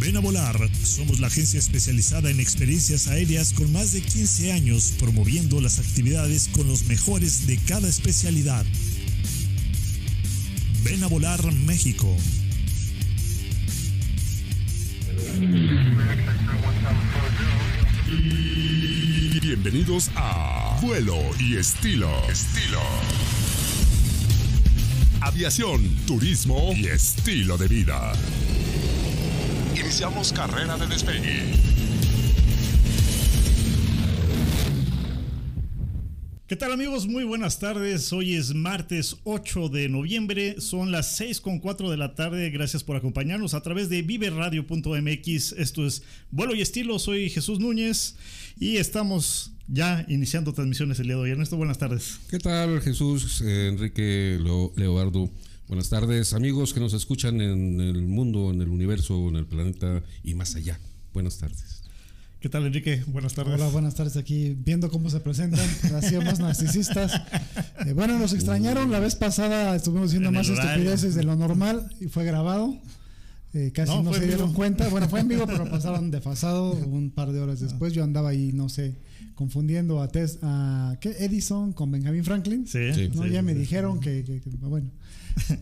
Ven a volar. Somos la agencia especializada en experiencias aéreas con más de 15 años promoviendo las actividades con los mejores de cada especialidad. Ven a volar México. Bienvenidos a Vuelo y Estilo. Estilo. Aviación, turismo y estilo de vida. Iniciamos carrera de despegue. ¿Qué tal amigos? Muy buenas tardes. Hoy es martes 8 de noviembre. Son las 6 con 4 de la tarde. Gracias por acompañarnos a través de viveradio.mx. Esto es Vuelo y Estilo. Soy Jesús Núñez y estamos ya iniciando transmisiones el día de hoy. Ernesto, buenas tardes. ¿Qué tal Jesús, eh, Enrique, Leo- Leobardo? Buenas tardes, amigos que nos escuchan en el mundo, en el universo, en el planeta y más allá. Buenas tardes. ¿Qué tal Enrique? Buenas tardes. Hola, buenas tardes aquí, viendo cómo se presentan, nació más narcisistas. Eh, bueno, nos extrañaron, la vez pasada estuvimos haciendo En más estupideces de lo normal y fue grabado. Eh, casi No, se dieron vivo. cuenta. Bueno, fue en vivo, pero pasaron desfasado un par de horas después. Yo andaba ahí, no sé, confundiendo a, Tes, a ¿qué? Edison con Benjamin Franklin. Sí, Sí. ¿no? sí, ya sí, me sí. dijeron que, que- que- bueno,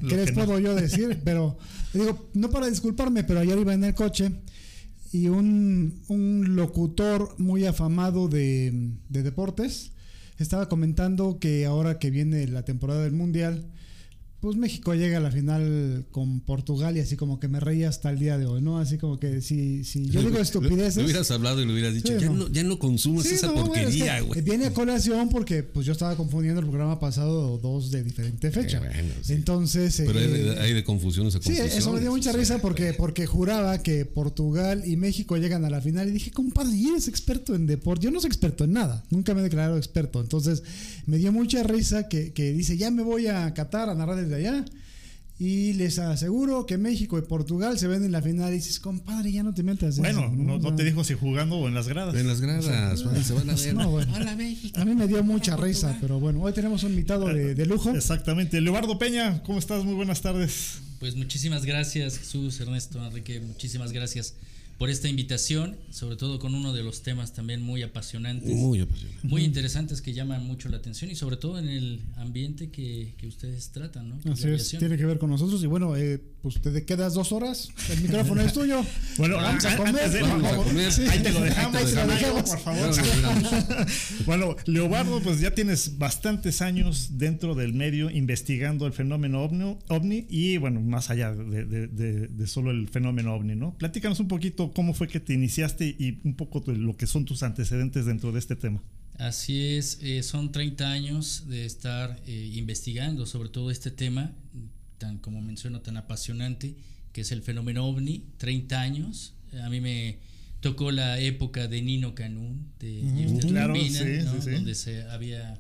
¿qué les no. puedo yo decir? Pero digo, no para disculparme, pero ayer iba en el coche y un, un locutor muy afamado de, de deportes estaba comentando que ahora que viene la temporada del Mundial, pues México llega a la final con Portugal y así como que me reía hasta el día de hoy, ¿no? Así como que si, si yo digo estupideces... Le hubieras hablado y le hubieras dicho, Sí, ya, no. no. ya no consumas Sí, esa no, bueno, es que porquería, güey. Viene a colación porque pues yo estaba confundiendo el programa pasado dos de diferente fecha. Eh, bueno, sí. Entonces, Pero hay eh, de, hay de confusiones a Sí, eso me dio mucha risa porque, porque juraba que Portugal y México llegan a la final y dije, compadre, ¿y eres experto en deporte? Yo no soy experto en nada, nunca me he declarado experto. Entonces me dio mucha risa que, que dice, ya me voy a Qatar a narrar desde allá y les aseguro que México y Portugal se ven en la final y dices, compadre, ya no te metas. en Bueno, eso", no, no te dijo si jugando o en las gradas. En las gradas, se van a ver. no, bueno. Hola, México. A mí me dio mucha risa, pero bueno, hoy tenemos un invitado de, de lujo. Exactamente. Leobardo Peña, ¿cómo estás? Muy buenas tardes. Pues muchísimas gracias Jesús, Ernesto, Enrique, muchísimas gracias por esta invitación, sobre todo con uno de los temas también muy apasionantes, muy, Muy apasionante. interesantes que llaman mucho la atención y sobre todo en el ambiente que, que ustedes tratan, ¿no? Así es, tiene que ver con nosotros. Y bueno, eh, pues te quedas dos horas, el micrófono es tuyo. Bueno, vamos a comer. antes de- por vamos a favor. comer. Sí. Ahí te lo dejamos, Ahí te lo dejamos. por favor. Bueno, Leobardo, pues ya tienes bastantes años dentro del medio investigando el fenómeno ovni, ovni y bueno, más allá de, de- de- de solo el fenómeno ovni, ¿no? Platícanos un poquito cómo fue que te iniciaste y un poco lo que son tus antecedentes dentro de este tema. Así es, eh, son 30 años de estar eh, investigando sobre todo este tema, tan como menciono, tan apasionante, que es el fenómeno ovni, 30 años. A mí me tocó la época de Nino Canún, de Houston claro, Turbina, sí, ¿no? sí, sí. donde se, había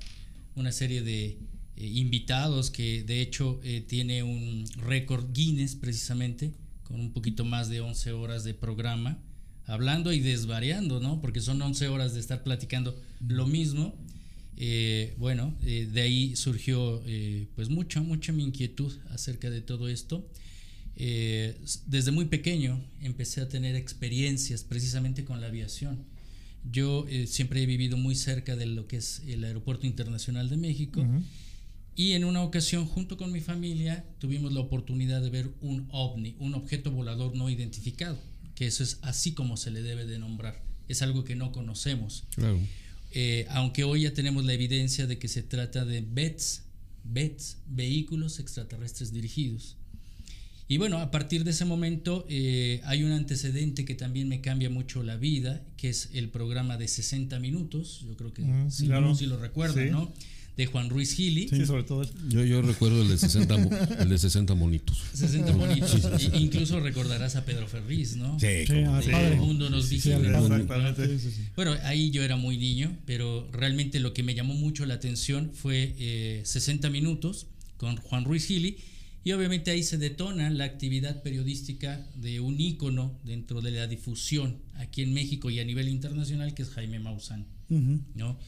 una serie de eh, invitados que de hecho eh, tiene un récord Guinness precisamente, con un poquito más de 11 horas de programa hablando y desvariando, ¿no? Porque son 11 horas de estar platicando lo mismo. Eh, bueno, eh, de ahí surgió eh, pues mucha, mucha mi inquietud acerca de todo esto. Eh, desde muy pequeño empecé a tener experiencias precisamente con la aviación. Yo siempre he vivido muy cerca de lo que es el Aeropuerto Internacional de México y en una ocasión junto con mi familia tuvimos la oportunidad de ver un ovni, un objeto volador no identificado, que eso es así como se le debe de nombrar es algo que no conocemos. Claro. Eh, aunque hoy ya tenemos la evidencia de que se trata de BETS, BETS, vehículos extraterrestres dirigidos. Y bueno, a partir de ese momento eh, hay un antecedente que también me cambia mucho la vida, que es el programa de 60 minutos, yo creo que Mm, sí, claro. sí lo recuerdan, Sí. ¿no? De Juan Ruiz Gili. Sí, sobre todo él. Yo, yo recuerdo el de 60, mo- el de 60 monitos. 60 bonitos. I- incluso recordarás a Pedro Ferriz, ¿no? Sí, no. padre. El mundo nos Sí, vigila. Bueno, ahí yo era muy niño, pero realmente lo que me llamó mucho la atención fue eh, 60 minutos con Juan Ruiz Gili y obviamente ahí se detona la actividad periodística de un ícono dentro de la difusión aquí en México y a nivel internacional que es Jaime Maussan. ¿no?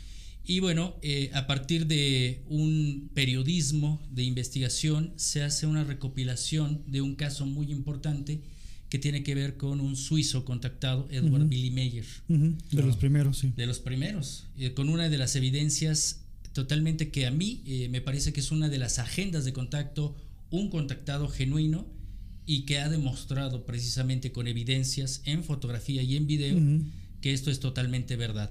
Y bueno, eh, a partir de un periodismo de investigación se hace una recopilación de un caso muy importante que tiene que ver con un suizo contactado, Edward Billy Meyer De los primeros, sí. de los primeros, eh, con una de las evidencias totalmente que a mí eh, me parece que es una de las agendas de contacto, un contactado genuino y que ha demostrado precisamente con evidencias en fotografía y en video que esto es totalmente verdad.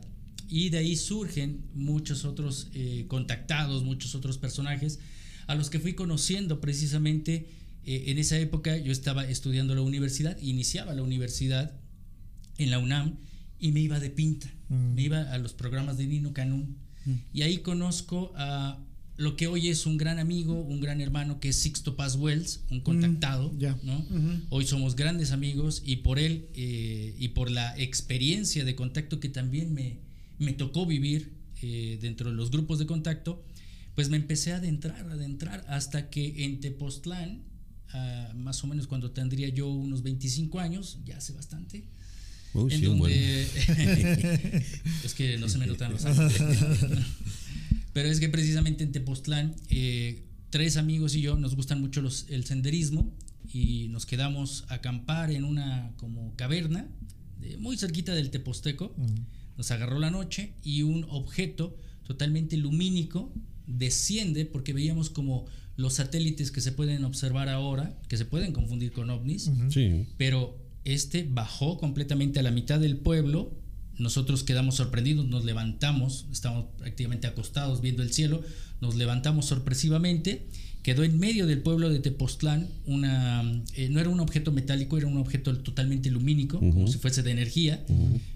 Y de ahí surgen muchos otros eh, contactados, muchos otros personajes a los que fui conociendo precisamente eh, en esa época. Yo estaba estudiando la universidad, iniciaba la universidad en la UNAM y me iba de pinta. Me iba a los programas de Nino Canún. Y ahí conozco a lo que hoy es un gran amigo, un gran hermano, que es Sixto Paz Wells, un contactado. ya. ¿no? Hoy somos grandes amigos y por él eh, y por la experiencia de contacto que también me, me tocó vivir eh, dentro de los grupos de contacto, pues me empecé a adentrar, a adentrar, hasta que en Tepoztlán, ah, más o menos cuando tendría yo unos 25 años, ya hace bastante, Uy, en sí, donde es que no se me notan los años. Pero es que precisamente en Tepoztlán, eh, tres amigos y yo nos gustan mucho los, el senderismo y nos quedamos a acampar en una como caverna de- muy cerquita del Teposteco. Nos agarró la noche y un objeto totalmente lumínico desciende porque veíamos como los satélites que se pueden observar ahora, que se pueden confundir con ovnis, Sí. pero este bajó completamente a la mitad del pueblo. Nosotros quedamos sorprendidos, nos levantamos, estábamos prácticamente acostados viendo el cielo, nos levantamos sorpresivamente. Quedó en medio del pueblo de Tepoztlán una. eh, no era un objeto metálico, era un objeto totalmente lumínico, como si fuese de energía,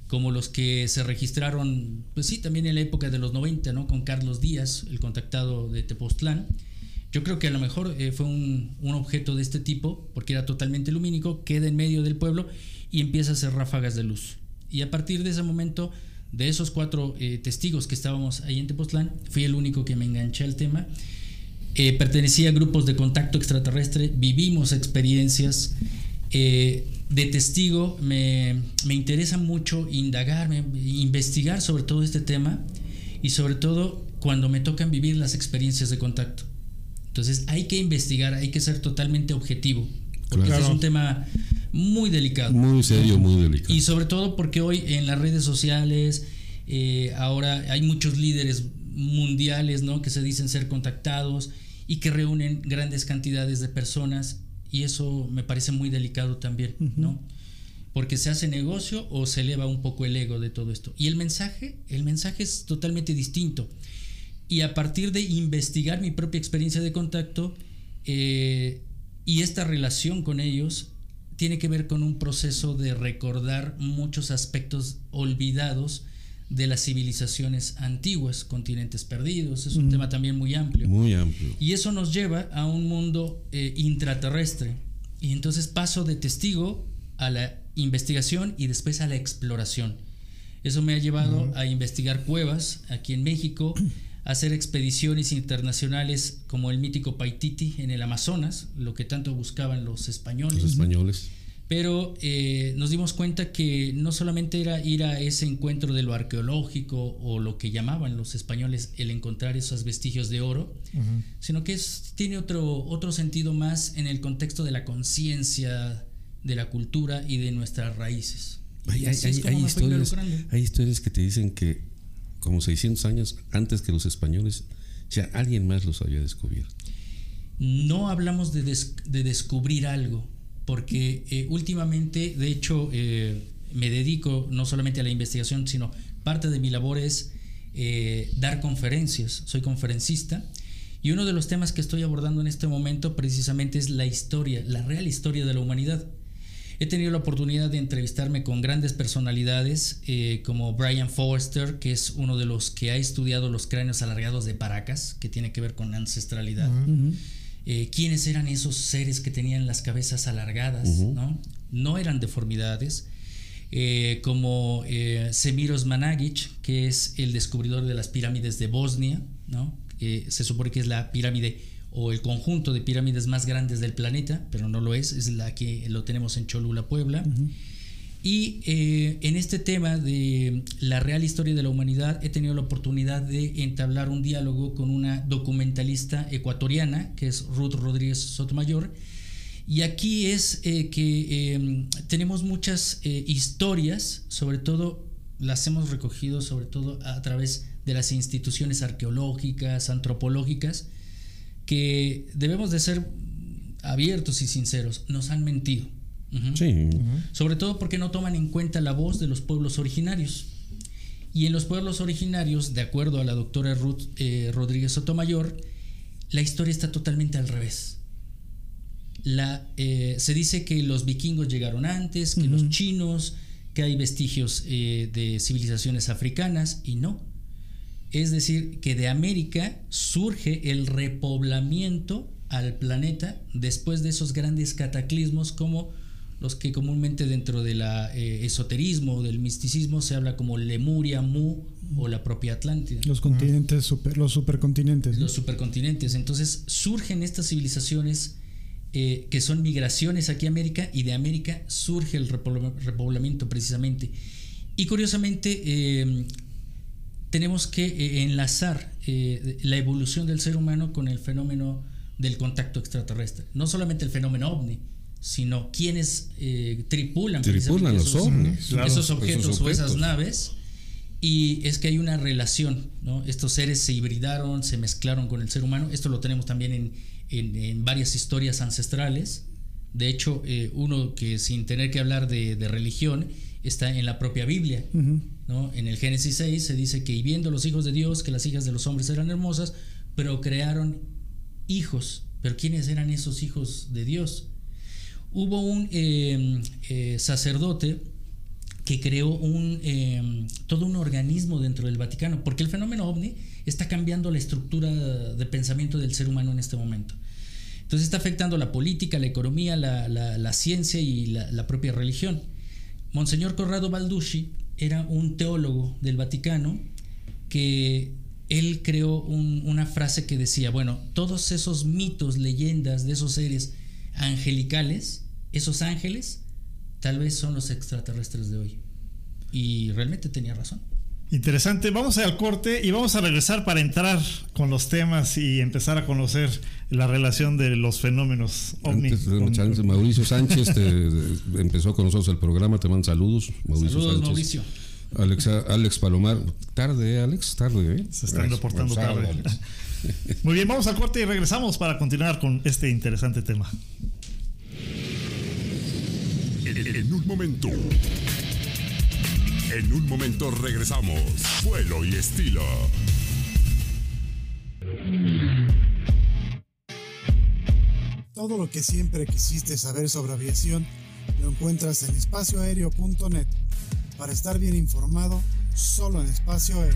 como los que se registraron, pues sí, también en la época de los 90, ¿no? Con Carlos Díaz, el contactado de Tepoztlán. Yo creo que a lo mejor eh, fue un, un objeto de este tipo, porque era totalmente lumínico, queda en medio del pueblo y empieza a hacer ráfagas de luz. Y a partir de ese momento, de esos cuatro eh, testigos que estábamos ahí en Tepoztlán, fui el único que me enganché al tema. Eh, pertenecía a grupos de contacto extraterrestre, vivimos experiencias. eh, de testigo me, me interesa mucho indagar, investigar sobre todo este tema y sobre todo cuando me tocan vivir las experiencias de contacto. Entonces hay que investigar, hay que ser totalmente objetivo, porque Claro. este es un tema muy delicado. Muy serio, muy delicado. Y sobre todo porque hoy en las redes sociales, eh, ahora hay muchos líderes mundiales ¿no? que se dicen ser contactados y que reúnen grandes cantidades de personas y eso me parece muy delicado también, ¿no? Porque se hace negocio o se eleva un poco el ego de todo esto. Y el mensaje, el mensaje es totalmente distinto. Y a partir de investigar mi propia experiencia de contacto eh, y esta relación con ellos, tiene que ver con un proceso de recordar muchos aspectos olvidados de las civilizaciones antiguas, continentes perdidos. Es un tema también muy amplio. Muy amplio. Y eso nos lleva a un mundo eh, intraterrestre. Y entonces paso de testigo a la investigación y después a la exploración. Eso me ha llevado a investigar cuevas aquí en México, a hacer expediciones internacionales como el mítico Paititi en el Amazonas, lo que tanto buscaban los españoles. Los españoles. Pero eh, nos dimos cuenta que no solamente era ir a ese encuentro de lo arqueológico o lo que llamaban los españoles el encontrar esos vestigios de oro, sino que es, tiene otro, otro sentido más en el contexto de la conciencia, de la cultura y de nuestras raíces. Hay, historias, hay historias que te dicen que como 600 años antes que los españoles, ya alguien más los había descubierto. no hablamos de, des- de descubrir algo, porque eh, últimamente, de hecho, eh, me dedico no solamente a la investigación, sino parte de mi labor es eh, dar conferencias. Soy conferencista y uno de los temas que estoy abordando en este momento precisamente es la historia, la real historia de la humanidad. He tenido la oportunidad de entrevistarme con grandes personalidades eh, como Brian Forster, que es uno de los que ha estudiado los cráneos alargados de Paracas, que tiene que ver con ancestralidad. Eh, quiénes eran esos seres que tenían las cabezas alargadas, ¿no? No eran deformidades. Eh, como eh, Semiros Managic, que es el descubridor de las pirámides de Bosnia, ¿no? se supone que es la pirámide o el conjunto de pirámides más grandes del planeta, pero no lo es, es la que lo tenemos en Cholula, Puebla. Y eh, en este tema de la real historia de la humanidad he tenido la oportunidad de entablar un diálogo con una documentalista ecuatoriana, que es Ruth Rodríguez Sotomayor. Y aquí es eh, que em, tenemos muchas eh, historias, sobre todo las hemos recogido sobre todo a través de las instituciones arqueológicas, antropológicas, que debemos de ser abiertos y sinceros, nos han mentido Sí. Sobre todo porque no toman en cuenta la voz de los pueblos originarios. Y en los pueblos originarios, de acuerdo a la doctora Ruth eh, Rodríguez Sotomayor, la historia está totalmente al revés. La, eh, se dice que los vikingos llegaron antes, que los chinos, que hay vestigios eh, de civilizaciones africanas, y no. Es decir, que de América surge el repoblamiento al planeta después de esos grandes cataclismos como los que comúnmente dentro del eh, esoterismo o del misticismo se habla como Lemuria, Mu o la propia Atlántida. Los continentes, super, los supercontinentes. Los supercontinentes. Entonces surgen estas civilizaciones eh, que son migraciones aquí a América y de América surge el repoblamiento precisamente. Y curiosamente eh, tenemos que enlazar la evolución del ser humano con el fenómeno del contacto extraterrestre. No solamente el fenómeno ovni, sino quienes eh, tripulan, tripulan los esos, ovnis, esos, objetos o esas naves. Y es que hay una relación, ¿no? Estos seres se hibridaron, se mezclaron con el ser humano. Esto lo tenemos también en, en, varias historias ancestrales. De hecho, eh, uno que sin tener que hablar de, de, religión está en la propia Biblia. ¿no? En el Génesis 6 se dice que y viendo los hijos de Dios que las hijas de los hombres eran hermosas, pero crearon hijos. Pero ¿quiénes eran esos hijos de Dios? Hubo un em, eh, sacerdote que creó un, em, todo un organismo dentro del Vaticano, porque el fenómeno ovni está cambiando la estructura de pensamiento del ser humano en este momento. Entonces está afectando la política, la economía, la, ciencia y la, propia religión. Monseñor Corrado Balducci era un teólogo del Vaticano que él creó una frase que decía, bueno, todos esos mitos, leyendas de esos seres angelicales, esos ángeles, tal vez son los extraterrestres de hoy. Y realmente tenía razón. Interesante, vamos al corte y vamos a regresar para entrar con los temas y empezar a conocer la relación de los fenómenos ovni. Mauricio Sánchez empezó con nosotros el programa, te mandan saludos. Mauricio saludos, Mauricio. Alex, Alex Palomar, tarde, Alex, tarde. ¿eh? Se están reportando tarde. Muy bien, vamos al corte y regresamos para continuar con este interesante tema. En un momento. En un momento regresamos. Vuelo y estilo. Todo lo que siempre quisiste saber sobre aviación lo encuentras en espacioaéreo.net. Para estar bien informado, solo en espacio aéreo.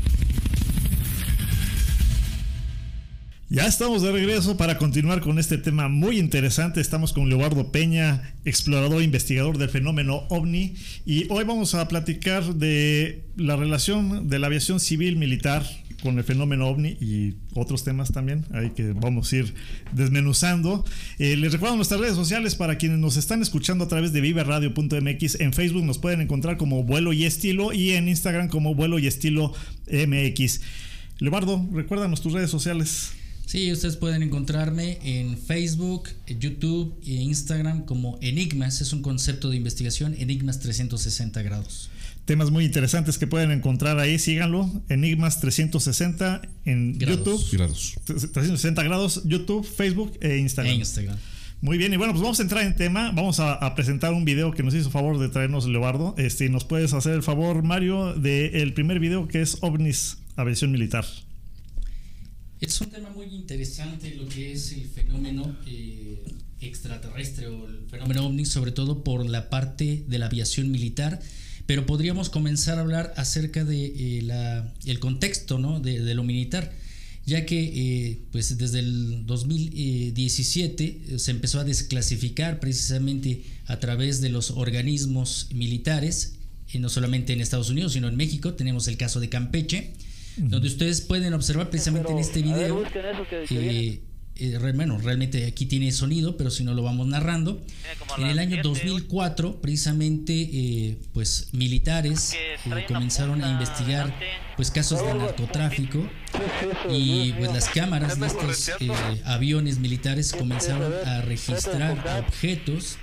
Ya estamos de regreso para continuar con este tema muy interesante. Estamos con Leobardo Peña, explorador e investigador del fenómeno ovni. Y hoy vamos a platicar de la relación de la aviación civil militar con el fenómeno ovni y otros temas también, ahí que vamos a ir desmenuzando. Eh, les recuerdo nuestras redes sociales para quienes nos están escuchando a través de viveradio.mx. En Facebook nos pueden encontrar como Vuelo y Estilo y en Instagram como Vuelo y Estilo MX. Leobardo, recuérdanos tus redes sociales. Sí, ustedes pueden encontrarme en Facebook, YouTube e Instagram como Enigmas. Es un concepto de investigación, Enigmas 360 grados. Temas muy interesantes que pueden encontrar ahí, síganlo. Enigmas 360 en YouTube. Grados. 360 grados, YouTube, Facebook e Instagram. E Instagram. Muy bien, y bueno, pues vamos a entrar en tema. Vamos a, a presentar un video que nos hizo favor de traernos Leobardo. Este, ¿Nos puedes hacer el favor, Mario, del primer video que es OVNIS, aviación militar? Es un tema muy interesante lo que es el fenómeno eh, extraterrestre o el fenómeno ovni, sobre todo por la parte de la aviación militar, pero podríamos comenzar a hablar acerca de eh, la, el contexto ¿no? de, lo militar, ya que eh, pues desde el 2017 se empezó a desclasificar precisamente a través de los organismos militares, no solamente en Estados Unidos, sino en México, tenemos el caso de Campeche, donde ustedes pueden observar precisamente en este video. Eh, eh, bueno, realmente aquí tiene sonido, pero si no lo vamos narrando. En el año 2004, precisamente, eh, pues militares eh, comenzaron a investigar pues casos de narcotráfico y pues las cámaras de estos eh, aviones militares comenzaron a registrar objetos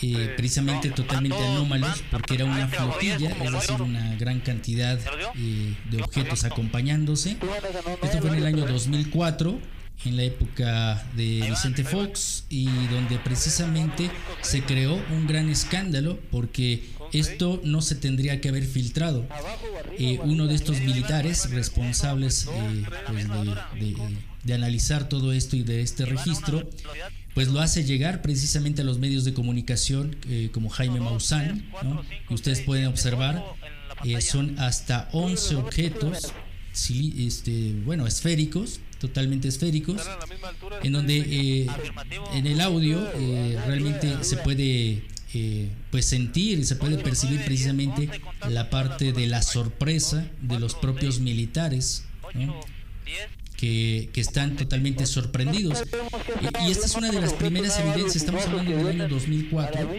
eh, precisamente totalmente anómalos porque era una flotilla, es decir, una gran cantidad eh, de objetos acompañándose. Esto fue en el año 2004 en la época de Vicente Fox y donde precisamente se creó un gran escándalo porque esto no se tendría que haber filtrado. Eh, uno de estos militares responsables eh, pues de, de, de, analizar todo esto y de este registro, pues lo hace llegar precisamente a los medios de comunicación eh, como Jaime Maussan, ¿no? ustedes pueden observar, son hasta 11 objetos, este, bueno, esféricos, totalmente esféricos, en donde eh, en el audio eh, realmente se puede eh, pues sentir y se puede percibir precisamente la parte de la sorpresa de los propios militares ¿no? que, que, están totalmente sorprendidos. Y, y, esta es una de las primeras evidencias, estamos hablando del año 2004,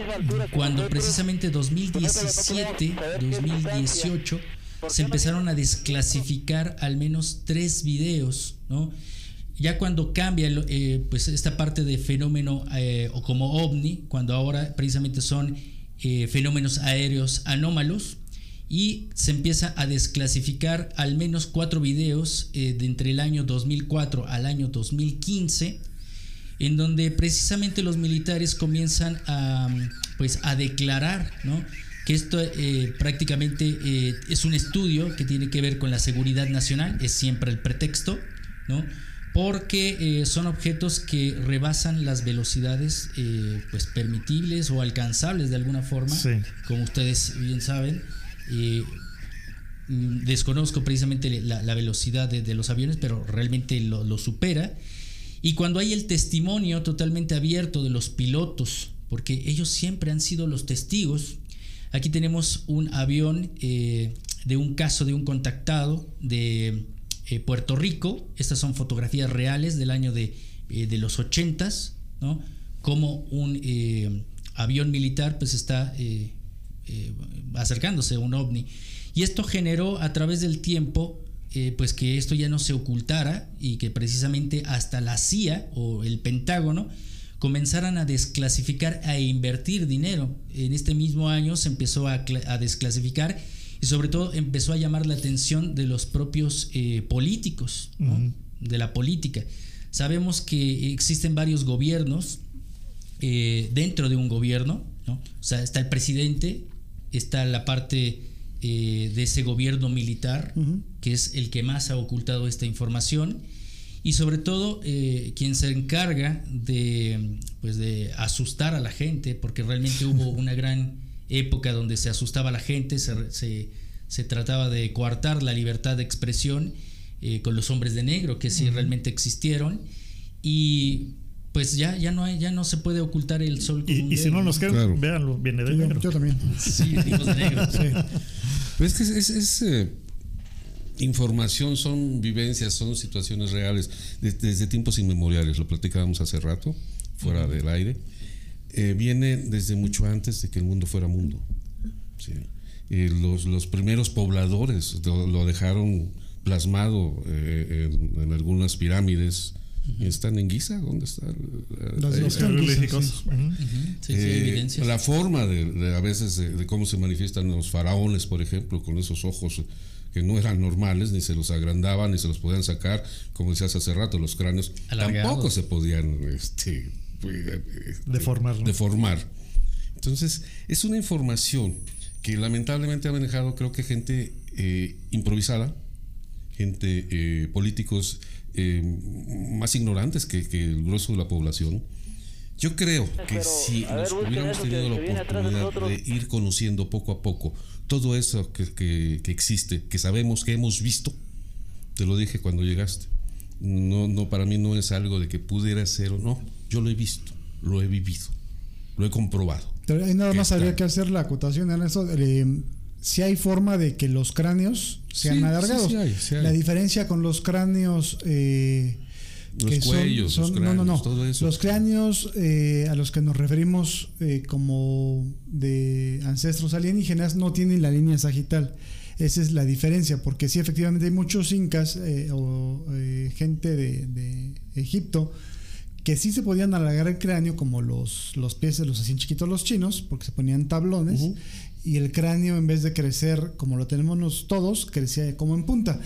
cuando precisamente 2017, 2018, se empezaron a desclasificar al menos tres videos, ¿no? Ya cuando cambia eh, pues esta parte de fenómeno eh, o como ovni, cuando ahora precisamente son eh, fenómenos aéreos anómalos, y se empieza a desclasificar al menos cuatro videos de entre el año 2004 al año 2015, en donde precisamente los militares comienzan a, pues, a declarar, ¿no? Que esto eh, prácticamente eh, es un estudio que tiene que ver con la seguridad nacional, es siempre el pretexto, ¿no? Porque eh, son objetos que rebasan las velocidades pues permitibles o alcanzables de alguna forma, sí. como ustedes bien saben. Mm, desconozco precisamente la, la velocidad de, de, los aviones, pero realmente lo, lo supera. Y cuando hay el testimonio totalmente abierto de los pilotos, porque ellos siempre han sido los testigos Aquí tenemos un avión eh, de un caso de un contactado de eh, Puerto Rico. Estas son fotografías reales del año de, eh, de los 80 ¿no? Como un avión militar pues está acercándose a un ovni. Y esto generó a través del tiempo pues que esto ya no se ocultara y que precisamente hasta la CIA o el Pentágono comenzaran a desclasificar e invertir dinero. En este mismo año se empezó a, a desclasificar y sobre todo empezó a llamar la atención de los propios eh, políticos, ¿no? uh -huh. de la política. Sabemos que existen varios gobiernos eh, dentro de un gobierno, ¿no? o sea, está el presidente, está la parte eh, de ese gobierno militar, uh -huh. que es el que más ha ocultado esta información y sobre todo eh, quien se encarga de, pues de asustar a la gente, porque realmente hubo una gran época donde se asustaba a la gente, se, se, se trataba de coartar la libertad de expresión eh, con los hombres de negro, que sí realmente existieron. Y pues ya, ya no hay, ya no se puede ocultar el sol. con Y, un y si no nos queda, Claro. véanlo, viene de Yo, negro. yo también. Sí, de negro. Pero es que es, es- es, eh, información, son vivencias, son situaciones reales de- desde tiempos inmemoriales. Lo platicábamos hace rato, fuera del aire. Eh, viene desde mucho antes de que el mundo fuera mundo. ¿sí? Eh, los, los primeros pobladores lo, lo dejaron plasmado eh, en, en algunas pirámides. ¿Están en Giza? ¿Dónde están? Las dos sí. Ujú. Ujú, Sí, eh, evidencias. la forma de, de a veces de, de cómo se manifiestan los faraones, por ejemplo, con esos ojos que no eran normales, ni se los agrandaban, ni se los podían sacar, como decías hace rato, los cráneos Alargados. tampoco se podían este, pues, este, Deformar, ¿no? deformar. Entonces, es una información que lamentablemente ha manejado, creo que gente eh, improvisada, gente, eh, políticos eh, más ignorantes que, que el grueso de la población. Yo creo que Pero, si ver, nos busquen hubiéramos tenido la oportunidad de, ir conociendo poco a poco todo eso que, que- que existe, que sabemos, que hemos visto, te lo dije cuando llegaste. No, no, para mí no es algo de que pudiera ser o no. Yo lo he visto, lo he vivido, lo he comprobado. Pero ahí nada más está. habría que hacer la acotación en eso. eh, si hay forma de que los cráneos sean Sí, alargados. sí, sí hay, sí hay. La diferencia con los cráneos eh, Los que son- cuellos, los son- no, no, cráneos, no. todo eso. Los cráneos eh, a los que nos referimos eh, como de ancestros alienígenas no tienen la línea sagital. Esa es la diferencia, porque sí, efectivamente hay muchos incas eh, o eh, gente de, de Egipto que sí se podían alargar el cráneo, como los, los pies se los hacían chiquitos los chinos, porque se ponían tablones, y el cráneo en vez de crecer como lo tenemos todos, crecía como en punta.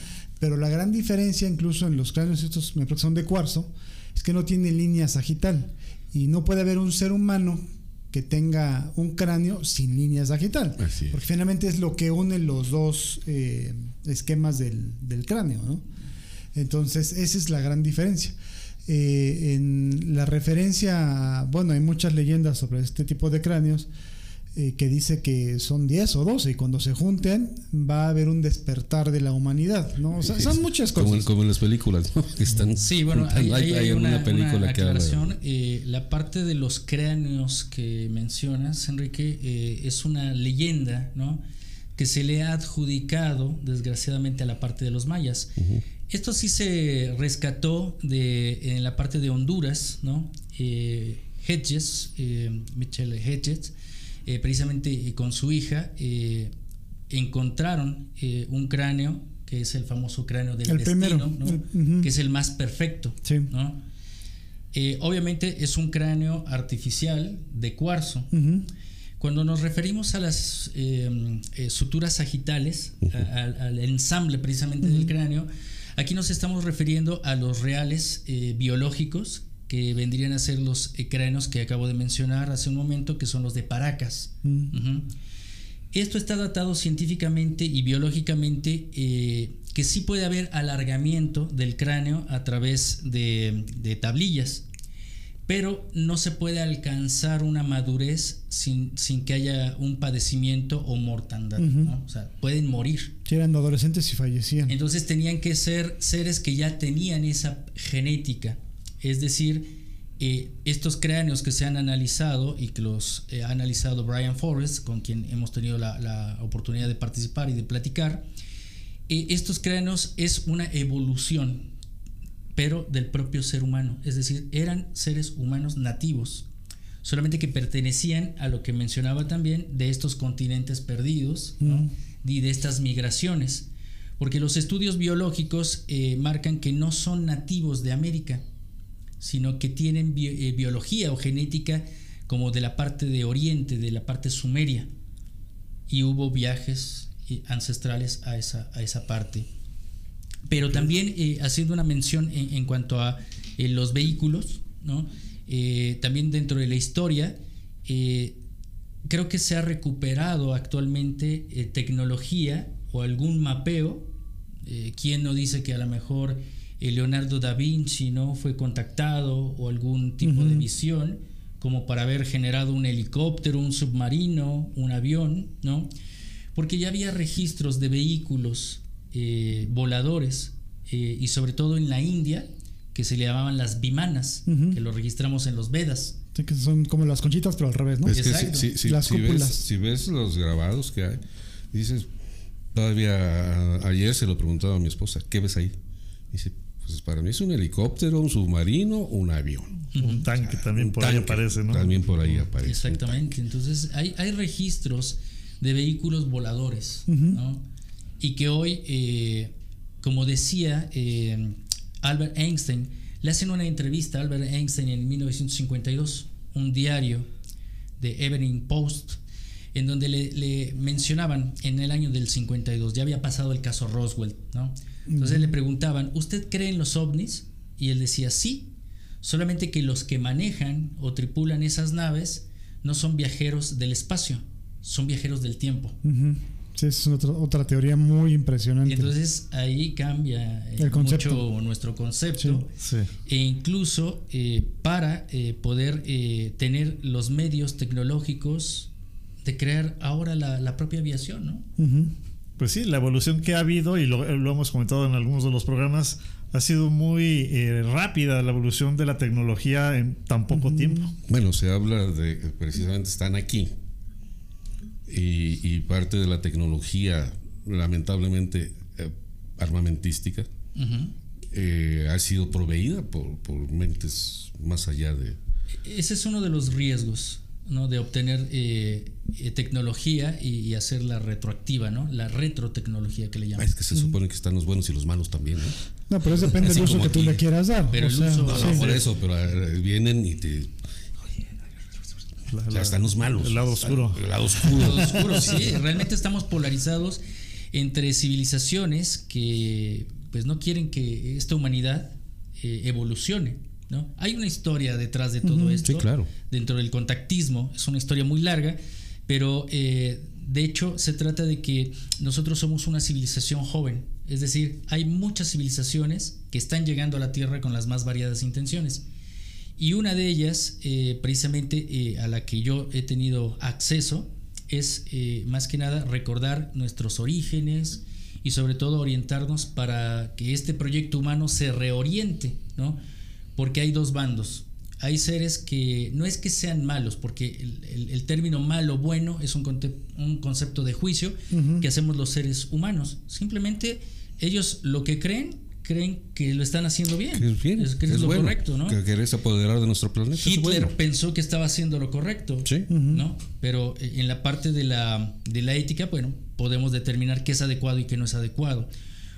Pero la gran diferencia, incluso en los cráneos, estos me parece que son de cuarzo, es que no tiene línea sagital. Y no puede haber un ser humano que tenga un cráneo sin línea sagital. Así es. Porque finalmente es lo que une los dos eh, esquemas del, del cráneo. ¿no? Entonces, esa es la gran diferencia. Eh, en la referencia, bueno, hay muchas leyendas sobre este tipo de cráneos eh, que dice que son 10 o 12 y cuando se junten va a haber un despertar de la humanidad, ¿no? O sea, son muchas Como, cosas. en- como en las películas, ¿no? Que están Sí, bueno, juntando. ahí hay, una, una película una que habla. Eh, la parte de los cráneos que mencionas, Enrique, eh, es una leyenda, ¿no? Que se le ha adjudicado, desgraciadamente, a la parte de los mayas. Esto sí se rescató de, en la parte de Honduras, ¿no? Eh, Hedges, eh, Michelle Hedges, eh, precisamente eh, con su hija, eh, encontraron eh, un cráneo que es el famoso cráneo del El destino, que es el más perfecto. Sí. ¿no? Eh, obviamente es un cráneo artificial de cuarzo. Cuando nos referimos a las eh, eh, suturas sagitales, a- al, al ensamble precisamente del cráneo, aquí nos estamos refiriendo a los reales eh, biológicos que vendrían a ser los cráneos que acabo de mencionar hace un momento, que son los de Paracas. Mm. Esto está datado científicamente y biológicamente eh, que sí puede haber alargamiento del cráneo a través de, de tablillas, pero no se puede alcanzar una madurez sin, sin que haya un padecimiento o mortandad. ¿no? O sea, pueden morir. Si eran adolescentes y fallecían. Entonces tenían que ser seres que ya tenían esa genética. Es decir, eh, estos cráneos que se han analizado y que los eh, ha analizado Brian Forrest, con quien hemos tenido la, la oportunidad de participar y de platicar, eh, estos cráneos es una evolución, pero del propio ser humano. Es decir, eran seres humanos nativos, solamente que pertenecían a lo que mencionaba también de estos continentes perdidos ¿no? y de estas migraciones. Porque los estudios biológicos eh, marcan que no son nativos de América, sino que tienen bio- eh, biología o genética como de la parte de Oriente, de la parte sumeria. Y hubo viajes eh, ancestrales a esa, a esa parte. Pero también eh, haciendo una mención en, en cuanto a eh, los vehículos, ¿no? Eh, también dentro de la historia, creo que se ha recuperado actualmente tecnología o algún mapeo. ¿Quién no dice que a lo mejor Leonardo da Vinci no fue contactado o algún tipo de visión como para haber generado un helicóptero, un submarino, un avión, ¿no? Porque ya había registros de vehículos eh, voladores eh, y sobre todo en la India que se le llamaban las bimanas, que lo registramos en los Vedas. Sí, que son como las conchitas, pero al revés, ¿no? Es que Exacto. si, si- Las si ves, cúpulas. si ves los grabados que hay, dices, todavía a- ayer se lo preguntaba a mi esposa, ¿qué ves ahí? Dice, pues para mí es un helicóptero, un submarino, un avión. Un tanque también por ahí aparece, ¿no? También por ahí aparece. Exactamente. Entonces hay, hay registros de vehículos voladores, ¿no? Y que hoy, eh, como decía eh, Albert Einstein, le hacen una entrevista a Albert Einstein en 1952, un diario de Evening Post, en donde le, le mencionaban en el año del 52, ya había pasado el caso Roswell, ¿no? Entonces le preguntaban, ¿usted cree en los ovnis? Y él decía, sí, solamente que los que manejan o tripulan esas naves no son viajeros del espacio, son viajeros del tiempo. Ujú. Sí, es otra, otra teoría muy Y impresionante. entonces ahí cambia eh, El concepto. mucho nuestro concepto Sí. e incluso eh, para eh, poder eh, tener los medios tecnológicos de crear ahora la, la propia aviación, ¿no? Ujú. Pues sí, la evolución que ha habido, y lo, lo hemos comentado en algunos de los programas, ha sido muy eh, rápida la evolución de la tecnología en tan poco tiempo. Bueno, se habla de que precisamente están aquí. Y, y parte de la tecnología, lamentablemente, eh, armamentística, eh, ha sido proveída por, por mentes más allá de... Ese es uno de los riesgos, ¿no? De obtener eh, eh, tecnología y, y hacerla retroactiva, ¿no? La retrotecnología que le Ah, llaman. Es que se supone que están los buenos y los malos también, ¿no? No, pero eso depende Así del uso que tú le quieras dar. Pero o el sea, uso- No, Sí, no, por eso, pero eh, vienen y te... La- Ya la- están los malos. El lado oscuro. El lado oscuro. Lado oscuro, sí, realmente estamos polarizados entre civilizaciones que pues no quieren que esta humanidad eh, evolucione, ¿no? Hay una historia detrás de todo esto. Sí, claro. Dentro del contactismo, es una historia muy larga, pero eh, de hecho se trata de que nosotros somos una civilización joven, es decir, hay muchas civilizaciones que están llegando a la Tierra con las más variadas intenciones. Y una de ellas, eh, precisamente eh, a la que yo he tenido acceso, es eh, más que nada recordar nuestros orígenes y sobre todo orientarnos para que este proyecto humano se reoriente, ¿no? Porque hay dos bandos. Hay seres que no es que sean malos, porque el, el- el término malo bueno es un, conte- un concepto de juicio que hacemos los seres humanos. Simplemente ellos lo que creen, creen que lo están haciendo bien. Que es bien. Es, que es es lo bueno. correcto, ¿no? Que querés apoderar de nuestro planeta. Hitler bueno. pensó que estaba haciendo lo correcto, Sí. ¿no? Pero eh, en la parte de la, de la ética, bueno, podemos determinar qué es adecuado y qué no es adecuado.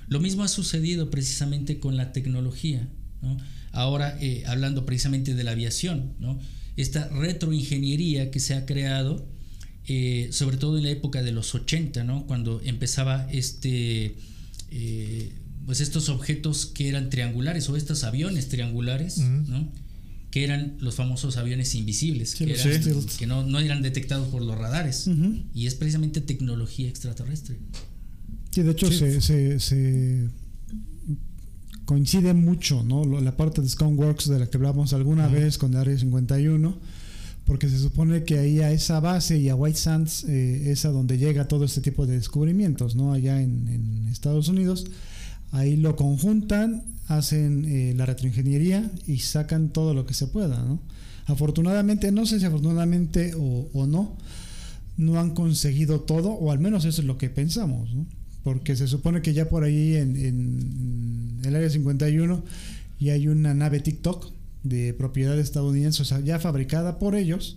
Lo mismo ha sucedido precisamente con la tecnología, ¿no? Ahora, eh, hablando precisamente de la aviación, ¿no? Esta retroingeniería que se ha creado, eh, sobre todo en la época de los 80, ¿no? Cuando empezaba este... eh, pues estos objetos que eran triangulares o estos aviones triangulares, ¿no? que eran los famosos aviones invisibles, Sí, que, eran- no, no eran detectados por los radares. Y es precisamente tecnología extraterrestre. Sí, de hecho Sí. Se, se- se coincide mucho, ¿no? La parte de Skunkworks de la que hablamos alguna vez con el Área 51, porque se supone que ahí a esa base y a White Sands eh, es a donde llega todo este tipo de descubrimientos, ¿no? Allá en, en Estados Unidos. Ahí lo conjuntan, hacen eh, la retroingeniería y sacan todo lo que se pueda, ¿no? Afortunadamente, no sé si afortunadamente o, o no, no han conseguido todo, o al menos eso es lo que pensamos, ¿no? Porque se supone que ya por ahí en, en el área 51 ya hay una nave TikTok de propiedad estadounidense, o sea, ya fabricada por ellos,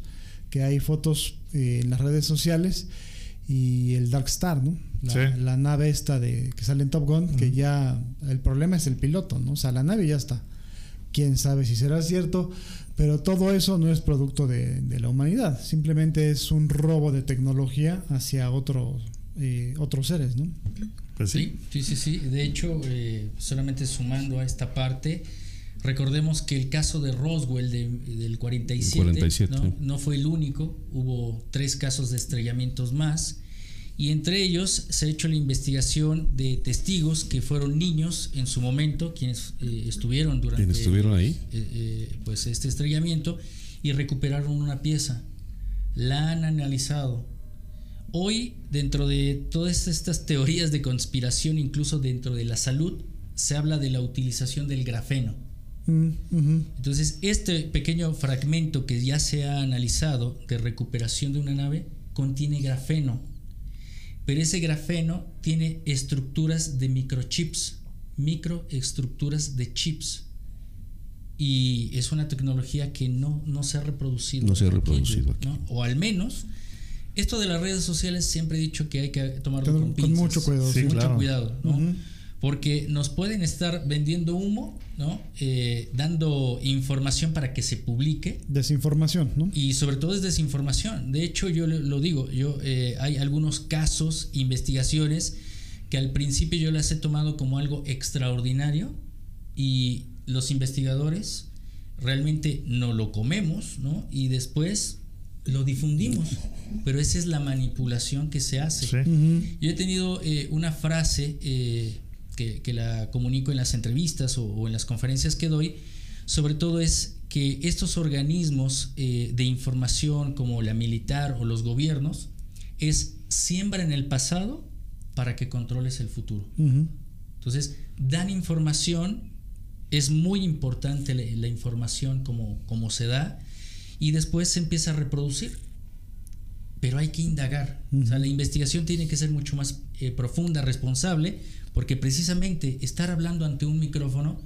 que hay fotos eh, en las redes sociales y el Dark Star, ¿no? La, Sí. la nave esta de que sale en Top Gun, que ya el problema es el piloto, ¿no? O sea, la nave ya está. Quién sabe si será cierto, pero todo eso no es producto de, de la humanidad, simplemente es un robo de tecnología hacia otros eh, otros seres, ¿no? Pues sí. Sí, sí, sí. De hecho, eh, solamente sumando a esta parte, recordemos que el caso de Roswell de- del 47, 47, ¿no? no fue el único, hubo tres casos de estrellamientos más. Y entre ellos se ha hecho la investigación de testigos que fueron niños en su momento, quienes eh, estuvieron durante Quienes estuvieron ahí. eh, eh, pues este estrellamiento y recuperaron una pieza. La han analizado. Hoy, dentro de todas estas teorías de conspiración, incluso dentro de la salud, se habla de la utilización del grafeno. Mm. Entonces, este pequeño fragmento que ya se ha analizado de recuperación de una nave contiene grafeno. Pero ese grafeno tiene estructuras de microchips, microestructuras de chips. Y es una tecnología que no, no se ha reproducido. No se ha aquí, reproducido aquí. ¿no? O al menos, esto de las redes sociales siempre he dicho que hay que tomarlo Con- con, pinzas. mucho cuidado, Sí, mucho claro. cuidado, ¿no? Porque nos pueden estar vendiendo humo, ¿no? Eh, dando información para que se publique Desinformación, ¿no? y sobre todo es desinformación. De hecho, yo lo lo digo, yo eh, hay algunos casos, investigaciones que al principio yo las he tomado como algo extraordinario y los investigadores realmente no lo comemos, ¿no? Y después lo difundimos. Pero esa es la manipulación que se hace. Sí. Ujú. Yo he tenido eh, una frase eh, que, que la comunico en las entrevistas o, o en las conferencias que doy, sobre todo es que estos organismos eh, de información como la militar o los gobiernos es siembra en el pasado para que controles el futuro. Ujú. Entonces, dan información, es muy importante la, la información como, como se da, y después se empieza a reproducir. Pero hay que indagar. O sea, la investigación tiene que ser mucho más eh, profunda, responsable, porque precisamente estar hablando ante un micrófono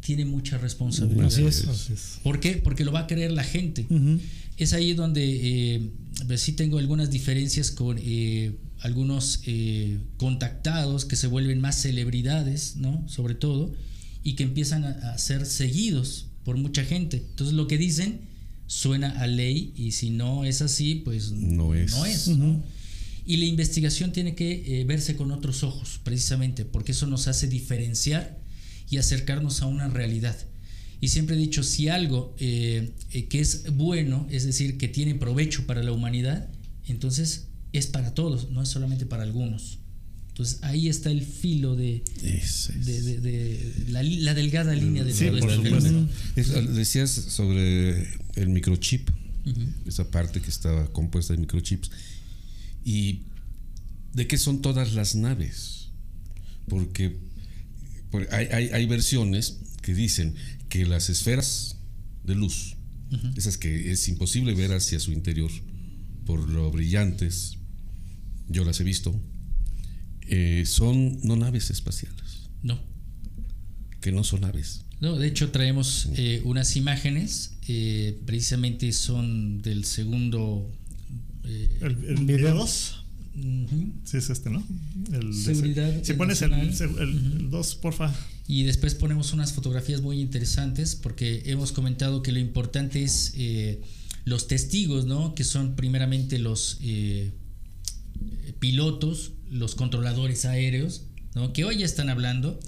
tiene mucha responsabilidad. Así es. Así es. ¿Por qué? Porque lo va a creer la gente. Ujú. Es ahí donde eh, pues sí tengo algunas diferencias con eh, algunos eh, contactados que se vuelven más celebridades, ¿no? Sobre todo, y que empiezan a, a ser seguidos por mucha gente. Entonces lo que dicen suena a ley y si no es así, pues No es. No es ¿no? Y la investigación tiene que eh, verse con otros ojos, precisamente, porque eso nos hace diferenciar y acercarnos a una realidad. Y siempre he dicho, si algo eh, eh, que es bueno, es decir, que tiene provecho para la humanidad, entonces es para todos, no es solamente para algunos. Entonces ahí está el filo de, Ese es. de- de- de la, delgada línea de Sí, todo por este supuesto. fenómeno. Es- decías sobre el microchip, esa parte que estaba compuesta de microchips. ¿Y de qué son todas las naves? Porque, hay- hay versiones que dicen que las esferas de luz, esas que es imposible ver hacia su interior por lo brillantes, yo las he visto, eh, son no naves espaciales, No, que no son naves. No, de hecho traemos eh, unas imágenes, eh, precisamente son del segundo... eh, El, el Video. video 2. ujú. Sí, es este, ¿no? El de- Seguridad Si pones el nacional. 2, porfa. Y después ponemos unas fotografías muy interesantes porque hemos comentado que lo importante es eh, los testigos, ¿no? Que son primeramente los eh, pilotos, los controladores aéreos, ¿no? Que hoy ya están hablando.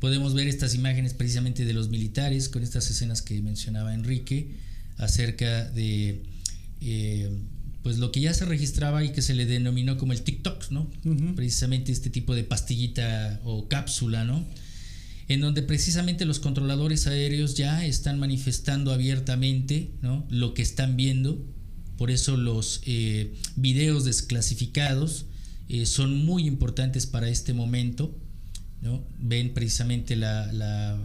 Podemos ver estas imágenes precisamente de los militares con estas escenas que mencionaba Enrique acerca de eh, pues lo que ya se registraba y que se le denominó como el TikTok, ¿no? Precisamente este tipo de pastillita o cápsula, ¿no? En donde precisamente los controladores aéreos ya están manifestando abiertamente, ¿no? Lo que están viendo. Por eso los eh, videos desclasificados eh, son muy importantes para este momento. ¿no? Ven precisamente la, la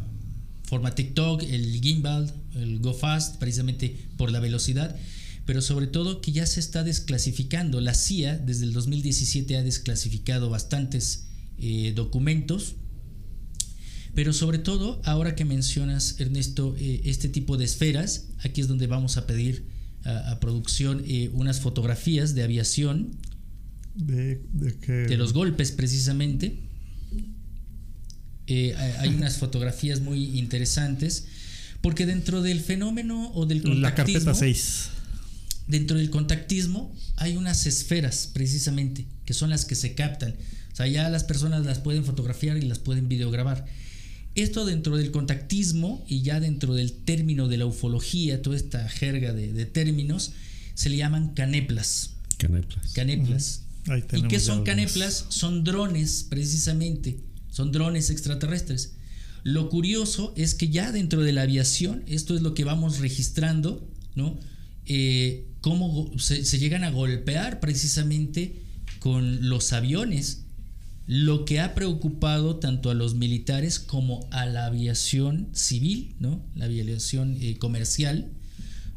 forma TikTok, el gimbal, el go fast, precisamente por la velocidad, pero sobre todo que ya se está desclasificando. La CIA desde el 2017 ha desclasificado bastantes eh, documentos, pero sobre todo ahora que mencionas, Ernesto, eh, este tipo de esferas, aquí es donde vamos a pedir a, a producción eh, unas fotografías de aviación De, de que. de los golpes precisamente. Eh, hay unas fotografías muy interesantes porque dentro del fenómeno o del La contactismo, carpeta 6. dentro del contactismo hay unas esferas precisamente que son las que se captan. O sea, ya las personas las pueden fotografiar y las pueden videograbar. Esto dentro del contactismo y ya dentro del término de la ufología, toda esta jerga de, de términos, se le llaman caneplas. Caneplas. Caneplas. Ahí ¿Y qué son caneplas? Son drones, precisamente. Son drones extraterrestres. Lo curioso es que ya dentro de la aviación, esto es lo que vamos registrando, ¿no? eh, cómo se, se llegan a golpear precisamente con los aviones, lo que ha preocupado tanto a los militares como a la aviación civil, ¿no? la aviación eh, comercial,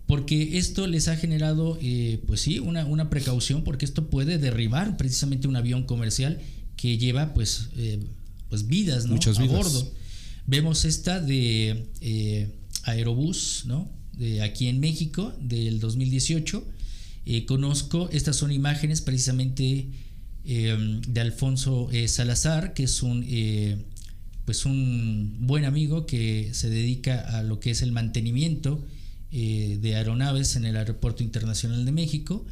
porque esto les ha generado, eh, pues sí, una, una, precaución, porque esto puede derribar precisamente un avión comercial que lleva pues, eh, pues vidas, ¿no? Muchas vidas. a bordo. Vemos esta de eh, Aerobús, ¿no? De aquí en México, del 2018. Eh, conozco, estas son imágenes precisamente eh, de Alfonso eh, Salazar, que es un, eh, pues un buen amigo que se dedica a lo que es el mantenimiento eh, de aeronaves en el Aeropuerto Internacional de México.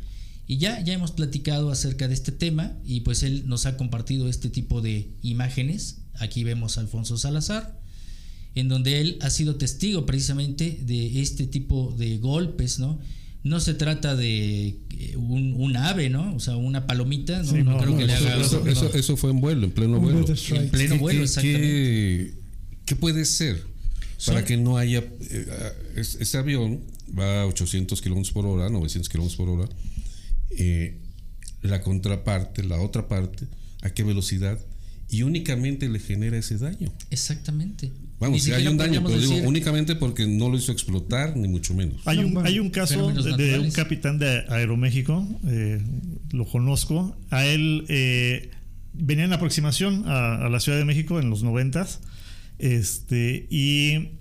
Y ya, ya hemos platicado acerca de este tema y pues él nos ha compartido este tipo de imágenes. Aquí vemos a Alfonso Salazar, en donde él ha sido testigo precisamente de este tipo de golpes, ¿no? No se trata de eh, un, un ave, ¿no? O sea, una palomita, no, Sí, no no, creo no, que le Eso, haga... eso- eso- eso fue en vuelo, en pleno vuelo. En pleno ¿Qué- vuelo, qué- exactamente. qué- qué puede ser para que no haya... eh, es- ese avión va a 800 kilómetros por hora, 900 kilómetros por hora. eh, la contraparte, la otra parte, a qué velocidad y únicamente le genera ese daño. Exactamente. Vamos, si hay un daño, pero digo únicamente porque no lo hizo explotar, ni mucho menos. Hay un, hay un caso de, de un capitán de Aeroméxico, eh, lo conozco. A él eh, venía en aproximación a, a la Ciudad de México en los noventas este, y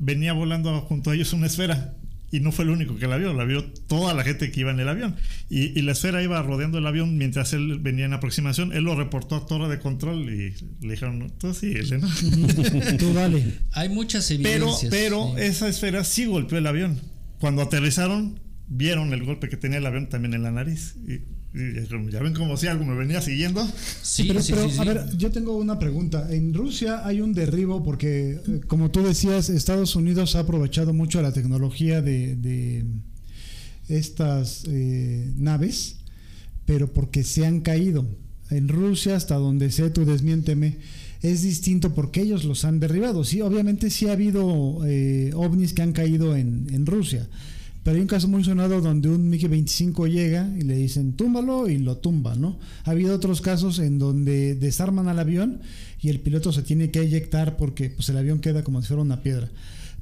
venía volando junto a ellos una esfera. Y no fue el único que la vio, la vio toda la gente que iba en el avión. Y, y la esfera iba rodeando el avión mientras él venía en aproximación. Él lo reportó a torre de control y le dijeron, tú síguele, ¿no? Tú dale. Hay muchas Pero, evidencias. pero sí. esa esfera sí golpeó el avión. Cuando aterrizaron, vieron el golpe que tenía el avión también en la nariz. Y, ya ven como si algo me venía siguiendo. Sí, pero, sí, pero, sí, a ver, yo tengo una pregunta. En Rusia hay un derribo porque, eh, como tú decías, Estados Unidos ha aprovechado mucho la tecnología de, de estas eh, naves, pero porque se han caído. En Rusia, hasta donde sé, tú desmiénteme, es distinto porque ellos los han derribado. Sí, obviamente sí ha habido eh, ovnis que han caído en, en Rusia. Pero hay un caso muy sonado donde un MiG-25 llega y le dicen túmbalo y lo tumba, ¿no? Ha habido otros casos en donde desarman al avión y el piloto se tiene que eyectar porque pues, el avión queda como si fuera una piedra.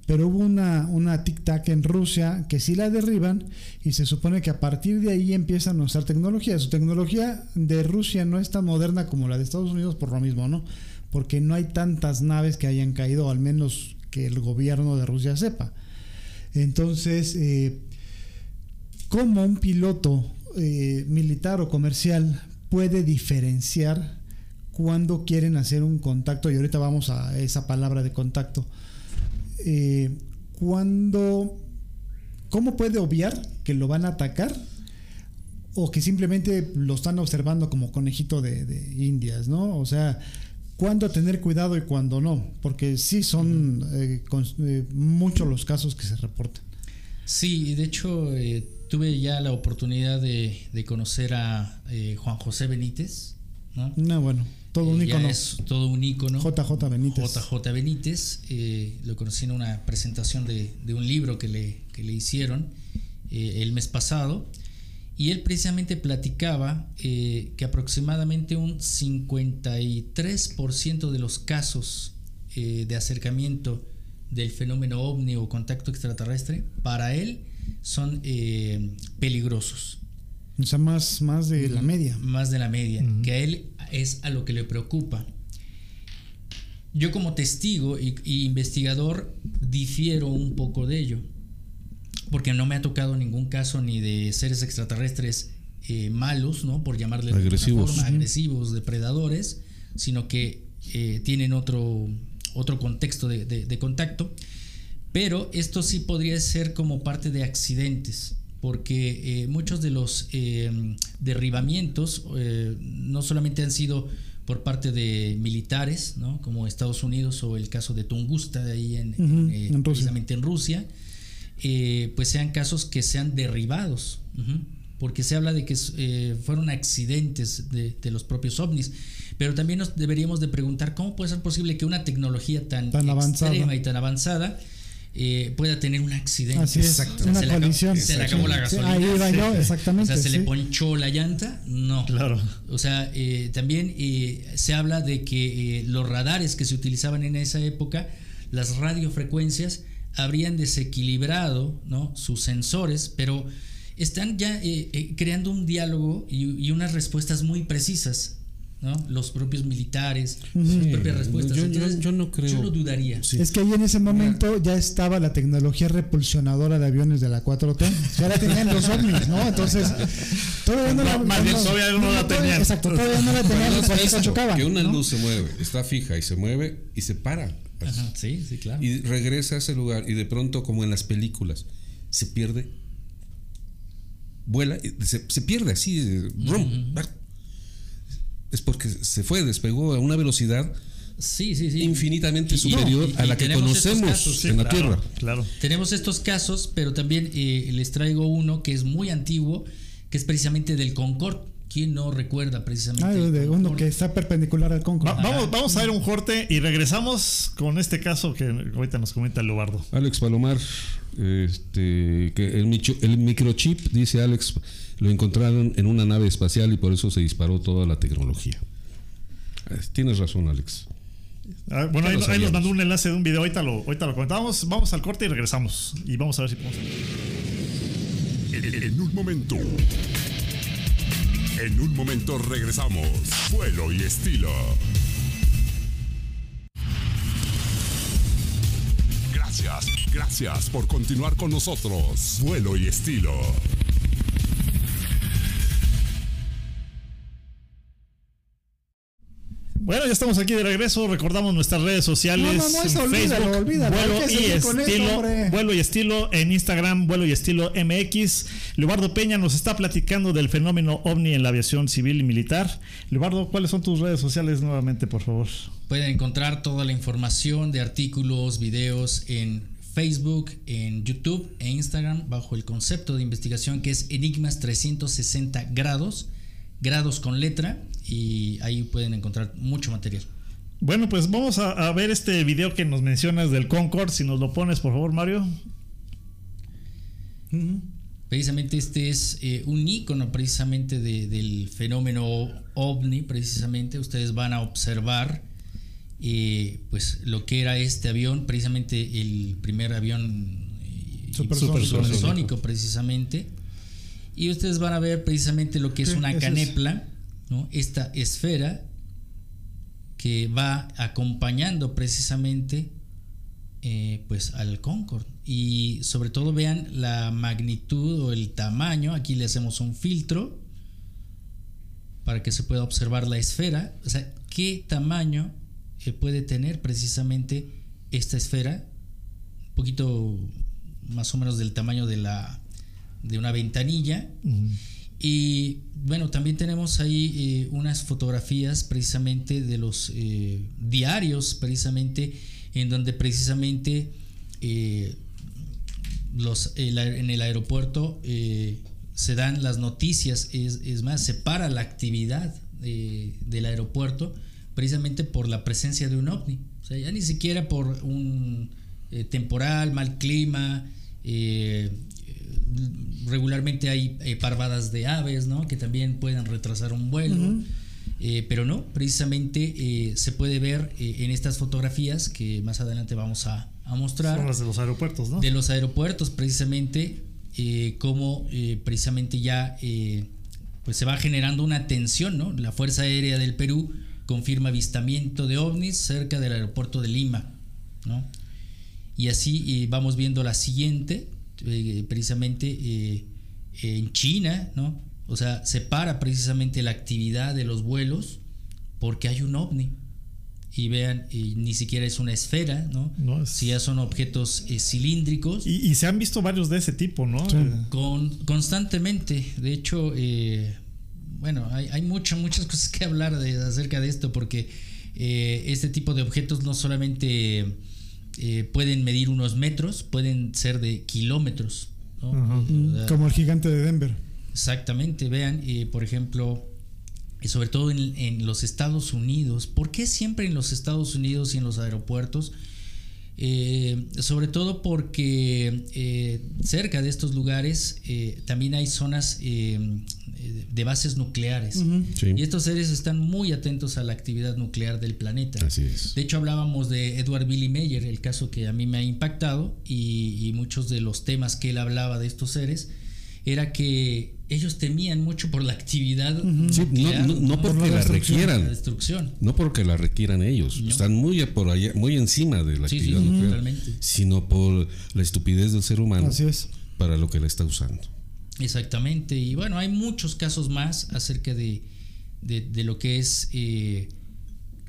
Pero hubo una, una tic-tac en Rusia que sí la derriban y se supone que a partir de ahí empiezan a usar tecnología. Su tecnología de Rusia no es tan moderna como la de Estados Unidos por lo mismo, ¿no? Porque no hay tantas naves que hayan caído, al menos que el gobierno de Rusia sepa. Entonces, eh, ¿cómo un piloto eh, militar o comercial puede diferenciar cuando quieren hacer un contacto? Y ahorita vamos a esa palabra de contacto. Eh, cuando, ¿Cómo puede obviar que lo van a atacar? O que simplemente lo están observando como conejito de, de indias, ¿no? O sea, cuándo tener cuidado y cuándo no, porque sí son eh, eh, muchos los casos que se reportan. Sí, de hecho eh, tuve ya la oportunidad de, de conocer a eh, Juan José Benítez, ¿no? No, bueno, todo un Eh, es todo un ícono. JJ Benítez. JJ Benítez, eh, lo conocí en una presentación de, de un libro que le, que le hicieron el mes pasado. Y él precisamente platicaba eh, que aproximadamente un 53% de los casos eh, de acercamiento del fenómeno ovni o contacto extraterrestre, para él son eh, peligrosos O sea, más, más de la media. más de la media, que a él es a lo que le preocupa. Yo como testigo y, y investigador difiero un poco de ello, porque no me ha tocado ningún caso ni de seres extraterrestres eh, malos, ¿no? Por llamarle de alguna Agresivos. forma, Ujú. agresivos, depredadores, sino que eh, tienen otro, otro contexto de, de- de contacto. Pero esto sí podría ser como parte de accidentes, porque eh, muchos de los eh, derribamientos no solamente han sido por parte de militares, ¿no? como Estados Unidos o el caso de Tungusta, de ahí en, precisamente en Rusia, eh, pues sean casos que sean derribados, porque se habla de que eh, fueron accidentes de, de los propios ovnis, pero también nos deberíamos de preguntar cómo puede ser posible que una tecnología tan, Tan avanzada. extrema y tan avanzada eh, pueda tener un accidente. Así es, una se le acabó- colisión. se le acabó la Sí, gasolina. ahí iba yo, O exactamente. sea, se le ponchó la llanta, no. Claro. O sea, eh, también eh, se habla de que eh, los radares que se utilizaban en esa época, las radiofrecuencias, habrían desequilibrado ¿no? sus sensores, pero están ya eh, eh, creando un diálogo y, y unas respuestas muy precisas. ¿no? Los propios militares, sus propias respuestas. Yo- Entonces, yo no creo- Yo lo dudaría. Sí. Es que ahí en ese momento ya estaba la tecnología repulsionadora de aviones de la 4T. Ya la tenían los ovnis, ¿no? Entonces, todavía no la No, más bien, todavía no la todavía- tenían. Exacto, todavía no la tenían, ¿No has por eso chocaban. que una ¿no? luz se mueve, está fija y se mueve y se para. Ajá, sí, sí, claro. Y regresa a ese lugar y de pronto, como en las películas, se pierde, vuela, se, se pierde así, es porque se fue, despegó a una velocidad Sí, sí, sí. infinitamente Y- y- superior y- a la que conocemos casos, sí, en la claro, Tierra. Claro. Tenemos estos casos, pero también eh, les traigo uno que es muy antiguo, que es precisamente del Concorde. ¿Quién no recuerda precisamente? Ah, de uno que está perpendicular al. Va- vamos, vamos a ver un corte y regresamos con este caso que ahorita nos comenta Leobardo. Alex Palomar, este, que el, micho- el microchip, dice Alex, lo encontraron en una nave espacial y por eso se disparó toda la tecnología. Eh, Tienes razón, Alex. Ah, bueno, ahí, nos mandó un enlace de un video, ahorita lo, ahorita lo comentamos. Vamos al corte y regresamos. Y vamos a ver si podemos. En, en un momento. En un momento regresamos. Vuelo y estilo. Gracias, gracias por continuar con nosotros. Vuelo y estilo. Bueno, ya estamos aquí de regreso. Recordamos nuestras redes sociales. No, no, no, eso en olvídalo, Facebook, olvídalo, Vuelo y eso, estilo. vuelo y estilo en Instagram, vuelo y estilo MX. Leobardo Peña nos está platicando del fenómeno ovni en la aviación civil y militar. Leobardo, ¿cuáles son tus redes sociales nuevamente, por favor? Pueden encontrar toda la información de artículos, videos en Facebook, en YouTube e Instagram bajo el concepto de investigación que es Enigmas 360 grados, grados con letra y ahí pueden encontrar mucho material. Bueno, pues vamos a, a ver este video que nos mencionas del Concorde. Si nos lo pones, por favor, Mario. Precisamente este es eh, un icono precisamente de- del fenómeno ovni, precisamente ustedes van a observar eh, pues lo que era este avión, precisamente el primer avión eh, Supersónico. supersónico, precisamente. Y ustedes van a ver precisamente lo que es Sí, una canepla, esta esfera que va acompañando precisamente eh, pues al Concorde y sobre todo vean la magnitud o el tamaño. Aquí le hacemos un filtro para que se pueda observar la esfera. O sea qué tamaño eh, puede tener precisamente esta esfera un poquito más o menos del tamaño de la de una ventanilla y bueno, también tenemos ahí eh, unas fotografías precisamente de los eh, diarios, precisamente en donde precisamente eh, los, en el aeropuerto eh, se dan las noticias, es, es más, se para la actividad eh, del aeropuerto precisamente por la presencia de un ovni. O sea, ya ni siquiera por un eh, temporal, mal clima, eh, regularmente hay eh, parvadas de aves, ¿no? Que también pueden retrasar un vuelo. Eh, pero no, precisamente eh, se puede ver eh, en estas fotografías que más adelante vamos a, a mostrar Son las de los aeropuertos, ¿no? de los aeropuertos precisamente eh, cómo eh, precisamente ya eh, pues se va generando una tensión no la fuerza aérea del Perú confirma avistamiento de ovnis cerca del aeropuerto de Lima no y así eh, vamos viendo la siguiente eh, precisamente eh, en China no o sea se para precisamente la actividad de los vuelos porque hay un ovni y vean y ni siquiera es una esfera no, No, es- si ya son objetos eh, cilíndricos Y, y se han visto varios de ese tipo, ¿no? Sí. Con, constantemente. De hecho, eh, bueno, hay, hay muchas, muchas cosas que hablar de, acerca de esto porque eh, este tipo de objetos no solamente eh, pueden medir unos metros, pueden ser de kilómetros. Como el gigante de Denver. Exactamente, vean, eh, por ejemplo, sobre todo en, en los Estados Unidos, ¿por qué siempre en los Estados Unidos y en los aeropuertos Eh, sobre todo porque eh, cerca de estos lugares también hay zonas de bases nucleares. Sí. Y estos seres están muy atentos a la actividad nuclear del planeta. Así es. De hecho, hablábamos de Edward Billy Meyer, el caso que a mí me ha impactado, y, y muchos de los temas que él hablaba de estos seres, era que ellos temían mucho por la actividad. Sí, no, nuclear, no- no porque Por la la destrucción. La requieran, destrucción. no porque la requieran ellos, No. están muy por allá, muy encima de la Sí, sí, actividad nuclear, totalmente. sino por la estupidez del ser humano Así es. para lo que la está usando. Exactamente. Y bueno, hay muchos casos más acerca de, de- lo que es eh,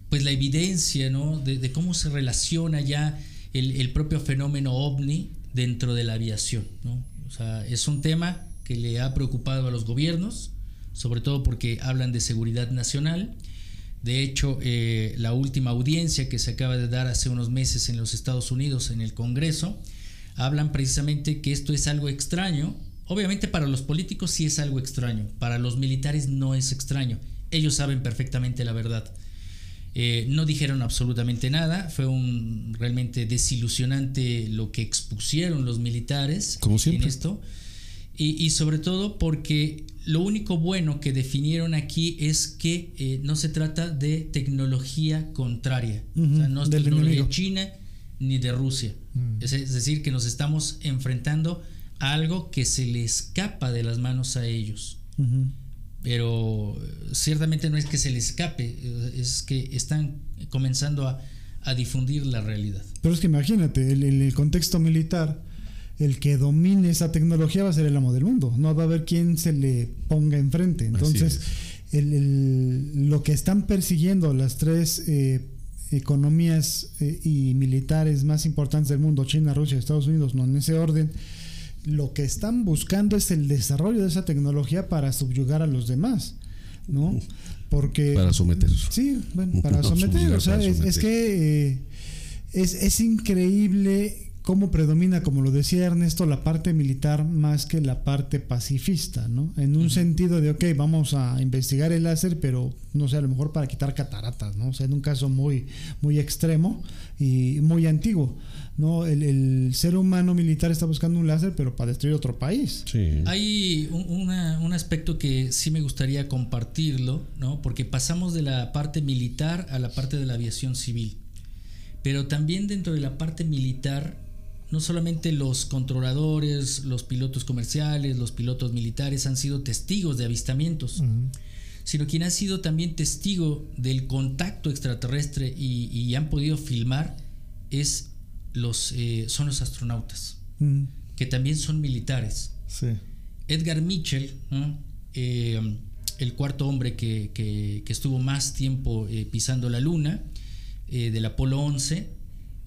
pues la evidencia, ¿no? De, de cómo se relaciona ya el, el propio fenómeno ovni dentro de la aviación, ¿no? O sea, es un tema que le ha preocupado a los gobiernos, sobre todo porque hablan de seguridad nacional. De hecho, eh, la última audiencia que se acaba de dar hace unos meses en los Estados Unidos, en el Congreso, hablan precisamente que esto es algo extraño. Obviamente para los políticos sí es algo extraño, para los militares no es extraño. Ellos saben perfectamente la verdad. Eh, no dijeron absolutamente nada, fue un realmente desilusionante lo que expusieron los militares Como en esto. Y, y sobre todo porque lo único bueno que definieron aquí es que eh, no se trata de tecnología contraria. o sea, Ujú, no es tecnología enemigo. china ni de Rusia. Es, es decir, que nos estamos enfrentando algo que se le escapa de las manos a ellos. Pero eh, ciertamente no es que se le escape, eh, es que están comenzando a, a difundir la realidad. Pero es que imagínate, en el, el contexto militar, el que domine esa tecnología va a ser el amo del mundo. No va a haber quien se le ponga enfrente. Entonces, el- el- lo que están persiguiendo las tres eh, economías eh, y militares más importantes del mundo, China, Rusia, Estados Unidos, no en ese orden, lo que están buscando es el desarrollo de esa tecnología para subyugar a los demás, ¿no? Porque Para someter. Sí, bueno, para No, someter. subyugar O sea, es, que eh, es, es increíble cómo predomina, como lo decía Ernesto, la parte militar más que la parte pacifista, ¿no? En un sentido de, ok, vamos a investigar el láser, pero no sé, a lo mejor para quitar cataratas, ¿no? O sea, en un caso muy, muy extremo y muy antiguo, ¿no? El, el ser humano militar está buscando un láser, pero para destruir otro país. Sí. Hay un, una- un aspecto que sí me gustaría compartirlo, ¿no? Porque pasamos de la parte militar a la parte de la aviación civil. Pero también dentro de la parte militar, no solamente los controladores, los pilotos comerciales, los pilotos militares han sido testigos de avistamientos, sino quien ha sido también testigo del contacto extraterrestre y, y han podido filmar es los, eh, son los astronautas, Mm, que también son militares. sí. Edgar Mitchell, ¿no? Eh, el cuarto hombre que, que- que estuvo más tiempo eh, pisando la luna, del Apolo 11,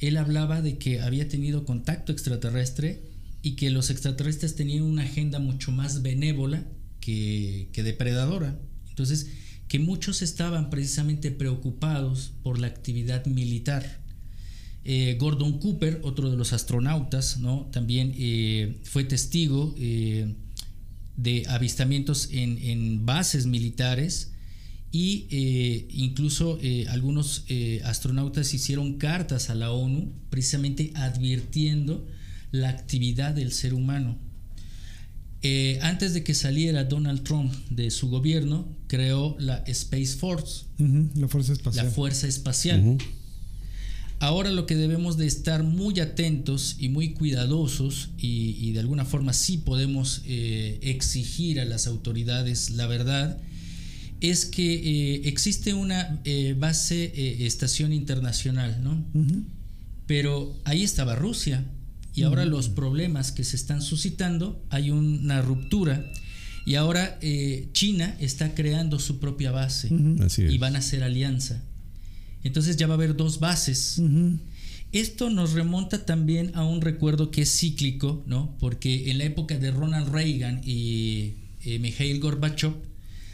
él hablaba de que había tenido contacto extraterrestre y que los extraterrestres tenían una agenda mucho más benévola que, que depredadora. Entonces, que muchos estaban precisamente preocupados por la actividad militar. Eh, Gordon Cooper, otro de los astronautas, ¿no? también eh, fue testigo eh, de avistamientos en, en bases militares y eh, incluso eh, algunos eh, astronautas hicieron cartas a la ONU precisamente advirtiendo la actividad del ser humano. Eh, antes de que saliera Donald Trump de su gobierno, creó la Space Force, La fuerza espacial. la Fuerza Espacial. Ahora lo que debemos de estar muy atentos y muy cuidadosos y, y de alguna forma sí podemos eh, exigir a las autoridades la verdad es que eh, existe una eh, base eh, estación internacional, ¿no? Pero ahí estaba Rusia y ahora los problemas que se están suscitando, hay una ruptura y ahora eh, China está creando su propia base y van a hacer alianza. Entonces ya va a haber dos bases. Esto nos remonta también a un recuerdo que es cíclico, ¿no? Porque en la época de Ronald Reagan y eh, Mikhail Gorbachev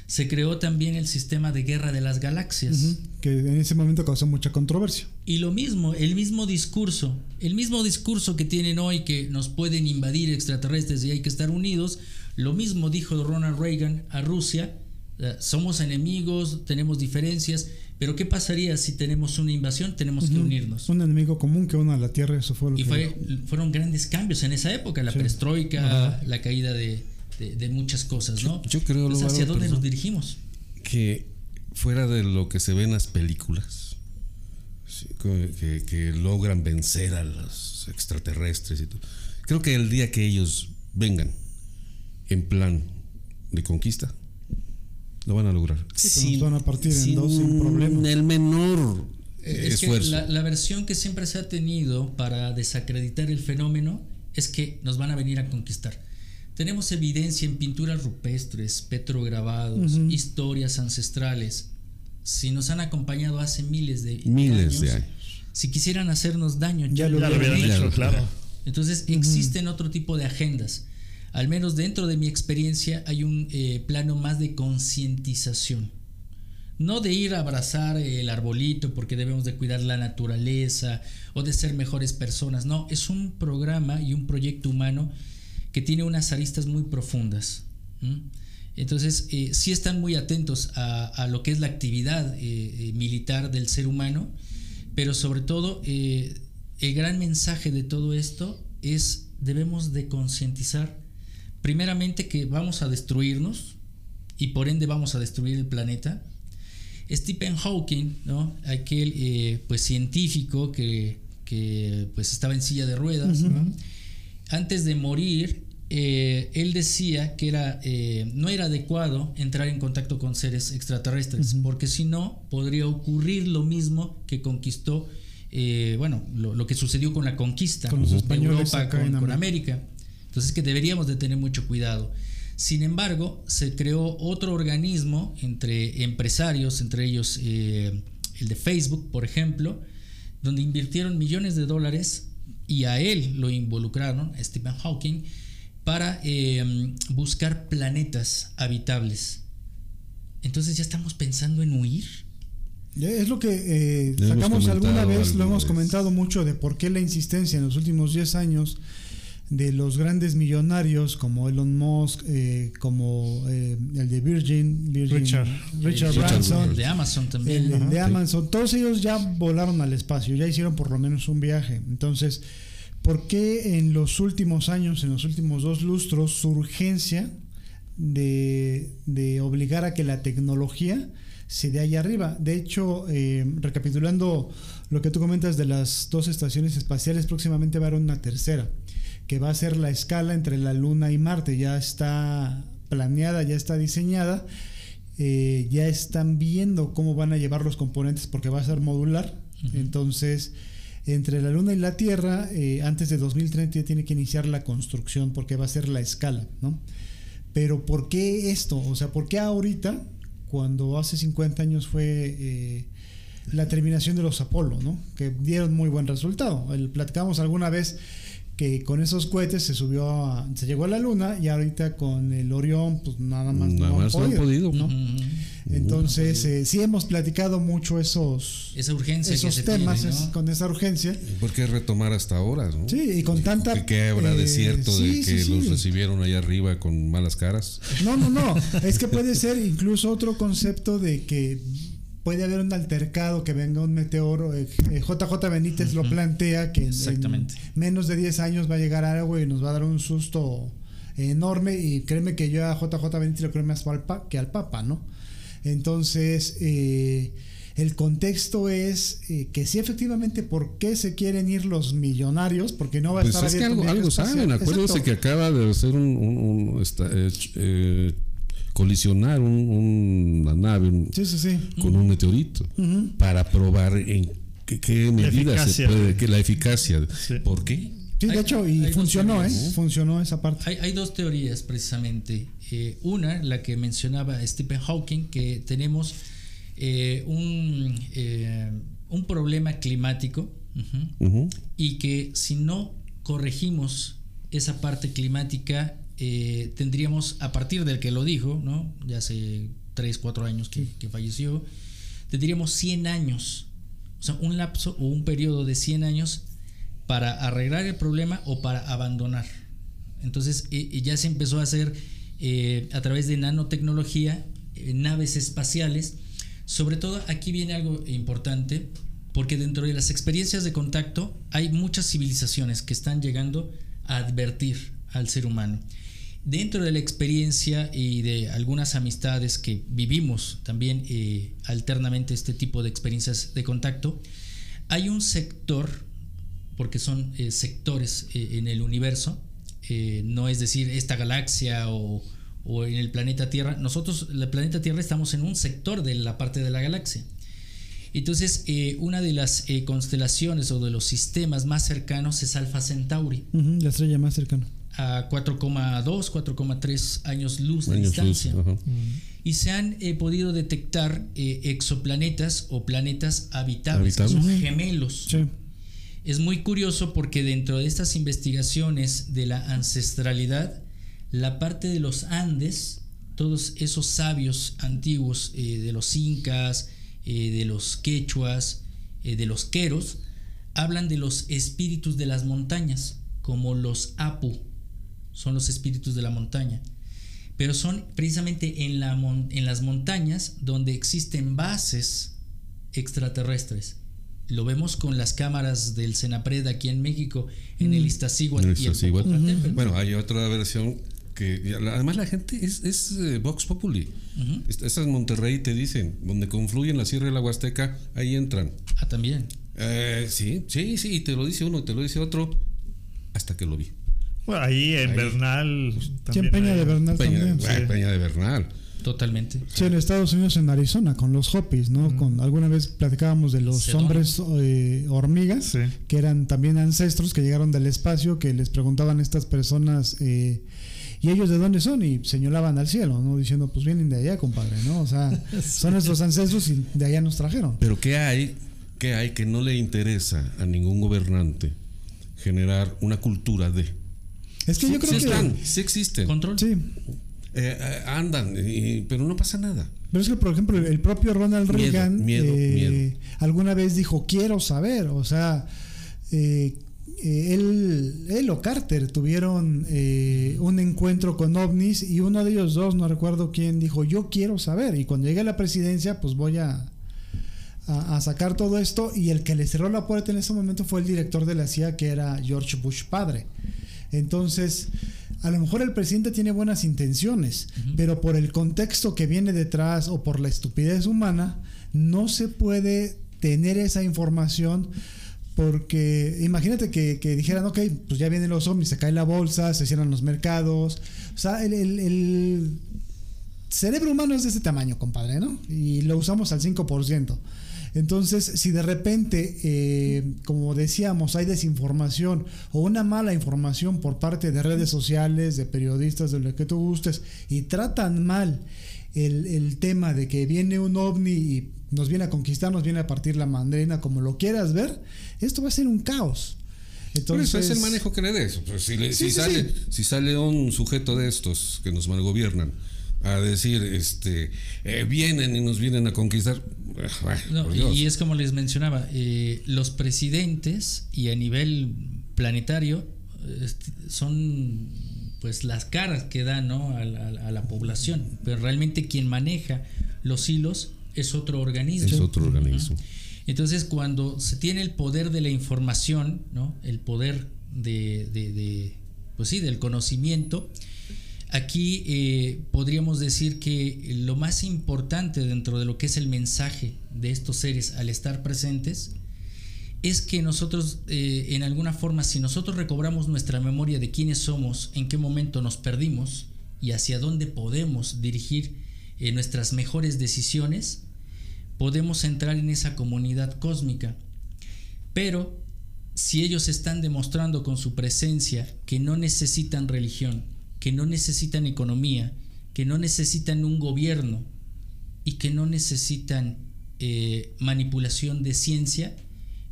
se creó también el sistema de guerra de las galaxias. Que en ese momento causó mucha controversia. Y lo mismo, el mismo discurso, el mismo discurso que tienen hoy que nos pueden invadir extraterrestres y hay que estar unidos, lo mismo dijo Ronald Reagan a Rusia, eh, somos enemigos, tenemos diferencias, Pero ¿qué pasaría si tenemos una invasión? Tenemos que unirnos. Un enemigo común que una a la Tierra, eso fue lo Y que fue, fueron grandes cambios en esa época, la perestroika, la caída de, de- de muchas cosas, ¿no? Yo creo, Entonces, ¿hacia dónde nos dirigimos? que fuera de lo que se ve en las películas, sí, que- que logran vencer a los extraterrestres y todo. Creo que el día que ellos vengan en plan de conquista, lo van a lograr. pues nos van a partir en dos sin problema. el menor eh, Es que esfuerzo. la, la versión que siempre se ha tenido para desacreditar el fenómeno es que nos van a venir a conquistar. Tenemos evidencia en pinturas rupestres, petrograbados, historias ancestrales. Si nos han acompañado hace miles de Miles de años. Si quisieran hacernos daño, Ya lo Ya lo hubieran hecho, claro. entonces existen otro tipo de agendas. Al menos dentro de mi experiencia hay un eh, plano más de concientización. No de ir a abrazar el arbolito porque debemos de cuidar la naturaleza o de ser mejores personas. No, es un programa y un proyecto humano que tiene unas aristas muy profundas. Entonces, eh, sí están muy atentos a, lo que es la actividad eh, eh, militar del ser humano, pero sobre todo el gran mensaje de todo esto es debemos de concientizar primeramente que vamos a destruirnos y por ende vamos a destruir el planeta. Stephen Hawking, ¿no? aquel eh, pues científico que, que, pues estaba en silla de ruedas, ¿no? antes de morir, eh, él decía que era, eh, no era adecuado entrar en contacto con seres extraterrestres, porque si no, podría ocurrir lo mismo que conquistó, eh, bueno, lo, lo que sucedió con la conquista Con los de españoles Europa con América. Entonces que deberíamos de tener mucho cuidado. Sin embargo, se creó otro organismo entre empresarios, entre ellos eh, el de Facebook, por ejemplo, donde invirtieron millones de dólares y a él lo involucraron, a Stephen Hawking, para eh, buscar planetas habitables. Entonces ya estamos pensando en huir. Es lo que eh, sacamos alguna vez, lo hemos comentado mucho de por qué la insistencia en los últimos 10 años de los grandes millonarios como Elon Musk, eh, como eh, el de Virgin, Virgin Richard. Richard Branson, el de Amazon también. el, el de. Amazon, todos ellos ya volaron al espacio, ya hicieron por lo menos un viaje. Entonces, ¿por qué en los últimos años, en los últimos dos lustros, su urgencia de, de obligar a que la tecnología se dé allá arriba? De hecho, eh, recapitulando lo que tú comentas de las dos estaciones espaciales, próximamente va a haber una tercera, que va a ser la escala entre la Luna y Marte. Ya está planeada, ya está diseñada eh, ya están viendo cómo van a llevar los componentes porque va a ser modular. Entonces, entre la Luna y la Tierra, eh, antes de 2030 ya tiene que iniciar la construcción porque va a ser la escala, ¿no? Pero ¿por qué esto? O sea, ¿por qué ahorita, cuando hace 50 años fue eh, la terminación de los Apolo, ¿no? Que dieron muy buen resultado. El, platicamos alguna vez que con esos cohetes se subió a, se llegó a la luna y ahorita con el Orión pues nada más Nada no más han podido, podido. ¿no? Ujú. Entonces, eh, sí hemos platicado mucho esos, Esa urgencia que esos se temas tiene, ¿no? es- con esa urgencia. ¿Por qué retomar hasta ahora? ¿no? Sí, y con tanta... Que, que habrá eh, de cierto de sí, que sí. los recibieron allá arriba con malas caras. No, no, no. Es que puede ser incluso otro concepto de que puede haber un altercado, que venga un meteoro. eh, eh, JJ Benítez lo plantea, que en- Exactamente. en menos de 10 años va a llegar algo y nos va a dar un susto enorme. Y créeme que yo a JJ Benítez lo creo más al pa- que al Papa, ¿no? Entonces, eh, el contexto es eh, que sí, efectivamente, ¿por qué se quieren ir los millonarios? Porque no va a Pues estar es que algo, saben. Acuérdense Exacto. que acaba de hacer un, un- un- esta- eh, eh, colisionar un- una nave un- Sí, sí, sí. con un meteorito para probar en qué, qué medidas se puede, que la eficacia. Sí. ¿Por qué? Sí, de Hay- hecho, y funcionó, ¿eh? Funcionó esa parte. Hay, hay dos teorías precisamente. Eh, una, la que mencionaba Stephen Hawking, que tenemos eh, un, eh, un problema climático y que si no corregimos esa parte climática, eh, tendríamos, a partir del que lo dijo, ¿no? ya hace 3, 4 años que, que falleció, tendríamos 100 años, o sea, un lapso o un periodo de 100 años para arreglar el problema o para abandonar. Entonces eh, ya se empezó a hacer eh, a través de nanotecnología, eh, naves espaciales, Sobre todo aquí viene algo importante, porque dentro de las experiencias de contacto hay muchas civilizaciones que están llegando a advertir al ser humano. Dentro de la experiencia y de algunas amistades que vivimos también eh, alternamente este tipo de experiencias de contacto, hay un sector, porque son eh, sectores eh, en el universo, no es decir esta galaxia o, o en el planeta Tierra, nosotros, el planeta Tierra, estamos en un sector de la parte de la galaxia. Entonces, eh, una de las eh, constelaciones o de los sistemas más cercanos es Alpha Centauri. Ujú, la estrella más cercana. A 4,2, 4,3 años luz de Años luz, distancia. ajá. Y se han eh, podido detectar eh, exoplanetas o planetas habitables, que Habitables. son gemelos. Sí. Es muy curioso porque dentro de estas investigaciones de la ancestralidad, la parte de los Andes, todos esos sabios antiguos eh, de los incas, eh, de los quechuas, eh, de los queros, hablan de los espíritus de las montañas, como los apu, son los espíritus de la montaña. Pero son precisamente en, la mon- en las montañas donde existen bases extraterrestres. Lo vemos con las cámaras del Senapred aquí en México, en el Iztaccíhuatl En el y el Iztaccíhuatl. Popocatépetl. Bueno, hay otra versión que además la gente es, es eh, Vox Populi. Est- Estas en Monterrey te dicen, donde confluyen la Sierra y la Huasteca, ahí entran. Ah, también. Eh, sí, sí, sí, y te lo dice uno, te lo dice otro, hasta que lo vi. Bueno, ahí en Ahí. Bernal. También en Peña hay- de Bernal Peña, también. sí. Peña de Bernal. Totalmente. Sí, en Estados Unidos, en Arizona, con los Hopis, ¿no? Con alguna vez platicábamos de los Sedona. hombres eh, hormigas, Sí. que eran también ancestros que llegaron del espacio, que les preguntaban a estas personas, eh, ¿y ellos de dónde son? Y señalaban al cielo, ¿no? Diciendo, pues vienen de allá, compadre, ¿no? O sea, son nuestros ancestros y de allá nos trajeron. Pero ¿qué hay? ¿Qué hay que no le interesa a ningún gobernante generar una cultura de? Es que yo creo sí que... están, sí existen, Control. Sí, eh, eh, andan, y- pero no pasa nada. Pero es que, por ejemplo, el propio Ronald Miedo, Reagan miedo, eh, miedo. alguna vez dijo, quiero saber, o sea, eh, él, él o Carter tuvieron eh, un encuentro con ovnis y uno de ellos dos, no recuerdo quién, dijo, yo quiero saber. Y cuando llegue a la presidencia, pues voy a, a, a sacar todo esto. Y el que le cerró la puerta en ese momento fue el director de la CIA, que era George Bush padre. Entonces, a lo mejor el presidente tiene buenas intenciones, pero por el contexto que viene detrás o por la estupidez humana, no se puede tener esa información porque imagínate que, que dijeran, ok, pues ya vienen los zombies, se cae la bolsa, se cierran los mercados. O sea, el, el- el cerebro humano es de ese tamaño, compadre, ¿no? Y lo usamos al 5%. Entonces, si de repente, eh, como decíamos, hay desinformación o una mala información por parte de redes sociales, de periodistas, de lo que tú gustes, y tratan mal el, el tema de que viene un ovni y nos viene a conquistar, nos viene a partir la mandrina, como lo quieras ver, esto va a ser un caos. Entonces, eso es el manejo que le des. Pues si, le- Sí, si sí, sale, sí. si sale un sujeto de estos que nos malgobiernan a decir, este, eh, vienen y nos vienen a conquistar, No, y- es como les mencionaba, eh, los presidentes y a nivel planetario este, son pues las caras que dan ¿no? a, la, a la población, pero realmente quien maneja los hilos es otro organismo. es otro organismo. Entonces, cuando se tiene el poder de la información, ¿no? El poder de, de- de, pues sí, del conocimiento, aquí eh, podríamos decir que lo más importante dentro de lo que es el mensaje de estos seres al estar presentes es que nosotros, eh, en alguna forma, si nosotros recobramos nuestra memoria de quiénes somos, en qué momento nos perdimos y hacia dónde podemos dirigir eh, nuestras mejores decisiones, podemos entrar en esa comunidad cósmica. Pero si ellos están demostrando con su presencia que no necesitan religión, que no necesitan economía, que no necesitan un gobierno y que no necesitan eh, manipulación de ciencia,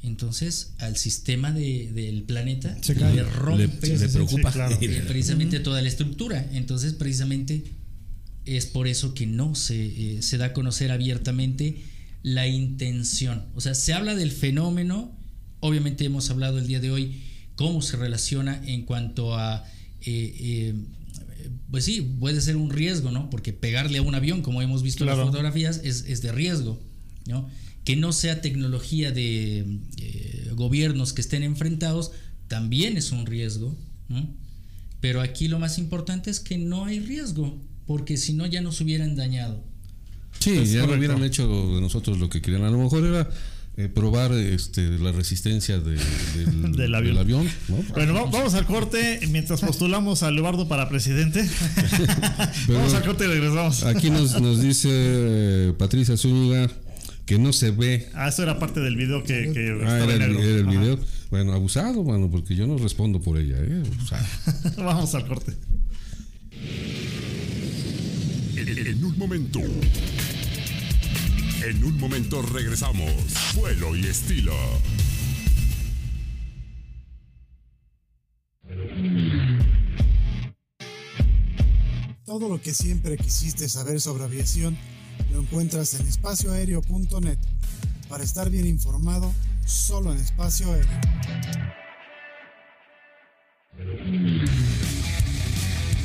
entonces al sistema de- del planeta Se cae. le rompe Le- le preocupa. sí, claro. precisamente toda la estructura. Entonces, precisamente es por eso que no se, eh, se da a conocer abiertamente la intención. O sea, se habla del fenómeno, obviamente hemos hablado el día de hoy cómo se relaciona en cuanto a, eh, eh, pues sí, puede ser un riesgo, ¿no? Porque pegarle a un avión, como hemos visto en las fotografías, es, es de riesgo. ¿no? Que no sea tecnología de eh, gobiernos que estén enfrentados, también es un riesgo, ¿no? Pero aquí lo más importante es que no hay riesgo, porque si no ya nos hubieran dañado. Sí, ya correcto. hubieran hecho de nosotros lo que querían. A lo mejor era eh, probar este, la resistencia de- del, Del avión. ¿no? Bueno, va- vamos al corte mientras postulamos a Leobardo para presidente. Pero- vamos al corte y regresamos. Aquí nos, nos dice eh, Patricia Zúñiga que no se ve. Ah, eso era parte del video que, que Ah, estaba era en el, era video. Bueno, abusado, mano, porque yo no respondo por ella. ¿eh? O sea, Vamos al corte. En, en un momento. En un momento regresamos. Vuelo y estilo. Todo lo que siempre quisiste saber sobre aviación lo encuentras en espacioaéreo.net. Para estar bien informado, solo en espacio aéreo.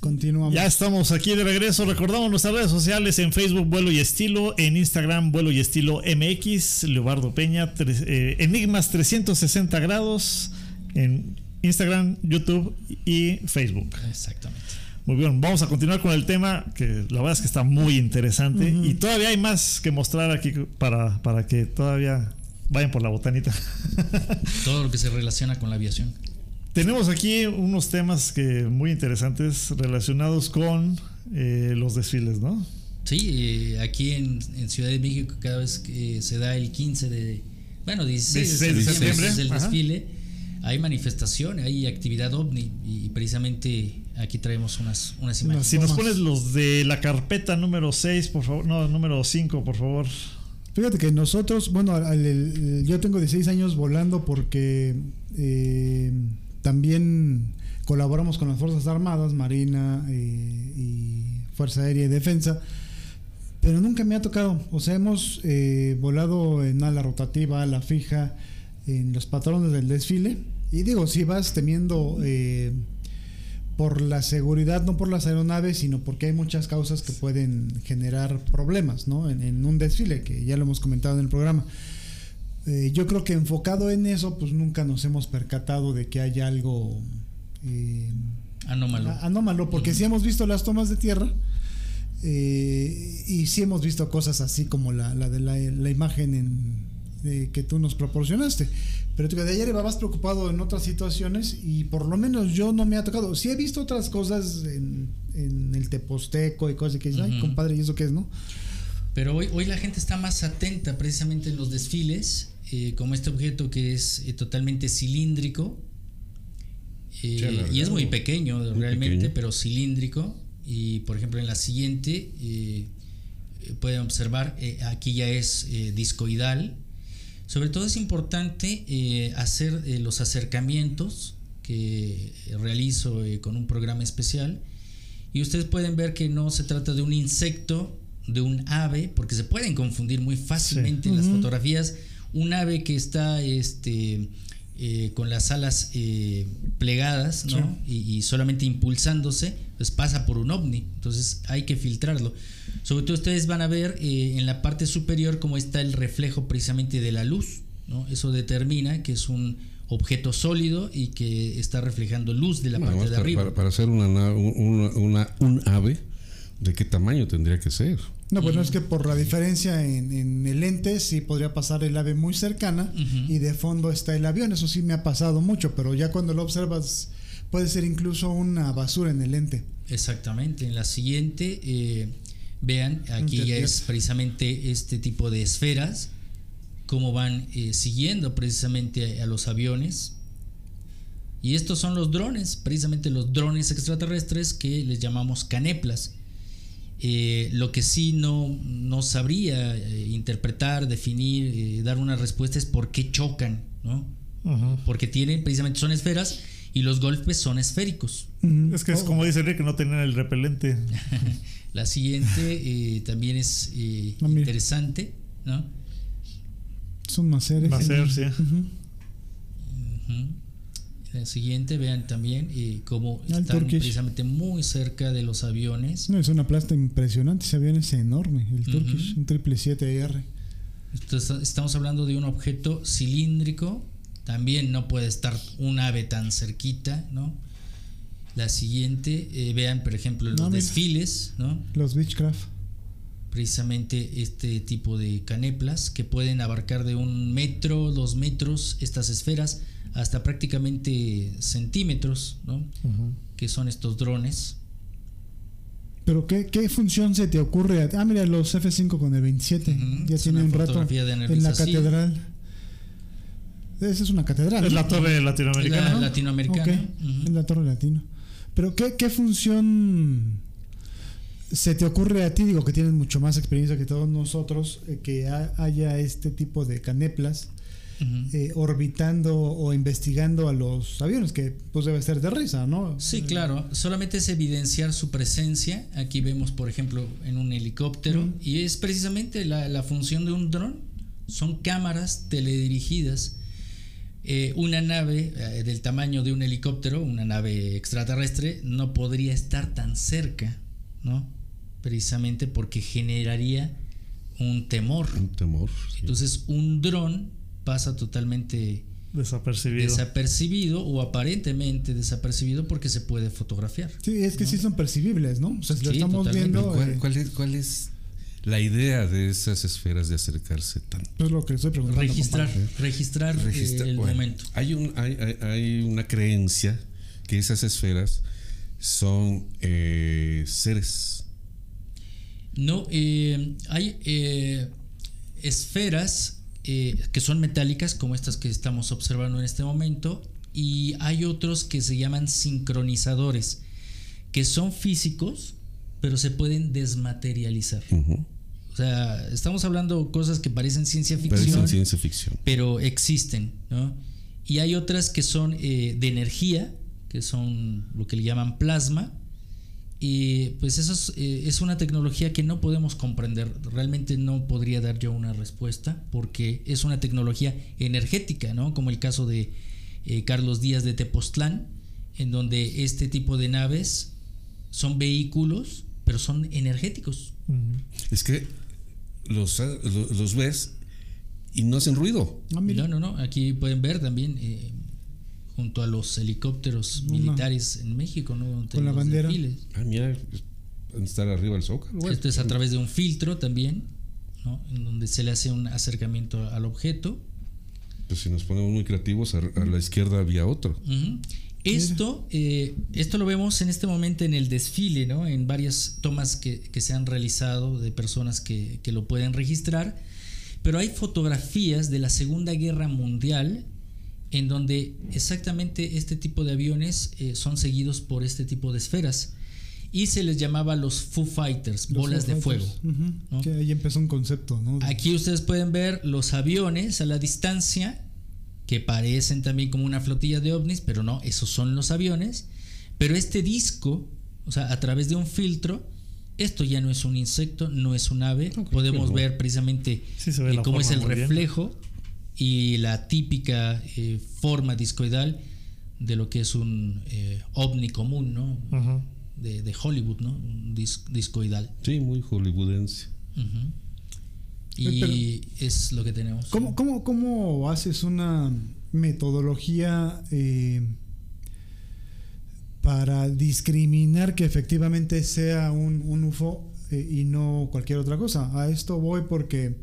Continuamos. Ya estamos aquí de regreso. Recordamos nuestras redes sociales en Facebook Vuelo y Estilo, en Instagram Vuelo y Estilo MX, Leobardo Peña, tres- eh, Enigmas 360 grados, en Instagram, YouTube y Facebook. Exactamente. Muy bien, vamos a continuar con el tema que la verdad es que está muy interesante y todavía hay más que mostrar aquí para, para que todavía vayan por la botanita. Todo lo que se relaciona con la aviación. Tenemos aquí unos temas que muy interesantes relacionados con eh, los desfiles, ¿no? Sí, eh, aquí en, en Ciudad de México cada vez que se da el 15 de, bueno, 16, 16 de septiembre, es el ajá. desfile, hay manifestaciones, hay actividad ovni y precisamente aquí traemos unas, unas imágenes. Si nos pones los de la carpeta número 6, por favor, no, número 5, por favor. Fíjate que nosotros, bueno, al- al- el- yo tengo 16 años volando porque eh, también colaboramos con las Fuerzas Armadas, Marina eh, y Fuerza Aérea y Defensa, pero nunca me ha tocado. O sea, hemos eh, volado en ala rotativa, ala fija, en los patrones del desfile. Y digo, si vas temiendo eh, por la seguridad, no por las aeronaves, sino porque hay muchas causas que pueden generar problemas, ¿no? En, en un desfile, que ya lo hemos comentado en el programa. Eh, yo creo que enfocado en eso, pues nunca nos hemos percatado de que hay algo eh, Anómalo. anómalo, porque sí hemos visto las tomas de tierra eh, y sí hemos visto cosas así como la, la de la, la imagen en- que tú nos proporcionaste. Pero tú, de ayer más preocupado en otras situaciones y por lo menos yo no me ha tocado. Sí he visto otras cosas en, en el Teposteco y cosas que dicen, ay, compadre, ¿y eso qué es, no? Pero hoy, hoy la gente está más atenta precisamente en los desfiles, eh, como este objeto que es eh, totalmente cilíndrico. eh, y es muy pequeño Muy realmente, pequeño. pero cilíndrico. Y por ejemplo en la siguiente pueden observar, aquí ya es discoidal. Sobre todo es importante eh, hacer los acercamientos que realizo con un programa especial. Y ustedes pueden ver que no se trata de un insecto, de un ave, porque se pueden confundir muy fácilmente en las fotografías. Un ave que está este, eh, con las alas eh, plegadas ¿no? y, y solamente impulsándose, pues pasa por un ovni. Entonces hay que filtrarlo. Sobre todo ustedes van a ver eh, en la parte superior cómo está el reflejo precisamente de la luz. ¿no? Eso determina que es un objeto sólido y que está reflejando luz de la parte de para, arriba. para- para hacer una, na- una- una- un ave, ¿De qué tamaño tendría que ser? No, pues no es que por la diferencia en, en el lente sí podría pasar el ave muy cercana y de fondo está el avión. Eso sí me ha pasado mucho, pero ya cuando lo observas puede ser incluso una basura en el lente. Exactamente. En la siguiente, eh, vean, aquí ya es precisamente este tipo de esferas, cómo van eh, siguiendo precisamente a, a los aviones. Y estos son los drones, precisamente los drones extraterrestres que les llamamos caneplas. Eh, lo que sí no, no sabría eh, interpretar, definir, eh, dar una respuesta es por qué chocan, ¿no? Porque tienen, precisamente son esferas y los golpes son esféricos. Es que es como dice Enrique, no tenían el repelente. La siguiente eh, también es eh, Ah, interesante, ¿no? Son más seres. Va a ser, sí. Ujú. La siguiente, vean también eh, cómo El están Turkish. precisamente muy cerca de los aviones. No, es una plasta impresionante. Ese avión es enorme. El Turkish, un 777R. Entonces, estamos hablando de un objeto cilíndrico. También no puede estar un ave tan cerquita, ¿no? La siguiente, eh, vean, por ejemplo, los No, desfiles, ¿no? Los Beechcraft. precisamente este tipo de caneplas que pueden abarcar de un metro, dos metros estas esferas hasta prácticamente centímetros, ¿no? que son estos drones. Pero ¿qué, ¿qué función se te ocurre? a- Ah, mira, los F5 con el 27. Ujú, Ya es tiene un rato en la catedral. Esa es una catedral. Es la torre latinoamericana. La latinoamericana. Es la torre latino. Pero ¿qué, ¿qué función se te ocurre a ti? Digo que tienes mucho más experiencia que todos nosotros, eh, que ha- haya este tipo de caneplas Eh, orbitando o investigando a los aviones, que pues debe ser de risa, ¿no? Sí, claro, solamente es evidenciar su presencia. Aquí vemos, por ejemplo, en un helicóptero, y es precisamente la, la función de un dron. Son cámaras teledirigidas. Eh, una nave eh, del tamaño de un helicóptero, una nave extraterrestre, no podría estar tan cerca, ¿no? Precisamente porque generaría un temor. Un temor. sí. Entonces, un dron pasa totalmente Desapercibido. desapercibido o aparentemente desapercibido porque se puede fotografiar. Sí, es que sí son percibibles, ¿no? O sea, si lo estamos totalmente. viendo, ¿Cuál, eh, cuál es, cuál es la idea de esas esferas de acercarse tanto? es lo que estoy preguntando. registrar, compadre. registrar, Registra- el bueno, momento. Hay, un, hay, hay- hay una creencia que esas esferas son eh, seres. No, eh, hay eh, esferas eh, que son metálicas, como estas que estamos observando en este momento, y hay otros que se llaman sincronizadores, que son físicos, pero se pueden desmaterializar. O sea, estamos hablando cosas que parecen ciencia Parecen ficción, ciencia ficción. pero existen, ¿no? Y hay otras que son eh, de energía, que son lo que le llaman plasma, y pues eso es, eh, es una tecnología que no podemos comprender. Realmente no podría dar yo una respuesta porque es una tecnología energética, ¿no? Como el caso de eh, Carlos Díaz de Tepoztlán, en donde este tipo de naves son vehículos, pero son energéticos. Es que los, los, los ves y no hacen ruido. Ah. No, no, no. Aquí pueden ver también eh, junto a los helicópteros No, no. militares en México, ¿no? Con la bandera. desfiles. Ah, mira, estar arriba del zócalo. Esto es a través de un filtro también, ¿no? En donde se le hace un acercamiento al objeto. pues si nos ponemos muy creativos, a, a la izquierda había otro. Ujú. Esto, eh, esto lo vemos en este momento en el desfile, ¿no? En varias tomas que, que se han realizado de personas que, que lo pueden registrar. Pero hay fotografías de la Segunda Guerra Mundial en donde exactamente este tipo de aviones eh, son seguidos por este tipo de esferas. Y se les llamaba los Foo Fighters, Los bolas de fuego. Que ahí empezó un concepto, ¿no? Aquí ustedes pueden ver los aviones a la distancia, que parecen también como una flotilla de ovnis, pero no, esos son los aviones. Pero este disco, o sea, a través de un filtro, esto ya no es un insecto, no es un ave. Podemos ver precisamente Sí, se ve eh, cómo es el bien. Y la típica eh, forma discoidal de lo que es un eh, ovni común, ¿no? De, de Hollywood, ¿no? Un dis- discoidal. Sí, muy hollywoodense. Ujú. Y es lo que tenemos. ¿Cómo, cómo, cómo haces una metodología eh, para discriminar que efectivamente sea un, un UFO eh, y no cualquier otra cosa. A esto voy porque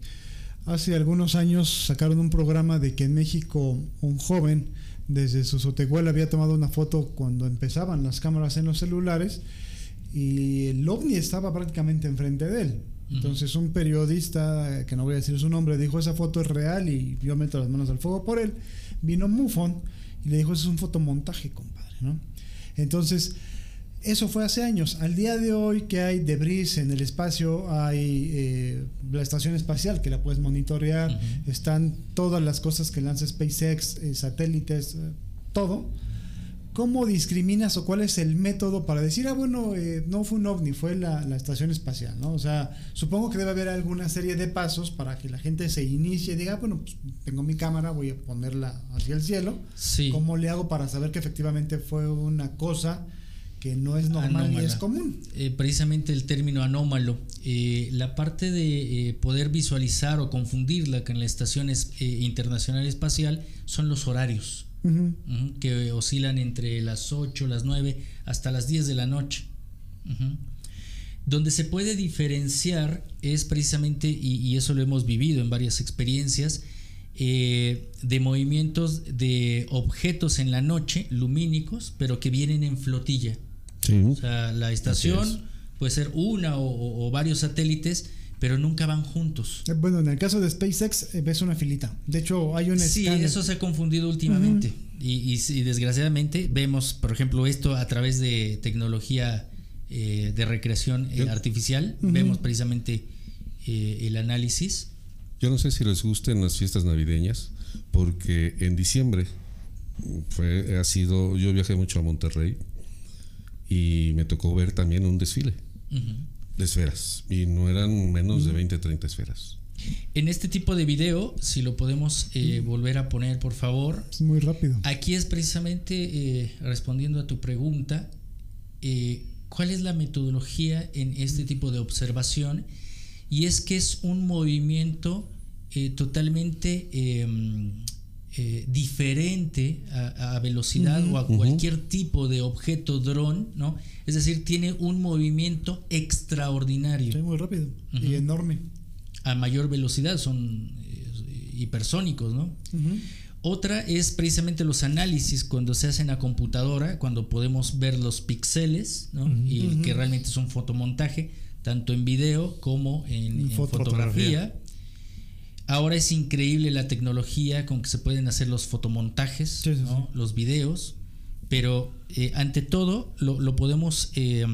hace algunos años sacaron un programa de que en México un joven desde su sotehuela había tomado una foto cuando empezaban las cámaras en los celulares y el ovni estaba prácticamente enfrente de él. Entonces un periodista, que no voy a decir su nombre, dijo esa foto es real y yo meto las manos al fuego por él. Vino Mufon y le dijo, eso es un fotomontaje, compadre. ¿no? Entonces, eso fue hace años. Al día de hoy que hay debris en el espacio, hay eh, la estación espacial que la puedes monitorear, están todas las cosas que lanza SpaceX, eh, satélites, eh, todo. ¿Cómo discriminas o cuál es el método para decir, ah, bueno, no fue un ovni, fue la, la, estación espacial, ¿no? O sea, supongo que debe haber alguna serie de pasos para que la gente se inicie y diga, ah, bueno, pues tengo mi cámara, voy a ponerla hacia el cielo. Sí. ¿Cómo le hago para saber que efectivamente fue una cosa que no es normal Anómala. ni es común. Eh, precisamente el término anómalo. Eh, la parte de eh, poder visualizar o confundirla con la Estación es- Internacional Espacial son los horarios, que oscilan entre las 8, las 9 hasta las 10 de la noche. Donde se puede diferenciar es precisamente, y, y eso lo hemos vivido en varias experiencias, eh, de movimientos de objetos en la noche, lumínicos, pero que vienen en flotilla. Sí. O sea, la estación es. puede ser una o, o- o varios satélites, pero nunca van juntos. Eh, Bueno, en el caso de SpaceX eh, ves una filita. De hecho, hay un Sí, escáner. eso se ha confundido últimamente. y, desgraciadamente vemos, por ejemplo, esto a través de tecnología eh, de recreación eh, artificial. Vemos precisamente eh, el análisis. Yo no sé si les gusten las fiestas navideñas, porque en diciembre fue, ha sido, yo viajé mucho a Monterrey y me tocó ver también un desfile de esferas y no eran menos de 20, 30 esferas. En este tipo de video, si lo podemos eh, volver a poner, por favor, Es muy rápido. Aquí es precisamente eh, respondiendo a tu pregunta, eh, ¿cuál es la metodología en este tipo de observación? Y es que es un movimiento eh, totalmente eh, diferente a, a velocidad o a cualquier tipo de objeto dron, ¿no? Es decir, tiene un movimiento extraordinario Sí, muy rápido. Y enorme. a mayor velocidad, son eh, hipersónicos, ¿no? Otra es precisamente los análisis cuando se hacen a computadora, cuando podemos ver los píxeles, ¿no? y que realmente es un fotomontaje, tanto en video como en, en Foto- fotografía. Ahora es increíble la tecnología con que se pueden hacer los fotomontajes, Sí, sí, ¿no? los videos, pero eh, ante todo lo, lo podemos eh,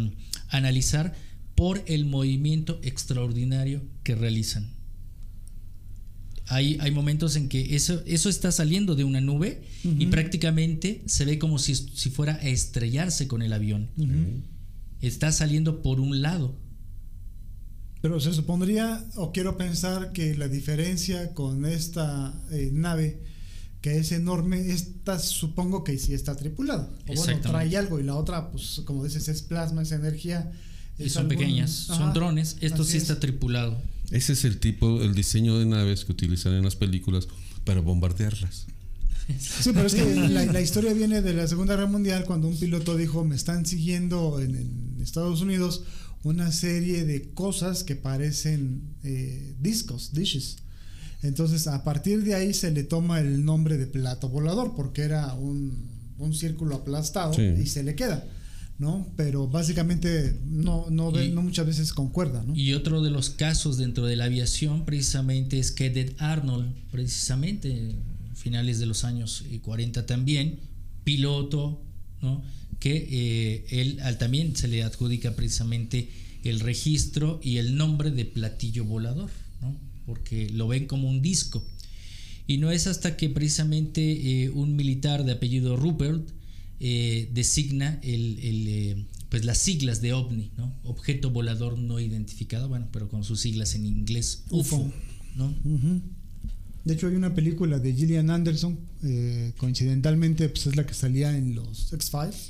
analizar por el movimiento extraordinario que realizan. Hay, hay momentos en que eso, eso está saliendo de una nube y prácticamente se ve como si, si fuera a estrellarse con el avión. Está saliendo por un lado. Pero se supondría, o quiero pensar, que la diferencia con esta eh, nave, que es enorme, esta supongo que sí está tripulada. O bueno, trae algo y la otra, pues como dices, es plasma, es energía. Y es son algún- pequeñas, Ajá, son drones. Esto sí es. está tripulado. Ese es el tipo, el diseño de naves que utilizan en las películas para bombardearlas. Sí, pero es que la, la historia viene de la Segunda Guerra Mundial cuando un piloto dijo, me están siguiendo en, en Estados Unidos una serie de cosas que parecen eh, discos, dishes. Entonces, a partir de ahí se le toma el nombre de plato volador porque era un, un círculo aplastado Sí. y se le queda, ¿no? Pero básicamente no, no, ve- Y- no muchas veces concuerda, ¿no? Y otro de los casos dentro de la aviación precisamente es Kenneth Arnold, precisamente finales de los años eh, 40 también, piloto, ¿no? Que eh, él al- también se le adjudica precisamente el registro y el nombre de platillo volador, ¿no? porque lo ven como un disco. Y no es hasta que precisamente eh, un militar de apellido Rupert eh, designa el, el, pues las siglas de OVNI, ¿no? Objeto volador no identificado, bueno, pero con sus siglas en inglés, UFO, UFO. ¿no? De hecho, hay una película de Gillian Anderson, eh, coincidentalmente, pues es la que salía en los X-Files,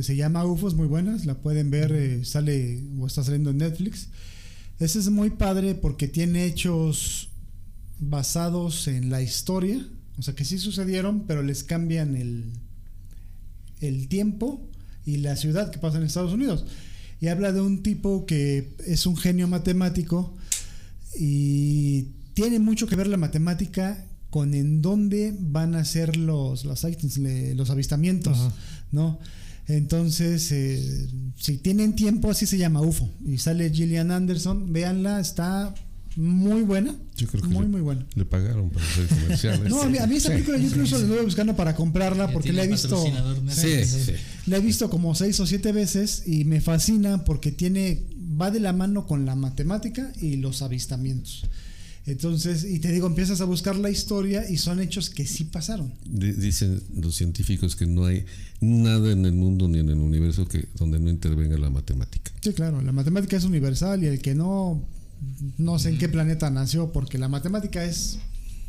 que se llama UFOs, muy buenas, la pueden ver, eh, sale o está saliendo en Netflix. Ese es muy padre porque tiene hechos basados en la historia, o sea que sí sucedieron, pero les cambian el, el tiempo y la ciudad que pasa en Estados Unidos. Y habla de un tipo que es un genio matemático y tiene mucho que ver la matemática con en dónde van a ser los, los, los avistamientos, ¿no? Entonces, eh, si tienen tiempo, así se llama UFO. Y sale Gillian Anderson, véanla, está muy buena. Yo creo que muy, le, muy buena. Le pagaron para hacer comerciales. No, a mí, a mí esa película yo incluso la estuve buscando para comprarla porque la he visto. Sí, sí. La he visto como seis o siete veces y me fascina porque tiene va de la mano con la matemática y los avistamientos. Entonces, y te digo, empiezas a buscar la historia y son hechos que sí pasaron. Dicen los científicos que no hay nada en el mundo ni en el universo que donde no intervenga la matemática. Sí, claro, la matemática es universal y el que no, no sé en qué planeta nació, porque la matemática es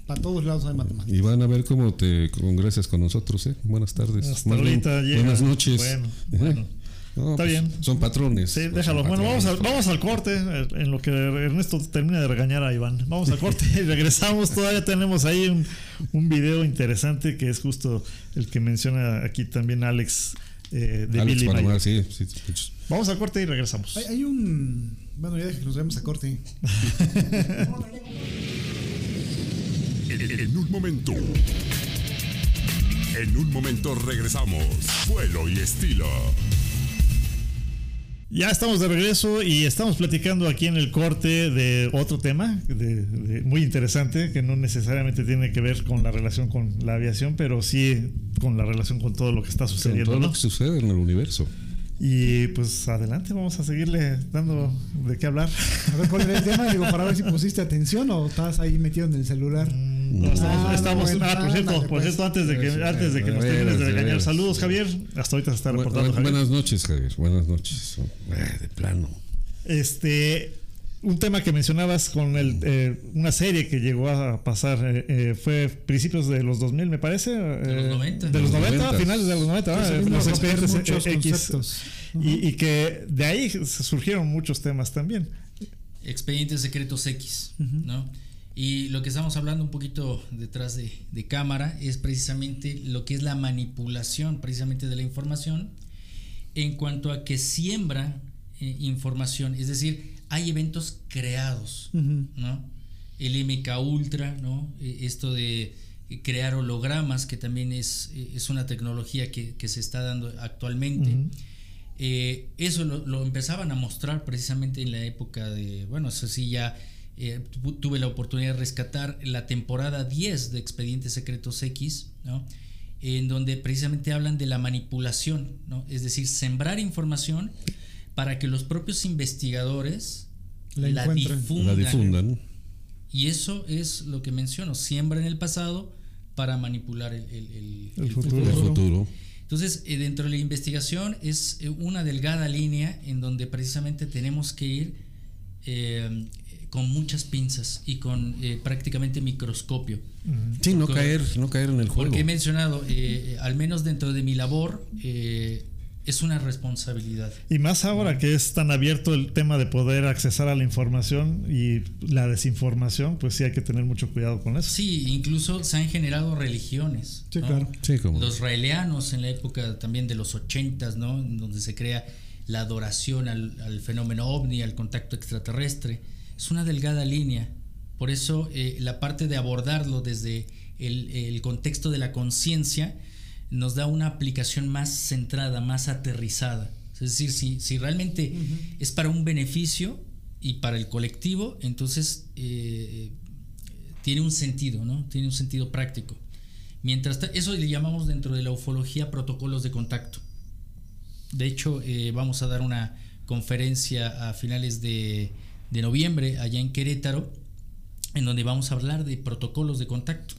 para todos lados hay matemáticas. Y van a ver cómo te congresas con nosotros, ¿eh? Buenas tardes. Hasta ahorita llega. Buenas noches. Bueno, bueno. No, Está pues, bien. Son patrones. Sí, Son déjalo. Bueno, vamos, patrones. a- vamos al corte, eh, en lo que Ernesto termina de regañar a Iván. Vamos al corte y regresamos. Todavía tenemos ahí un, un video interesante que es justo el que menciona aquí también Alex eh, de Alex Billy. Palomar, sí. Vamos al corte y regresamos. Hay, hay un. Bueno, ya que nos vemos a corte. En, en un momento. En un momento regresamos. Vuelo y estilo. Ya estamos de regreso y estamos platicando aquí en el corte de otro tema de- de- muy interesante que no necesariamente tiene que ver con la relación con la aviación, pero sí con la relación con todo lo que está Con sucediendo. todo ¿no? lo que sucede en el universo. Y pues adelante, vamos a seguirle dando de qué hablar. A ver cuál era el tema, digo, para ver si pusiste atención o estás ahí metido en el celular. No, estamos, Ah, estamos- ah, por cierto, por pues. cierto, antes de que, Sí, antes de que nos termines de regañar, saludos Javier. Hasta ahorita se está reportando bu- Javier. buenas noches, Javier. Buenas noches. Eh, de plano. Este, un tema que mencionabas con el, eh, una serie que llegó a pasar, eh, eh, fue principios de los 2000, me parece. De los 90. De los De los 90, 90. finales de los 90, Sí, ah, se vino los expedientes muchos eh, X. conceptos. Y, y que de ahí surgieron muchos temas también. Expedientes secretos X, ¿no? Y lo que estamos hablando un poquito detrás de, de cámara es precisamente lo que es la manipulación precisamente de la información en cuanto a que siembra eh, información, es decir, hay eventos creados. ¿no? El MK Ultra, ¿no? Eh, Esto de crear hologramas, que también es, eh, es una tecnología que, que se está dando actualmente. Eh, eso lo, lo empezaban a mostrar precisamente en la época de, bueno, eso sí, ya eh, tu- tuve la oportunidad de rescatar la temporada 10 de Expedientes Secretos X, ¿no? En donde precisamente hablan de la manipulación, ¿no? Es decir, sembrar información para que los propios investigadores La difundan. La difundan. Y eso es lo que menciono, siembra en el pasado para manipular el, el- el- El el futuro. El futuro. entonces, eh, dentro de la investigación es eh, una delgada línea en donde precisamente tenemos que ir eh, con muchas pinzas y con eh, prácticamente microscopio. Sí, no caer, no caer en el juego. Porque he mencionado, eh, al menos dentro de mi labor, eh, es una responsabilidad. Y más ahora que es tan abierto el tema de poder accesar a la información y la desinformación, pues sí hay que tener mucho cuidado con eso. Sí, incluso se han generado religiones. Sí, ¿no? claro. Sí, como. Los raelianos en la época también de los ochentas, ¿no? En donde se crea la adoración al, al fenómeno ovni, al contacto extraterrestre. Es una delgada línea. Por eso eh, la parte de abordarlo desde el, el contexto de la conciencia nos da una aplicación más centrada, más aterrizada. Es decir, si, si realmente es para un beneficio y para el colectivo, entonces eh, tiene un sentido, ¿no? Tiene un sentido práctico. Mientras eso le llamamos dentro de la ufología protocolos de contacto. De hecho, eh, vamos a dar una conferencia a finales de, de noviembre allá en Querétaro, en donde vamos a hablar de protocolos de contacto.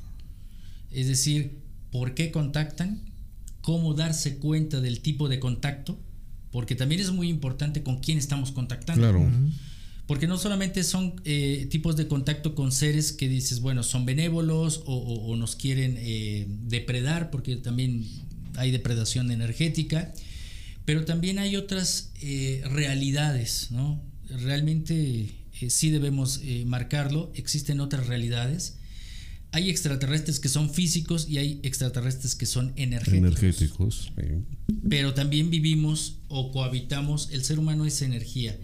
Es decir, por qué contactan, cómo darse cuenta del tipo de contacto, porque también es muy importante con quién estamos contactando. Claro. Porque no solamente son eh, tipos de contacto con seres que dices, bueno, son benévolos o, o- o nos quieren eh, depredar, porque también hay depredación energética, pero también hay otras eh, realidades, ¿no? Realmente eh, sí debemos eh, marcarlo, existen otras realidades. hay extraterrestres que son físicos y hay extraterrestres que son energéticos. Energéticos. sí. Pero también vivimos o cohabitamos, el ser humano es energía.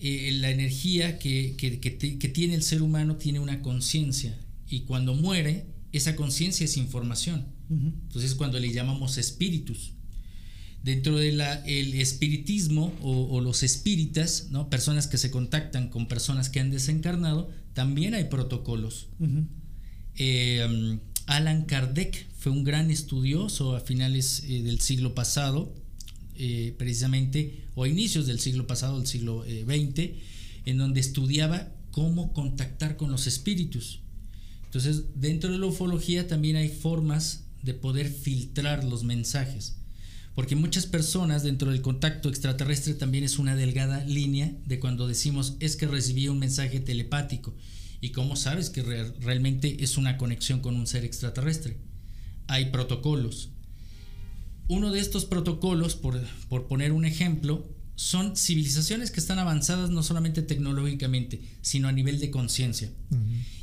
Eh, la energía que, que- que te- que tiene el ser humano tiene una conciencia y cuando muere, esa conciencia es información. Entonces es cuando le llamamos espíritus. Dentro del espiritismo o, o los espíritas, ¿no? personas que se contactan con personas que han desencarnado, también hay protocolos. Eh, um, Alan Kardec fue un gran estudioso a finales eh, del siglo pasado, eh, precisamente, o a inicios del siglo pasado, del siglo XX, en donde estudiaba cómo contactar con los espíritus. Entonces, dentro de la ufología también hay formas de poder filtrar los mensajes. Porque muchas personas dentro del contacto extraterrestre también es una delgada línea de cuando decimos es que recibí un mensaje telepático. ¿Y cómo sabes que re- realmente es una conexión con un ser extraterrestre? Hay protocolos. Uno de estos protocolos, por, por poner un ejemplo, son civilizaciones que están avanzadas no solamente tecnológicamente, sino a nivel de conciencia.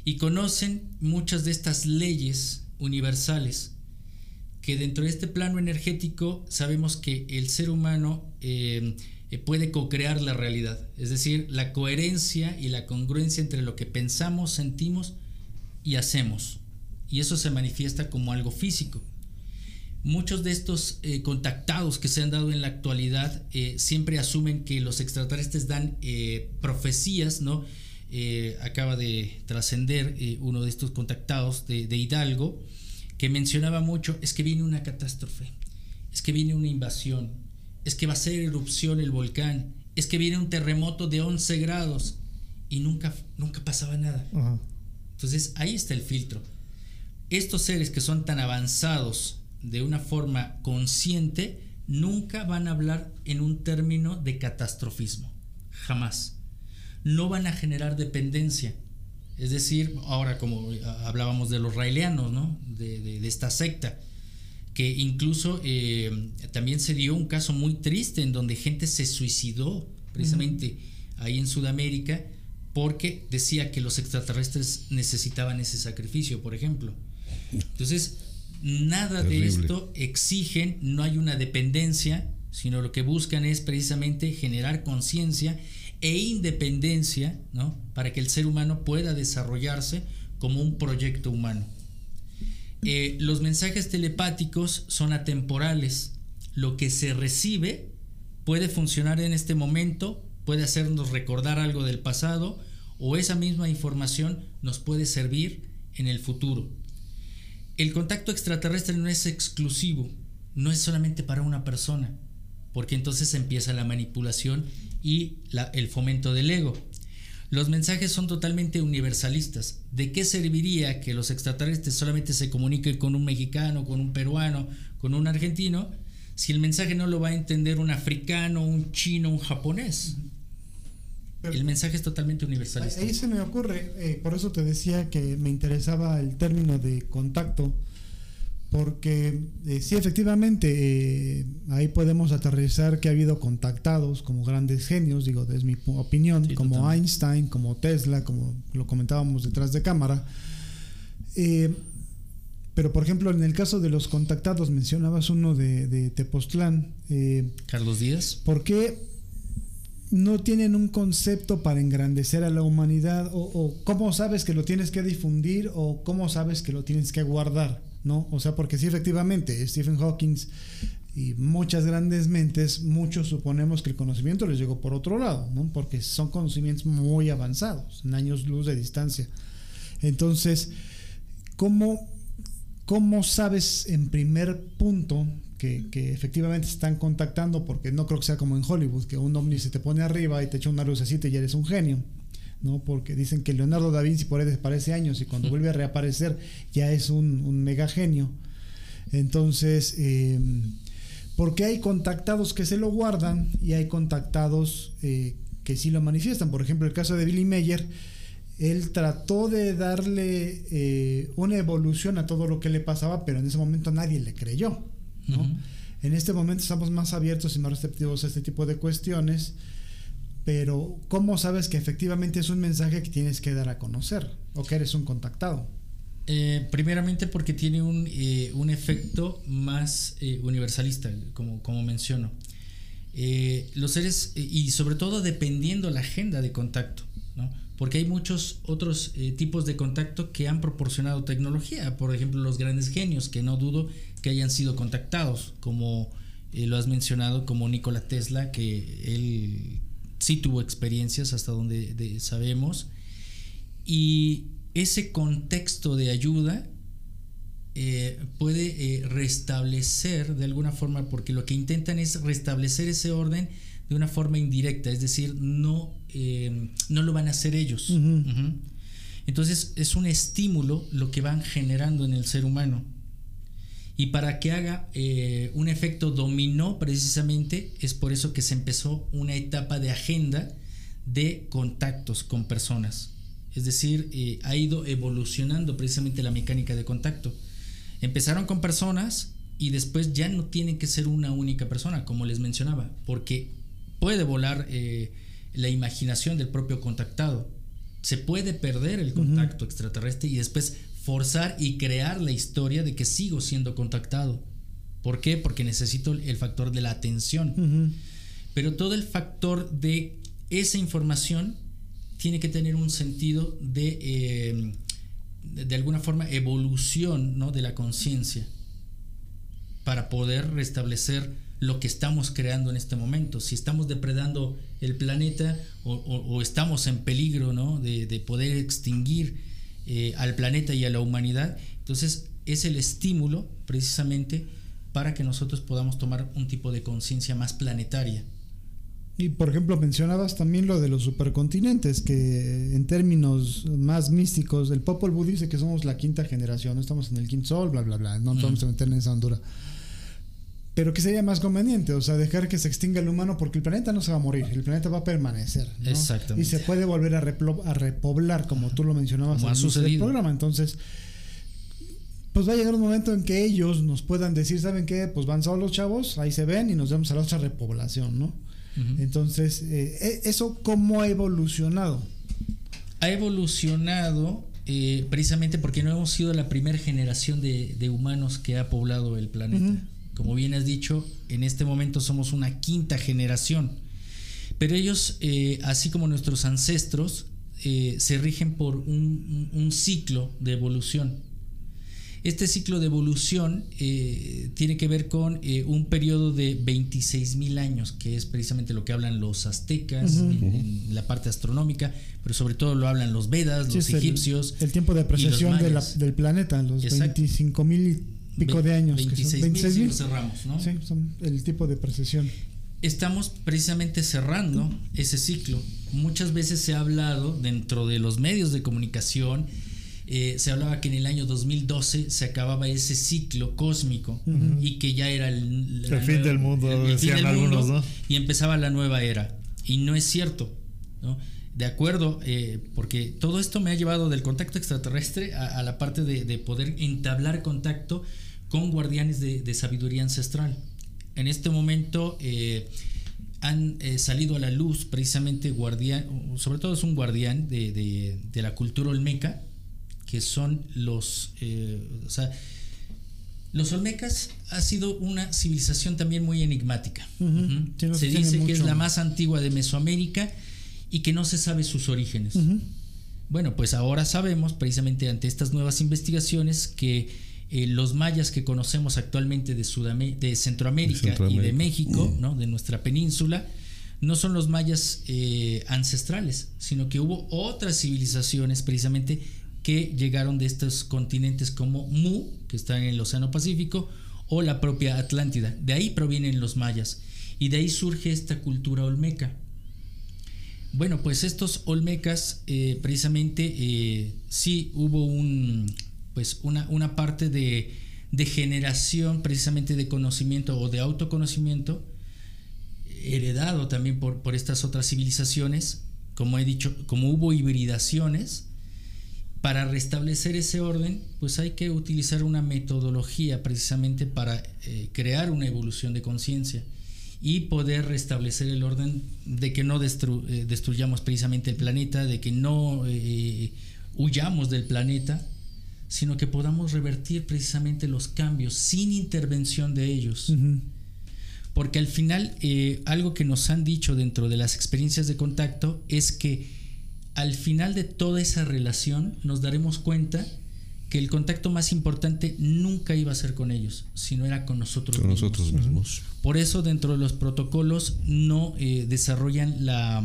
Y conocen muchas de estas leyes universales que dentro de este plano energético sabemos que el ser humano eh, eh, puede co-crear la realidad, es decir, la coherencia y la congruencia entre lo que pensamos, sentimos y hacemos. Y eso se manifiesta como algo físico. Muchos de estos eh, contactados que se han dado en la actualidad siempre asumen que los extraterrestres dan profecías, ¿no? Acaba de trascender uno de estos contactados de Hidalgo, que mencionaba mucho, es que viene una catástrofe, es que viene una invasión, es que va a ser erupción el volcán, es que viene un terremoto de 11 grados y nunca, nunca pasaba nada. Entonces ahí está el filtro. Estos seres que son tan avanzados de una forma consciente nunca van a hablar en un término de catastrofismo. Jamás. No van a generar dependencia. Es decir, ahora como hablábamos de los raelianos, ¿no? De, de- de esta secta, que incluso eh, también se dio un caso muy triste en donde gente se suicidó precisamente ahí en Sudamérica porque decía que los extraterrestres necesitaban ese sacrificio, por ejemplo. Entonces, nada de esto exigen, no hay una dependencia, sino lo que buscan es precisamente generar conciencia e independencia, ¿no? Para que el ser humano pueda desarrollarse como un proyecto humano. Eh, los mensajes telepáticos son atemporales. Lo que se recibe puede funcionar en este momento, puede hacernos recordar algo del pasado o esa misma información nos puede servir en el futuro. El contacto extraterrestre no es exclusivo, no es solamente para una persona, porque entonces empieza la manipulación y la- el fomento del ego. Los mensajes son totalmente universalistas. ¿De qué serviría que los extraterrestres solamente se comuniquen con un mexicano, con un peruano, con un argentino, si el mensaje no lo va a entender un africano, un chino, un japonés? El mensaje es totalmente universalista. Ahí se me ocurre, eh, por eso te decía que me interesaba el término de contacto, porque eh, sí, efectivamente, eh, ahí podemos aterrizar que ha habido contactados como grandes genios, digo, desde mi opinión, Sí, como totalmente. Einstein, como Tesla, como lo comentábamos detrás de cámara. Eh, pero, por ejemplo, en el caso de los contactados, mencionabas uno de, de Tepoztlán. eh, Carlos Díaz. ¿Por qué no tienen un concepto para engrandecer a la humanidad? O, o cómo sabes que lo tienes que difundir? ¿O cómo sabes que lo tienes que guardar? ¿No? O sea, porque sí, efectivamente, Stephen Hawking y muchas grandes mentes, muchos suponemos que el conocimiento les llegó por otro lado, ¿no? Porque son conocimientos muy avanzados, en años luz de distancia. Entonces, ¿cómo, cómo sabes en primer punto que, que efectivamente están contactando? Porque no creo que sea como en Hollywood, que un ovni se te pone arriba y te echa una lucecita y ya eres un genio. ¿No? Porque dicen que Leonardo da Vinci por ahí desaparece años y cuando vuelve a reaparecer ya es un, un mega genio. Entonces, eh, porque hay contactados que se lo guardan y hay contactados eh, que sí lo manifiestan. Por ejemplo, el caso de Billy Mayer, él trató de darle eh, una evolución a todo lo que le pasaba, pero en ese momento nadie le creyó. ¿no? En este momento estamos más abiertos y más receptivos a este tipo de cuestiones, pero ¿cómo sabes que efectivamente es un mensaje que tienes que dar a conocer o que eres un contactado? Eh, primeramente porque tiene un, eh, un efecto más eh, universalista, como, como menciono. Los seres, y sobre todo dependiendo la agenda de contacto, ¿no? porque hay muchos otros tipos de contacto que han proporcionado tecnología, por ejemplo los grandes genios, que no dudo que hayan sido contactados, como lo has mencionado, como Nikola Tesla, que él sí tuvo experiencias hasta donde de- sabemos, y ese contexto de ayuda eh, puede eh, restablecer de alguna forma, porque lo que intentan es restablecer ese orden de una forma indirecta, es decir, no, eh, no lo van a hacer ellos. Entonces es un estímulo lo que van generando en el ser humano. Y para que haga eh, un efecto dominó precisamente, es por eso que se empezó una etapa de agenda de contactos con personas. Es decir, eh, ha ido evolucionando precisamente la mecánica de contacto. Empezaron con personas y después ya no tienen que ser una única persona, como les mencionaba, porque puede volar eh, la imaginación del propio contactado. Se puede perder el contacto extraterrestre y después forzar y crear la historia de que sigo siendo contactado. ¿Por qué? Porque necesito el factor de la atención. Pero todo el factor de esa información tiene que tener un sentido de, eh, de, de alguna forma, evolución ¿no? de la conciencia para poder restablecer lo que estamos creando en este momento. Si estamos depredando el planeta o, o- o estamos en peligro ¿no? de, de poder extinguir eh, al planeta y a la humanidad, entonces es el estímulo precisamente para que nosotros podamos tomar un tipo de conciencia más planetaria. Y por ejemplo, mencionabas también lo de los supercontinentes, que en términos más místicos, el Popol Vuh dice que somos la quinta generación, no estamos en el quinto sol, bla, bla, bla, no nos vamos a meter en esa hondura. Pero que sería más conveniente, o sea, dejar que se extinga el humano porque el planeta no se va a morir, el planeta va a permanecer. ¿no? Exactamente. Y se puede volver a, a repoblar, como tú lo mencionabas Como al ha sucedido. programa. Entonces, pues va a llegar un momento en que ellos nos puedan decir, ¿saben qué? Pues van solos, chavos, ahí se ven y nos vemos a la otra repoblación, ¿no? Entonces, eh, e- ¿eso cómo ha evolucionado? ha evolucionado eh, precisamente porque no hemos sido la primera generación de, de humanos que ha poblado el planeta. Como bien has dicho, en este momento somos una quinta generación. Pero ellos, eh, así como nuestros ancestros, eh, se rigen por un, ciclo de evolución. Este ciclo de evolución eh, tiene que ver con eh, un periodo de 26 mil años, que es precisamente lo que hablan los aztecas en, en la parte astronómica, pero sobre todo lo hablan los Vedas, Sí, los el- egipcios. El, tiempo de la- mayas. del planeta, los Exacto. 25 mil y pico de años. que son 26 26 mil mil. si lo cerramos, ¿no? Sí, son el tipo de precesión. estamos precisamente cerrando ese ciclo. Muchas veces se ha hablado dentro de los medios de comunicación, eh, se hablaba que en el año 2012 se acababa ese ciclo cósmico y que ya era el, fin del mundo, decían algunos, ¿no? Y empezaba la nueva era. Y no es cierto. ¿no? De acuerdo, eh, porque todo esto me ha llevado del contacto extraterrestre a, a la parte de, de poder entablar contacto con guardianes de, de sabiduría ancestral. En este momento eh, han eh, salido a la luz precisamente guardián, sobre todo es un guardián de, de- de la cultura olmeca, que son los, eh, o sea, los olmecas ha sido una civilización también muy enigmática. Se dice que es la más antigua de Mesoamérica y que no se sabe sus orígenes. Bueno, pues ahora sabemos, precisamente ante estas nuevas investigaciones, que eh, los mayas que conocemos actualmente de, de Centroamérica, De Centroamérica. y de México, ¿no? de nuestra península, no son los mayas eh, ancestrales, sino que hubo otras civilizaciones precisamente que llegaron de estos continentes como Mu, que está en el Océano Pacífico, o la propia Atlántida. De ahí provienen los mayas. Y de ahí surge esta cultura olmeca. Bueno, pues estos olmecas, eh, precisamente, eh, sí hubo un, pues una, una parte de, de generación, precisamente de conocimiento o de autoconocimiento, heredado también por, por estas otras civilizaciones, como he dicho, como hubo hibridaciones, para restablecer ese orden, pues hay que utilizar una metodología precisamente para eh, crear una evolución de conciencia y poder restablecer el orden de que no eh, destruyamos precisamente el planeta, de que no eh, huyamos del planeta, sino que podamos revertir precisamente los cambios sin intervención de ellos. Porque al final, eh, algo que nos han dicho dentro de las experiencias de contacto es que al final de toda esa relación nos daremos cuenta que el contacto más importante nunca iba a ser con ellos, sino era con nosotros Con mismos. nosotros mismos. Por eso dentro de los protocolos no eh, desarrollan la,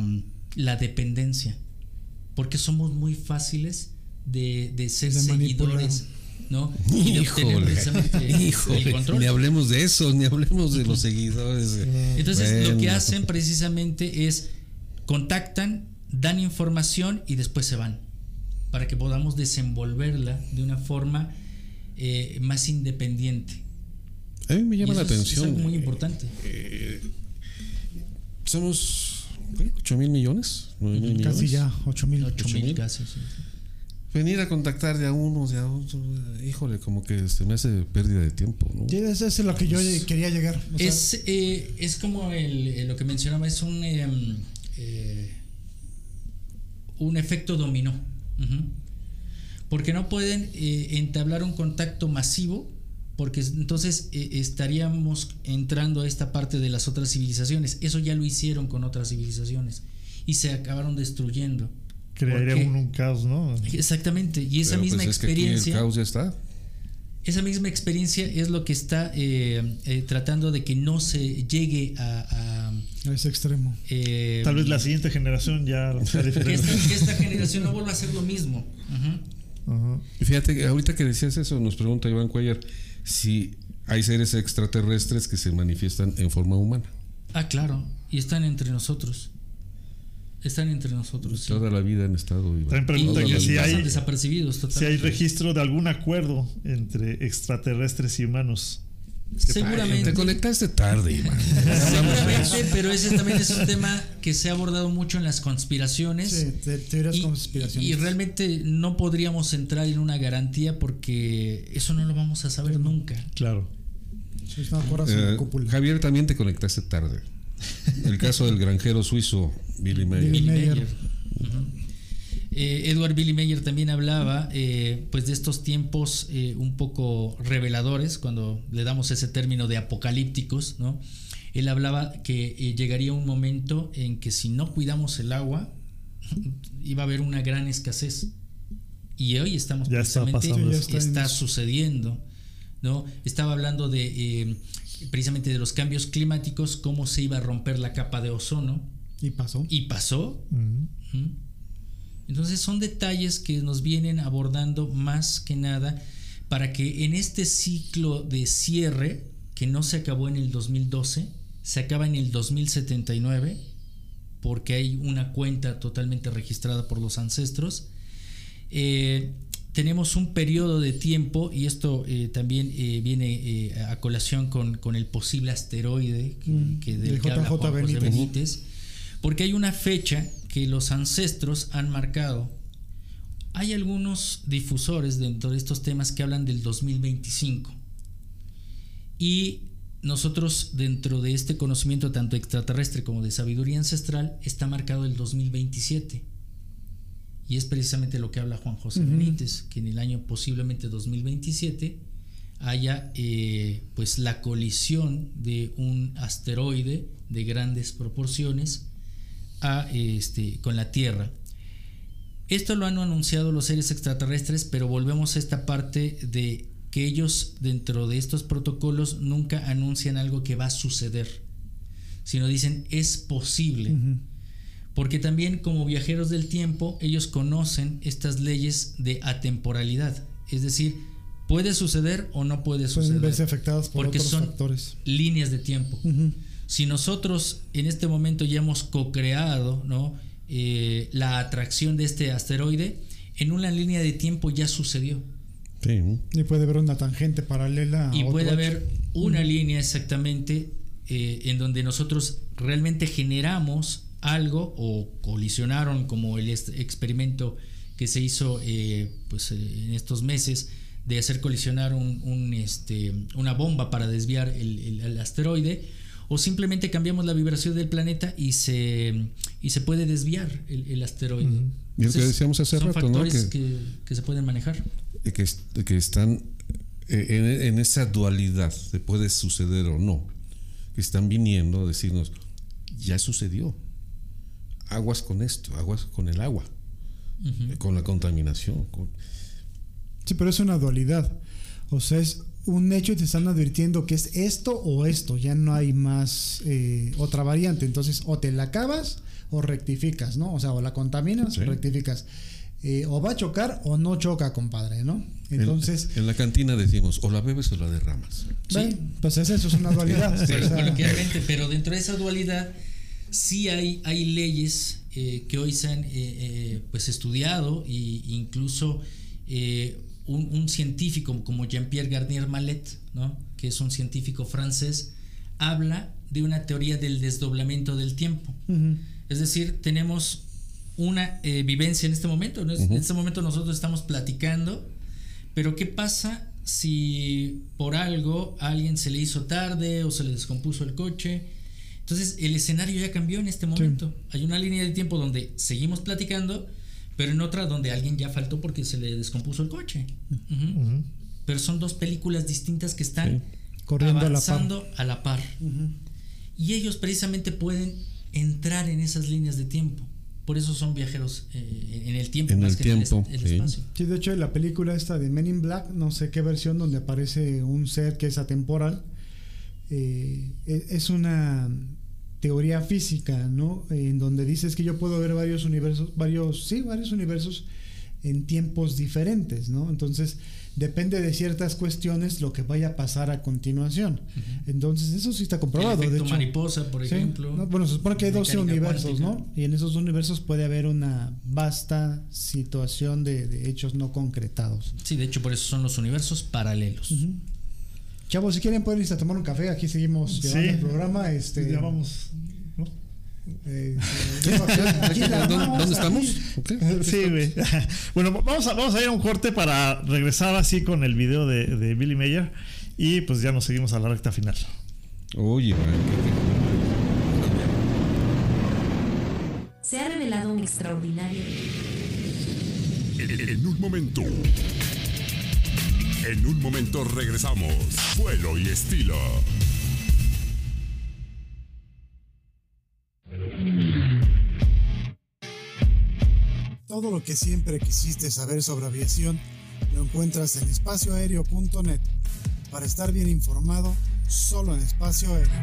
la dependencia, porque somos muy fáciles de, de ser De seguidores, ¿no? Y de obtener precisamente Híjole, el híjole, control. ni hablemos de eso, ni hablemos de los seguidores. Entonces lo que Bueno. hacen precisamente es contactan, dan información y después se van, para que podamos desenvolverla de una forma eh, más independiente. A mí me llama Y la es- atención. Es algo muy eh, importante. Somos ¿qué? 8 mil millones, 9 mil millones. Casi ya, 8 mil. Ocho ocho mil mil. casi. sí. Venir a contactar de a uno, de a otro, híjole, como que se me hace pérdida de tiempo, ¿no? Sí, eso es lo que yo quería llegar. O sea, Es, eh, es como el, eh, lo que mencionaba, es un, eh, eh, un efecto dominó. Ujú. Porque no pueden eh, entablar un contacto masivo, porque es- entonces eh, estaríamos entrando a esta parte de las otras civilizaciones. Eso ya lo hicieron con otras civilizaciones y se acabaron destruyendo. Crearía un caos, ¿no? Exactamente, y esa Pero, misma pues, es que aquí experiencia... el caos ya está. Esa misma experiencia es lo que está eh, eh, tratando de que no se llegue a... a, a ese extremo. eh, Tal vez la siguiente generación ya sea que, esta, que esta generación no vuelva a hacer lo mismo. Ajá. Y fíjate, que ahorita que decías eso, nos pregunta Iván Cuellar si hay seres extraterrestres que se manifiestan en forma humana. Ah, claro, y están entre nosotros. Están entre nosotros. sí. Toda la vida han estado. Iván. También Y, pregunta Toda y que si hay, desapercibidos si hay totalmente. registro de algún acuerdo entre extraterrestres y humanos. Seguramente. Te conectaste tarde, eso. Seguramente, pero ese también es un tema que se ha abordado mucho en las conspiraciones. Sí, te- teorías Y, conspiraciones. y realmente no podríamos entrar en una garantía porque eso no lo vamos a saber nunca. Claro. Eh. Javier, también te conectaste tarde. El caso del granjero suizo Billy Mayer. Billy Mayer. Eh, Edward Billy Mayer también hablaba eh, pues de estos tiempos eh, un poco reveladores cuando le damos ese término de apocalípticos no él hablaba que eh, llegaría un momento en que si no cuidamos el agua iba a haber una gran escasez. Y hoy estamos Ya está precisamente pasando está en está sucediendo no estaba hablando de eh, precisamente de los cambios climáticos cómo se iba a romper la capa de ozono Y pasó. y pasó. Entonces son detalles que nos vienen abordando más que nada para que en este ciclo de cierre, que no se acabó en el 2012, se acaba en el 2079, porque hay una cuenta totalmente registrada por los ancestros. Eh, tenemos un periodo de tiempo, y esto eh, también eh, viene eh, a colación con, con el posible asteroide que, Mm, que del de que habla JJ Juan José Benítez. Benítez, porque hay una fecha que los ancestros han marcado. Hay algunos difusores dentro de estos temas que hablan del 2025. Y nosotros dentro de este conocimiento tanto extraterrestre como de sabiduría ancestral está marcado el 2027. Y es precisamente lo que habla Juan José. Benítez, que en el año posiblemente 2027 haya eh, pues la colisión de un asteroide de grandes proporciones a, este, con la Tierra. Esto lo han anunciado los seres extraterrestres, pero volvemos a esta parte de que ellos dentro de estos protocolos nunca anuncian algo que va a suceder, sino dicen es posible. Porque también como viajeros del tiempo, ellos conocen estas leyes de atemporalidad. Es decir, puede suceder o no puede Pueden suceder. verse afectadas por porque otros son factores. líneas de tiempo. Si nosotros en este momento ya hemos co-creado ¿no? Eh, la atracción de este asteroide, en una línea de tiempo ya sucedió. Sí. Y puede haber una tangente paralela. a Y puede haber una línea exactamente eh, en donde nosotros realmente generamos algo o colisionaron como el experimento que se hizo eh, pues, eh, en estos meses de hacer colisionar un, un, este, una bomba para desviar el, el- el asteroide o simplemente cambiamos la vibración del planeta y se, y se puede desviar el, el asteroide. Y lo que decíamos hace son rato, ¿no? factores Que- que, que se pueden manejar. que, que están en, en, esa dualidad de puede suceder o no, que están viniendo a decirnos, ya sucedió, aguas con esto, aguas con el agua, con la contaminación. Sí, pero es una dualidad. O sea, es un hecho y te están advirtiendo que es esto o esto, ya no hay más eh, otra variante. Entonces, o te la acabas o rectificas, ¿no? O sea, o la contaminas o rectificas. Eh, o va a chocar o no choca, compadre, ¿no? Entonces. En, la cantina decimos, o la bebes o la derramas. Sí, pues eso es una dualidad. pero dentro de esa dualidad sí hay, hay leyes eh, que hoy se han pues estudiado e incluso un, científico como Jean-Pierre Garnier Mallet, ¿no? que es un científico francés, habla de una teoría del desdoblamiento del tiempo. Es decir, tenemos una eh, vivencia en este momento. En este momento nosotros estamos platicando, pero ¿qué pasa si por algo a alguien se le hizo tarde o se le descompuso el coche? Entonces el escenario ya cambió en este momento. Hay una línea de tiempo donde seguimos platicando, pero en otra donde alguien ya faltó porque se le descompuso el coche. Pero son dos películas distintas que están corriendo avanzando a la par. Y ellos precisamente pueden entrar en esas líneas de tiempo. Por eso son viajeros eh, en el tiempo, más que en el, espacio. Sí, de hecho, la película esta de Men in Black, no sé qué versión, donde aparece un ser que es atemporal, eh, e, es una teoría física, ¿no? En donde dices que yo puedo ver varios universos, varios, sí, varios universos en tiempos diferentes, ¿no? Entonces, depende de ciertas cuestiones lo que vaya a pasar a continuación. Entonces, eso sí está comprobado. de hecho, mariposa, por ejemplo. Bueno, se supone que hay 12 universos, ¿no? Y en esos universos puede haber una vasta situación de, hechos no concretados. Sí, de hecho, por eso son los universos paralelos. Chavos, si quieren pueden irse a tomar un café, aquí seguimos llevando el programa. Este, ya vamos. Eh, ¿Dónde, estamos? Sí, güey. Bueno, vamos a, vamos a ir a un corte para regresar así con el video de, Billy Mayer y pues ya nos seguimos a la recta final. Oye, Se ha revelado un extraordinario. en un momento. En un momento regresamos. Vuelo y estilo. Todo lo que siempre quisiste saber sobre aviación lo encuentras en espacioaéreo.net. Para estar bien informado, solo en espacio aéreo.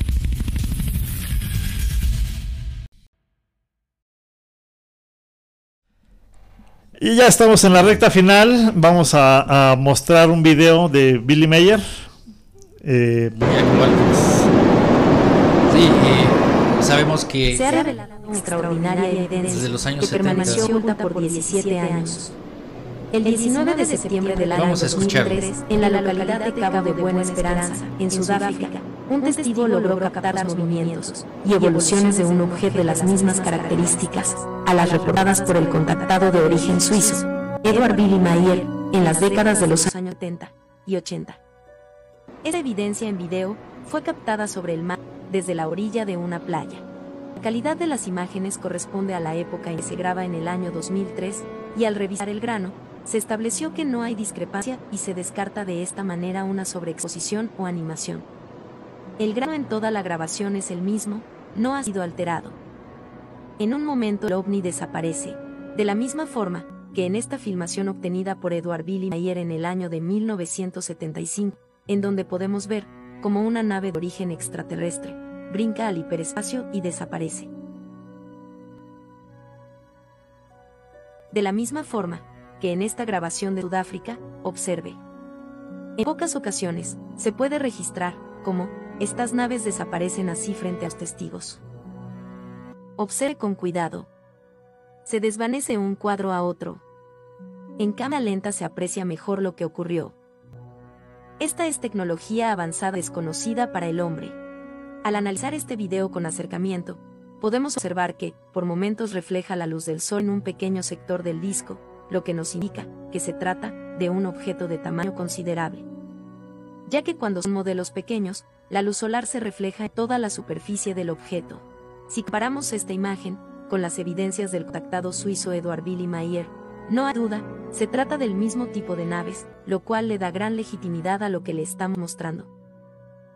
Y ya estamos en la recta final. Vamos a, mostrar un video de Billy Mayer. Eh, sí, eh, sabemos que se ha revelado una extraordinaria evidencia desde los años que permaneció oculta por 17 años. El 19 de septiembre del año 2003, en la localidad de Cabo de Buena Esperanza, en Sudáfrica, un testigo logró captar los movimientos y evoluciones de un objeto de las mismas características a las reportadas por el contactado de origen suizo, Edward Billy Mayer, en las décadas de los años 70 y 80. Esa evidencia en video fue captada sobre el mar desde la orilla de una playa. La calidad de las imágenes corresponde a la época en que se graba en el año 2003 y al revisar el grano, se estableció que no hay discrepancia y se descarta de esta manera una sobreexposición o animación. El grano en toda la grabación es el mismo, no ha sido alterado. En un momento el ovni desaparece. De la misma forma, que en esta filmación obtenida por Edward Billy Mayer en el año de 1975, en donde podemos ver como una nave de origen extraterrestre brinca al hiperespacio y desaparece. De la misma forma que en esta grabación de Sudáfrica, observe. En pocas ocasiones, se puede registrar cómo estas naves desaparecen así frente a los testigos. Observe con cuidado. Se desvanece un cuadro a otro. En cámara lenta se aprecia mejor lo que ocurrió. Esta es tecnología avanzada desconocida para el hombre. Al analizar este video con acercamiento, podemos observar que, por momentos refleja la luz del sol en un pequeño sector del disco, lo que nos indica que se trata de un objeto de tamaño considerable. Ya que cuando son modelos pequeños, la luz solar se refleja en toda la superficie del objeto. Si comparamos esta imagen con las evidencias del contactado suizo Edward Billy Mayer, no hay duda, se trata del mismo tipo de naves, lo cual le da gran legitimidad a lo que le estamos mostrando.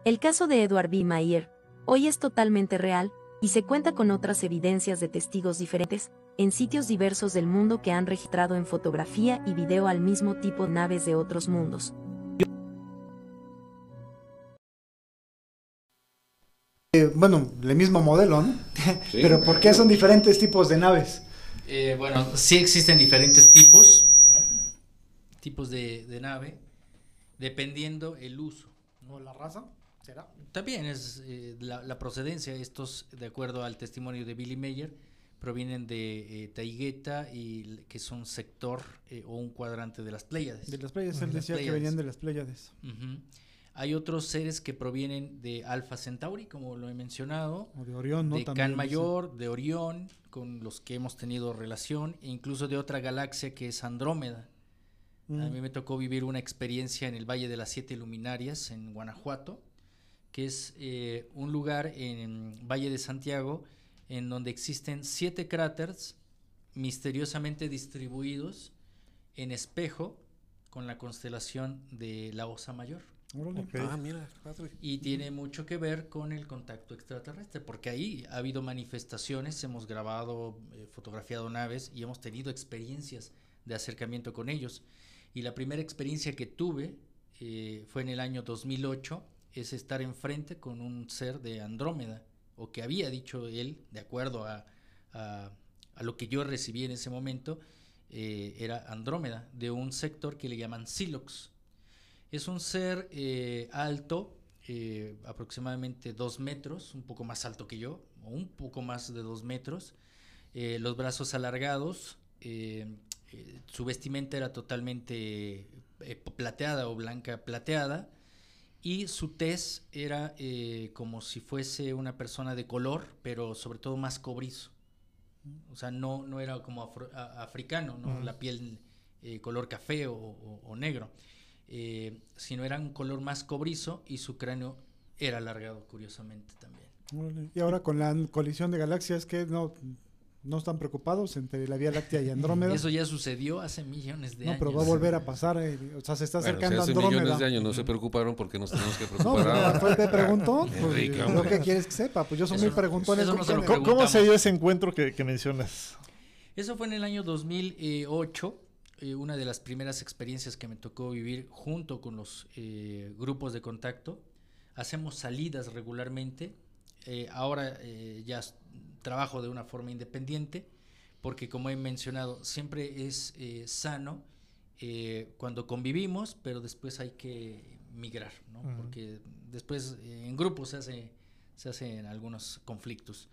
El caso de Edward B. Mayer, hoy es totalmente real, y se cuenta con otras evidencias de testigos diferentes, en sitios diversos del mundo que han registrado en fotografía y video al mismo tipo de naves de otros mundos. Eh, bueno, el mismo modelo, ¿no? Pero ¿por qué son diferentes tipos de naves? Eh, bueno, sí existen diferentes tipos, tipos de, de nave, dependiendo el uso. ¿O la raza? ¿Será? También es eh, la, la, procedencia, estos, de acuerdo al testimonio de Billy Mayer, provienen de eh, Taigueta y que es un sector eh, o un cuadrante de las Pléyades. De las Pléyades, él decía que venían de las Pléyades. Uh -huh. Hay otros seres que provienen de Alpha Centauri, como lo he mencionado. O de Orión, ¿no? De Can Mayor, de Orión, con los que hemos tenido relación, e incluso de otra galaxia que es Andrómeda. Mm. A mí me tocó vivir una experiencia en el Valle de las Siete Luminarias, en Guanajuato, que es eh, un lugar en Valle de Santiago en donde existen siete cráteres misteriosamente distribuidos en espejo con la constelación de la Osa Mayor. Okay. Ah, mira, padre. Y tiene mucho que ver con el contacto extraterrestre, porque ahí ha habido manifestaciones, hemos grabado, eh, fotografiado naves y hemos tenido experiencias de acercamiento con ellos. Y la primera experiencia que tuve eh, fue en el año 2008, es estar enfrente con un ser de Andrómeda, o que había dicho él, de acuerdo a, a, a lo que yo recibí en ese momento, eh, era Andrómeda, de un sector que le llaman Silox. Es un ser eh, alto, eh, aproximadamente dos metros, un poco más alto que yo, o un poco más de dos metros, eh, los brazos alargados, su vestimenta era totalmente plateada o blanca plateada, y su tez era como si fuese una persona de color, pero sobre todo más cobrizo. O sea, no, no era como afro, a, africano, ¿no? Uh -huh. la piel color café o, o, o negro eh, sino era un color más cobrizo y su cráneo era alargado, curiosamente también. Y ahora con la colisión de galaxias, que no, no están preocupados entre la Vía Láctea y Andrómeda. Eso ya sucedió hace millones de no, años. pero va a volver a pasar. Eh, o sea, se está acercando bueno, si hace Andrómeda. millones de años no se preocuparon porque nos tenemos que preocupar. No, ahora. pero te preguntó. Pues, lo que quieres que sepa. Pues yo soy muy no- preguntón. eso no ¿Cómo, cómo se dio ese encuentro que, que mencionas? Eso fue en el año 2008, eh, una de las primeras experiencias que me tocó vivir junto con los eh, grupos de contacto. Hacemos salidas regularmente. Eh, ahora eh, ya trabajo de una forma independiente porque como he mencionado, siempre es eh, sano eh, cuando convivimos, pero después hay que migrar, ¿no? Porque después en grupo se, hace, se hacen algunos conflictos.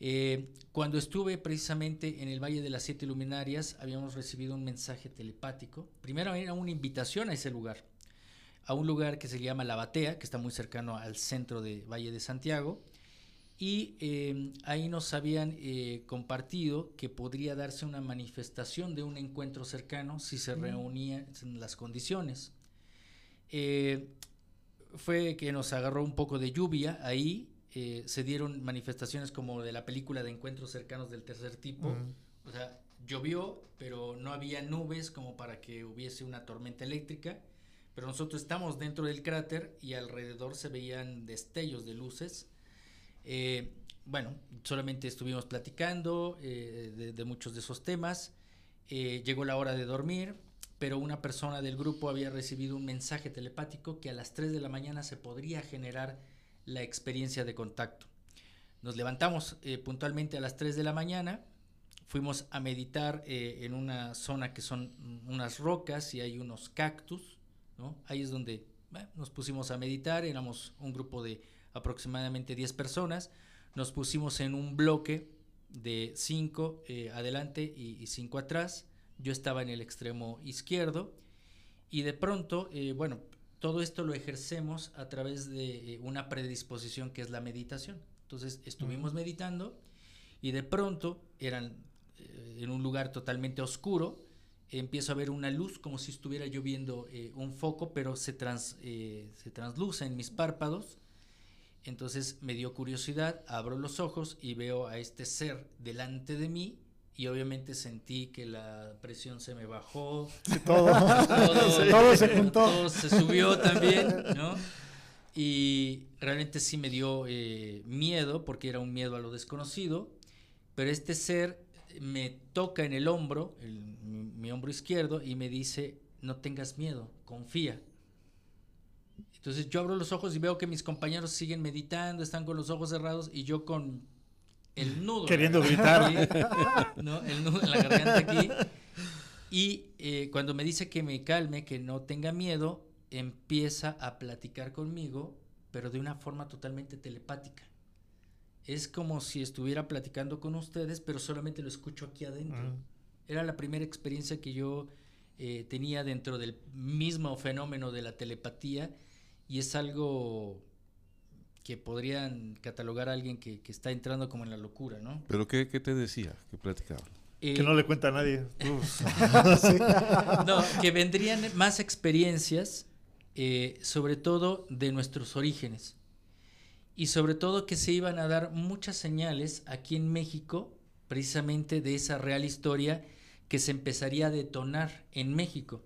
Eh, cuando estuve precisamente en el Valle de las Siete Luminarias, habíamos recibido un mensaje telepático. Primero era una invitación a ese lugar, a un lugar que se llama La Batea, que está muy cercano al centro de Valle de Santiago. Y eh, ahí nos habían eh, compartido que podría darse una manifestación de un encuentro cercano si se reunían las condiciones. Eh, fue que nos agarró un poco de lluvia ahí, eh, se dieron manifestaciones como de la película de encuentros cercanos del tercer tipo. O sea, llovió, pero no había nubes como para que hubiese una tormenta eléctrica. Pero nosotros estamos dentro del cráter y alrededor se veían destellos de luces. Eh, bueno, solamente estuvimos platicando eh, de, de muchos de esos temas. eh, llegó la hora de dormir, pero una persona del grupo había recibido un mensaje telepático que a las 3 de la mañana se podría generar la experiencia de contacto. Nos levantamos eh, puntualmente a las 3 de la mañana, fuimos a meditar eh, en una zona que son unas rocas y hay unos cactus. Ahí es donde nos pusimos a meditar, éramos un grupo de aproximadamente 10 personas, nos pusimos en un bloque de 5 eh, adelante y 5 atrás, yo estaba en el extremo izquierdo y de pronto, bueno, todo esto lo ejercemos a través de eh, una predisposición que es la meditación. Entonces estuvimos meditando y de pronto eran eh, en un lugar totalmente oscuro, empiezo a ver una luz como si estuviera yo viendo un foco, pero se, trans, se transluce en mis párpados. Entonces me dio curiosidad, abro los ojos y veo a este ser delante de mí y obviamente sentí que la presión se me bajó. todo, todo, se juntó. Todo se subió también, ¿no? Y realmente sí me dio eh, miedo, porque era un miedo a lo desconocido, pero este ser me toca en el hombro, mi, hombro izquierdo, y me dice, no tengas miedo, confía. Entonces yo abro los ojos y veo que mis compañeros siguen meditando, están con los ojos cerrados y yo con el nudo. Queriendo gritar. ¿no? El nudo en la garganta aquí. Y eh, cuando me dice que me calme, que no tenga miedo, empieza a platicar conmigo, pero de una forma totalmente telepática. Es como si estuviera platicando con ustedes, pero solamente lo escucho aquí adentro. Era la primera experiencia que yo eh, tenía dentro del mismo fenómeno de la telepatía y es algo que podrían catalogar a alguien que, está entrando como en la locura, ¿no? ¿Pero qué, te decía? ¿Qué platicaba? Eh, que no le cuenta a nadie. no, que vendrían más experiencias, eh, sobre todo de nuestros orígenes. Y sobre todo que se iban a dar muchas señales aquí en México, precisamente de esa real historia que se empezaría a detonar en México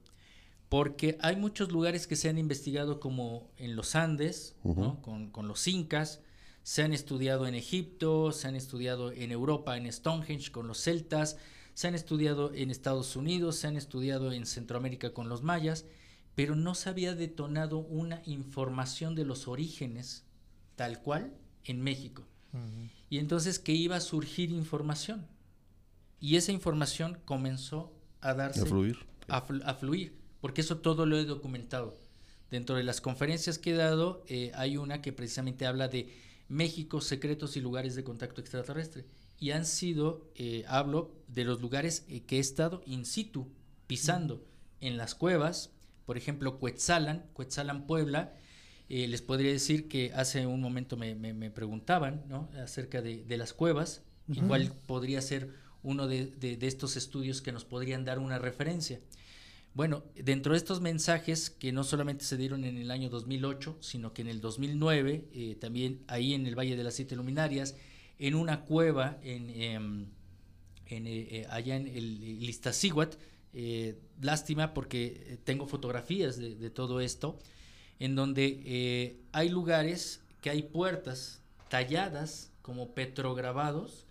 porque hay muchos lugares que se han investigado como en los Andes, con, los incas, se han estudiado en Egipto, se han estudiado en Europa, en Stonehenge con los celtas, se han estudiado en Estados Unidos, se han estudiado en Centroamérica con los mayas, pero no se había detonado una información de los orígenes tal cual en México. Y entonces que iba a surgir información. Y esa información comenzó a darse... A fluir. a fluir porque eso todo lo he documentado. Dentro de las conferencias que he dado, eh, hay una que precisamente habla de México, secretos y lugares de contacto extraterrestre. Y han sido, eh, hablo de los lugares eh, que he estado in situ, pisando, en las cuevas, por ejemplo, Cuetzalan, Cuetzalan, Puebla. les podría decir que hace un momento me, preguntaban ¿no? acerca de, las cuevas, y cuál podría ser uno de, de estos estudios que nos podrían dar una referencia. Bueno, dentro de estos mensajes que no solamente se dieron en el año 2008, sino que en el 2009, eh, también ahí en el Valle de las Siete Luminarias, en una cueva en, em, eh, eh, allá en el Iztaccíhuatl, lástima porque tengo fotografías de, de, todo esto, en donde hay lugares que hay puertas talladas como petrograbados,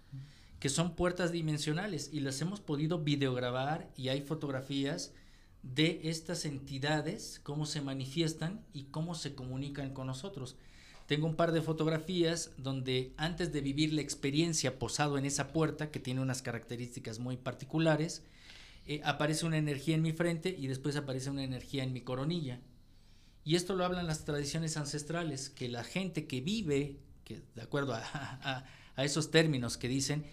que son puertas dimensionales y las hemos podido videograbar y hay fotografías de estas entidades, cómo se manifiestan y cómo se comunican con nosotros. Tengo un par de fotografías donde antes de vivir la experiencia posado en esa puerta, que tiene unas características muy particulares, eh, aparece una energía en mi frente y después aparece una energía en mi coronilla. Y esto lo hablan las tradiciones ancestrales, que la gente que vive, que de acuerdo a esos términos que dicen,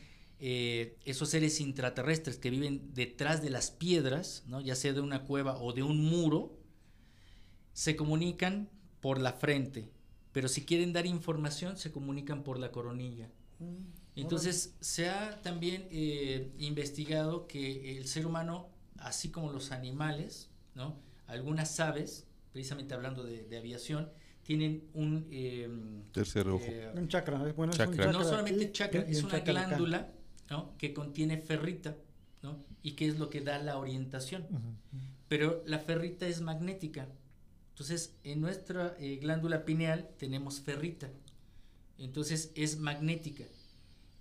eh, esos seres intraterrestres que viven detrás de las piedras, ¿no? ya sea de una cueva o de un muro, se comunican por la frente, pero si quieren dar información se comunican por la coronilla. Mm, Entonces se ha también eh, investigado que el ser humano, así como los animales, ¿no? algunas aves, precisamente hablando de, aviación, tienen un em, tercer ojo. Eh, un chakra, bueno, no solamente chakra, es una glándula que contiene ferrita, ¿no? Y que es lo que da la orientación. Pero la ferrita es magnética. Entonces, en nuestra eh, glándula pineal tenemos ferrita. Entonces, es magnética.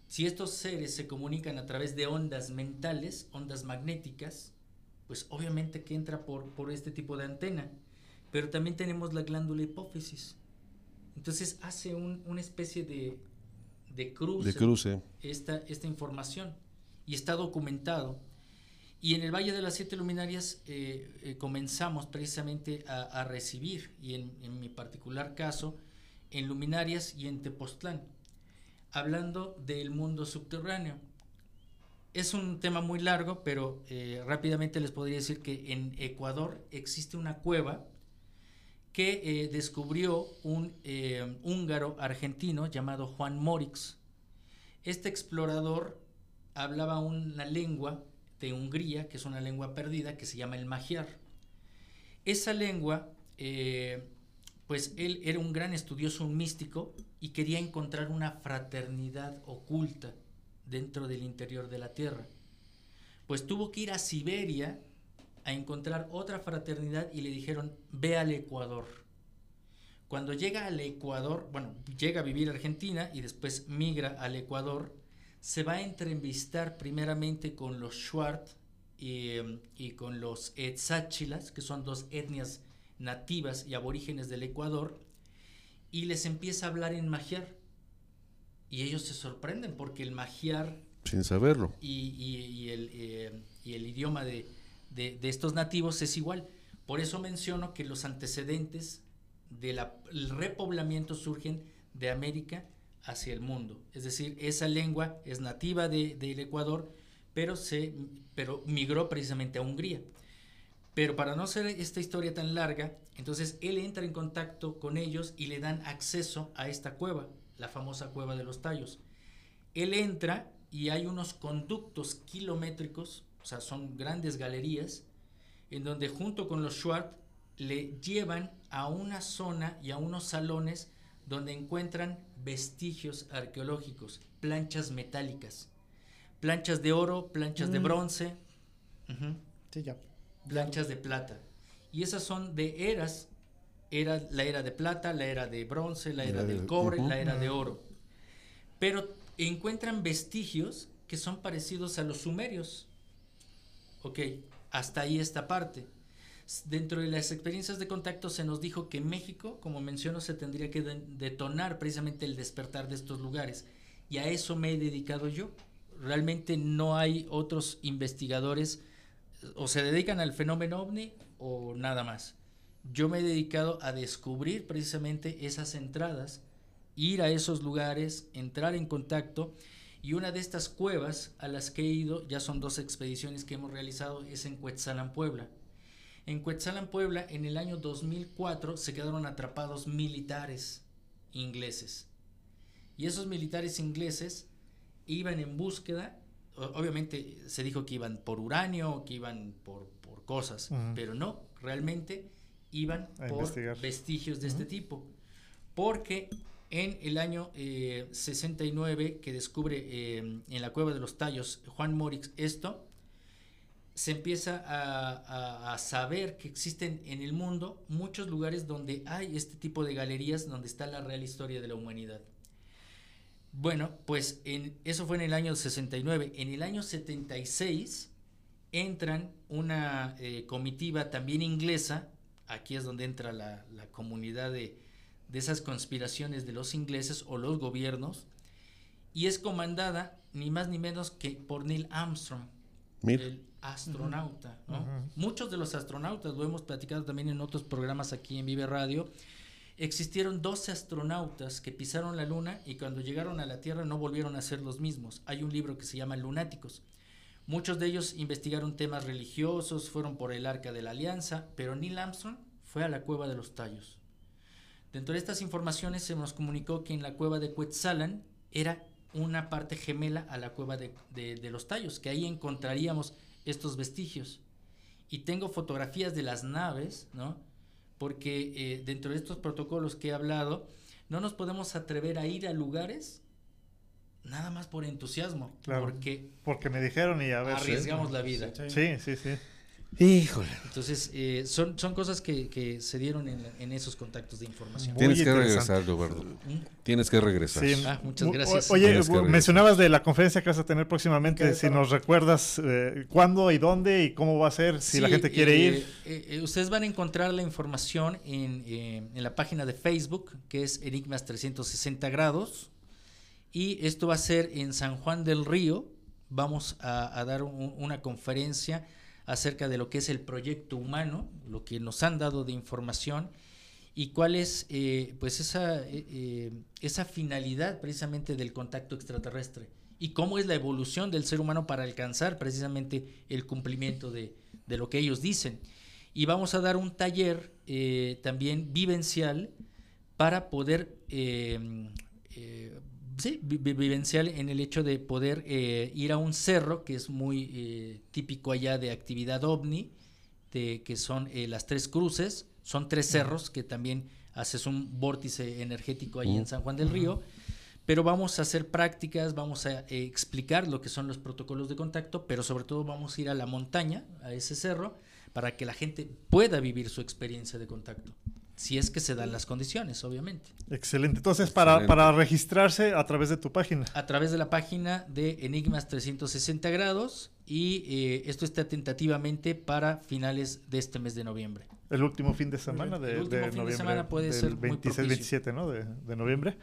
Si estos seres se comunican a través de ondas mentales, ondas magnéticas, pues obviamente que entra por, por este tipo de antena. Pero también tenemos la glándula hipófisis. Entonces hace una especie de, de cruce, de cruce. Esta, esta información y está documentado. Y en el Valle de las Siete Luminarias eh, eh, comenzamos precisamente a, recibir, y en, en, mi particular caso, en Luminarias y en Tepoztlán, hablando del mundo subterráneo. Es un tema muy largo, pero eh, rápidamente les podría decir que en Ecuador existe una cueva que descubrió un húngaro argentino llamado Juan Morix. Este explorador hablaba una lengua de Hungría, que es una lengua perdida, que se llama el magiar. Esa lengua, eh, pues él era un gran estudioso, un místico, y quería encontrar una fraternidad oculta dentro del interior de la Tierra. Pues tuvo que ir a Siberia a encontrar otra fraternidad y le dijeron, ve al Ecuador. Cuando llega al Ecuador, bueno, llega a vivir a Argentina y después migra al Ecuador, se va a entrevistar primeramente con los Shuart y, con los Etzachilas, que son dos etnias nativas y aborígenes del Ecuador, y les empieza a hablar en magiar. Y ellos se sorprenden porque el magiar... Sin saberlo. Y, el, eh, el, idioma de, estos nativos es igual. Por eso menciono que los antecedentes del repoblamiento surgen de América hacia el mundo. Es decir, esa lengua es nativa del de, Ecuador, pero, se, pero migró precisamente a Hungría. Pero para no ser esta historia tan larga, entonces él entra en contacto con ellos y le dan acceso a esta cueva, la famosa cueva de los tallos. Él entra y hay unos conductos kilométricos, sea, son grandes galerías, en donde junto con los Schwartz le llevan a una zona y a unos salones donde encuentran vestigios arqueológicos, planchas metálicas, planchas de oro, planchas de mm. bronce, planchas de plata. Y esas son de eras, era la era de plata, la era de bronce, la era, del cobre, la era de oro. Pero encuentran vestigios que son parecidos a los sumerios. Ok, hasta ahí esta parte. Dentro de las experiencias de contacto se nos dijo que México, como menciono, se tendría que detonar precisamente el despertar de estos lugares. Y a eso me he dedicado yo. Realmente no hay otros investigadores o se dedican al fenómeno ovni o nada más. Yo me he dedicado a descubrir precisamente esas entradas, ir a esos lugares, entrar en contacto. Y una de estas cuevas a las que he ido, ya son dos expediciones que hemos realizado, es en Cuetzalan, Puebla. En Cuetzalan, Puebla, en el año 2004 se quedaron atrapados militares ingleses. Y esos militares ingleses iban en búsqueda, obviamente se dijo que iban por uranio, que iban por, por cosas, pero no, realmente iban por vestigios de este tipo. Porque en el año 69 eh, que descubre eh, en la cueva de los tallos Juan Morix esto, se empieza a, saber que existen en el mundo muchos lugares donde hay este tipo de galerías donde está la real historia de la humanidad. Bueno, pues eso fue en el año 69. En el año 76 entran una eh, comitiva también inglesa, aquí es donde entra la, comunidad de, esas conspiraciones de los ingleses o los gobiernos, y es comandada ni más ni menos que por Neil Armstrong, el astronauta. Muchos de los astronautas, lo hemos platicado también en otros programas aquí en Vive Radio, existieron 12 astronautas que pisaron la luna y cuando llegaron a la Tierra no volvieron a ser los mismos. Hay un libro que se llama Lunáticos. Muchos de ellos investigaron temas religiosos, fueron por el Arca de la Alianza, pero Neil Armstrong fue a la cueva de los tallos. Dentro de estas informaciones se nos comunicó que en la cueva de Quetzalan era una parte gemela a la cueva de, de los tallos, que ahí encontraríamos estos vestigios. Y tengo fotografías de las naves, ¿no? Porque eh, dentro de estos protocolos que he hablado, no nos podemos atrever a ir a lugares nada más por entusiasmo. Claro, porque, porque me dijeron y a ver. Arriesgamos la vida. Sí, sí, sí. Híjole. Entonces, eh, son, son cosas que, que se dieron en, en, esos contactos de información. Tienes que regresar, Roberto. Tienes que regresar. Sí. Ah, muchas gracias. Oye, mencionabas de la conferencia que vas a tener próximamente. Si nos recuerdas eh, cuándo y dónde y cómo va a ser, si sí, la gente quiere eh, ir. Eh, ustedes van a encontrar la información en, en la página de Facebook, que es Enigmas 360 grados. Y esto va a ser en San Juan del Río. Vamos a, a dar un, una conferencia acerca de lo que es el proyecto humano, lo que nos han dado de información y cuál es eh, pues esa, eh, esa finalidad precisamente del contacto extraterrestre y cómo es la evolución del ser humano para alcanzar precisamente el cumplimiento de, de lo que ellos dicen. Y vamos a dar un taller eh, también vivencial para poder sí, vivencial en el hecho de poder eh, ir a un cerro, que es muy eh, típico allá de actividad ovni, de, que son eh, las tres cruces, son tres cerros que también haces un vórtice energético ahí en San Juan del Río, pero vamos a hacer prácticas, vamos a explicar lo que son los protocolos de contacto, pero sobre todo vamos a ir a la montaña, a ese cerro, para que la gente pueda vivir su experiencia de contacto si es que se dan las condiciones, obviamente. Excelente. Entonces, para, para registrarse a través de tu página. A través de la página de Enigmas 360 grados y eh, esto está tentativamente para finales de este mes de noviembre. El último fin de semana de, El último de fin noviembre. de semana puede ser 26, 27 ¿no? de, de noviembre.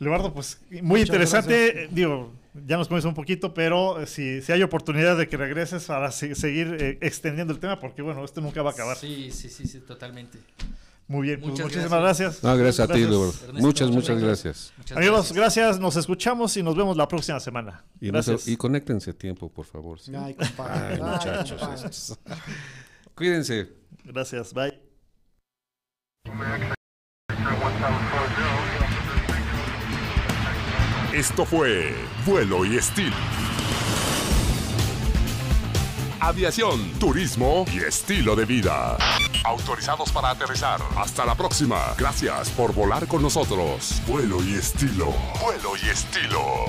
Leonardo, pues muy Muchas interesante. Gracias. Digo, ya nos comes un poquito, pero si, si, hay oportunidad de que regreses para seguir eh, extendiendo el tema, porque bueno, esto nunca va a acabar. Sí, sí, sí, sí totalmente. Muy bien, pues muchísimas gracias. No, gracias, a ti, Ernesto, muchas, muchas gracias. Muchas Amigos, gracias. gracias. Nos escuchamos y nos vemos la próxima semana. Y, gracias. No, y conéctense a tiempo, por favor. ¿sí? Ay, compadre. Ay, muchachos. Cuídense. Gracias, bye. Esto fue Vuelo y Estilo. Aviación, turismo y estilo de vida. Autorizados para aterrizar. Hasta la próxima. Gracias por volar con nosotros. Vuelo y estilo. Vuelo y estilo.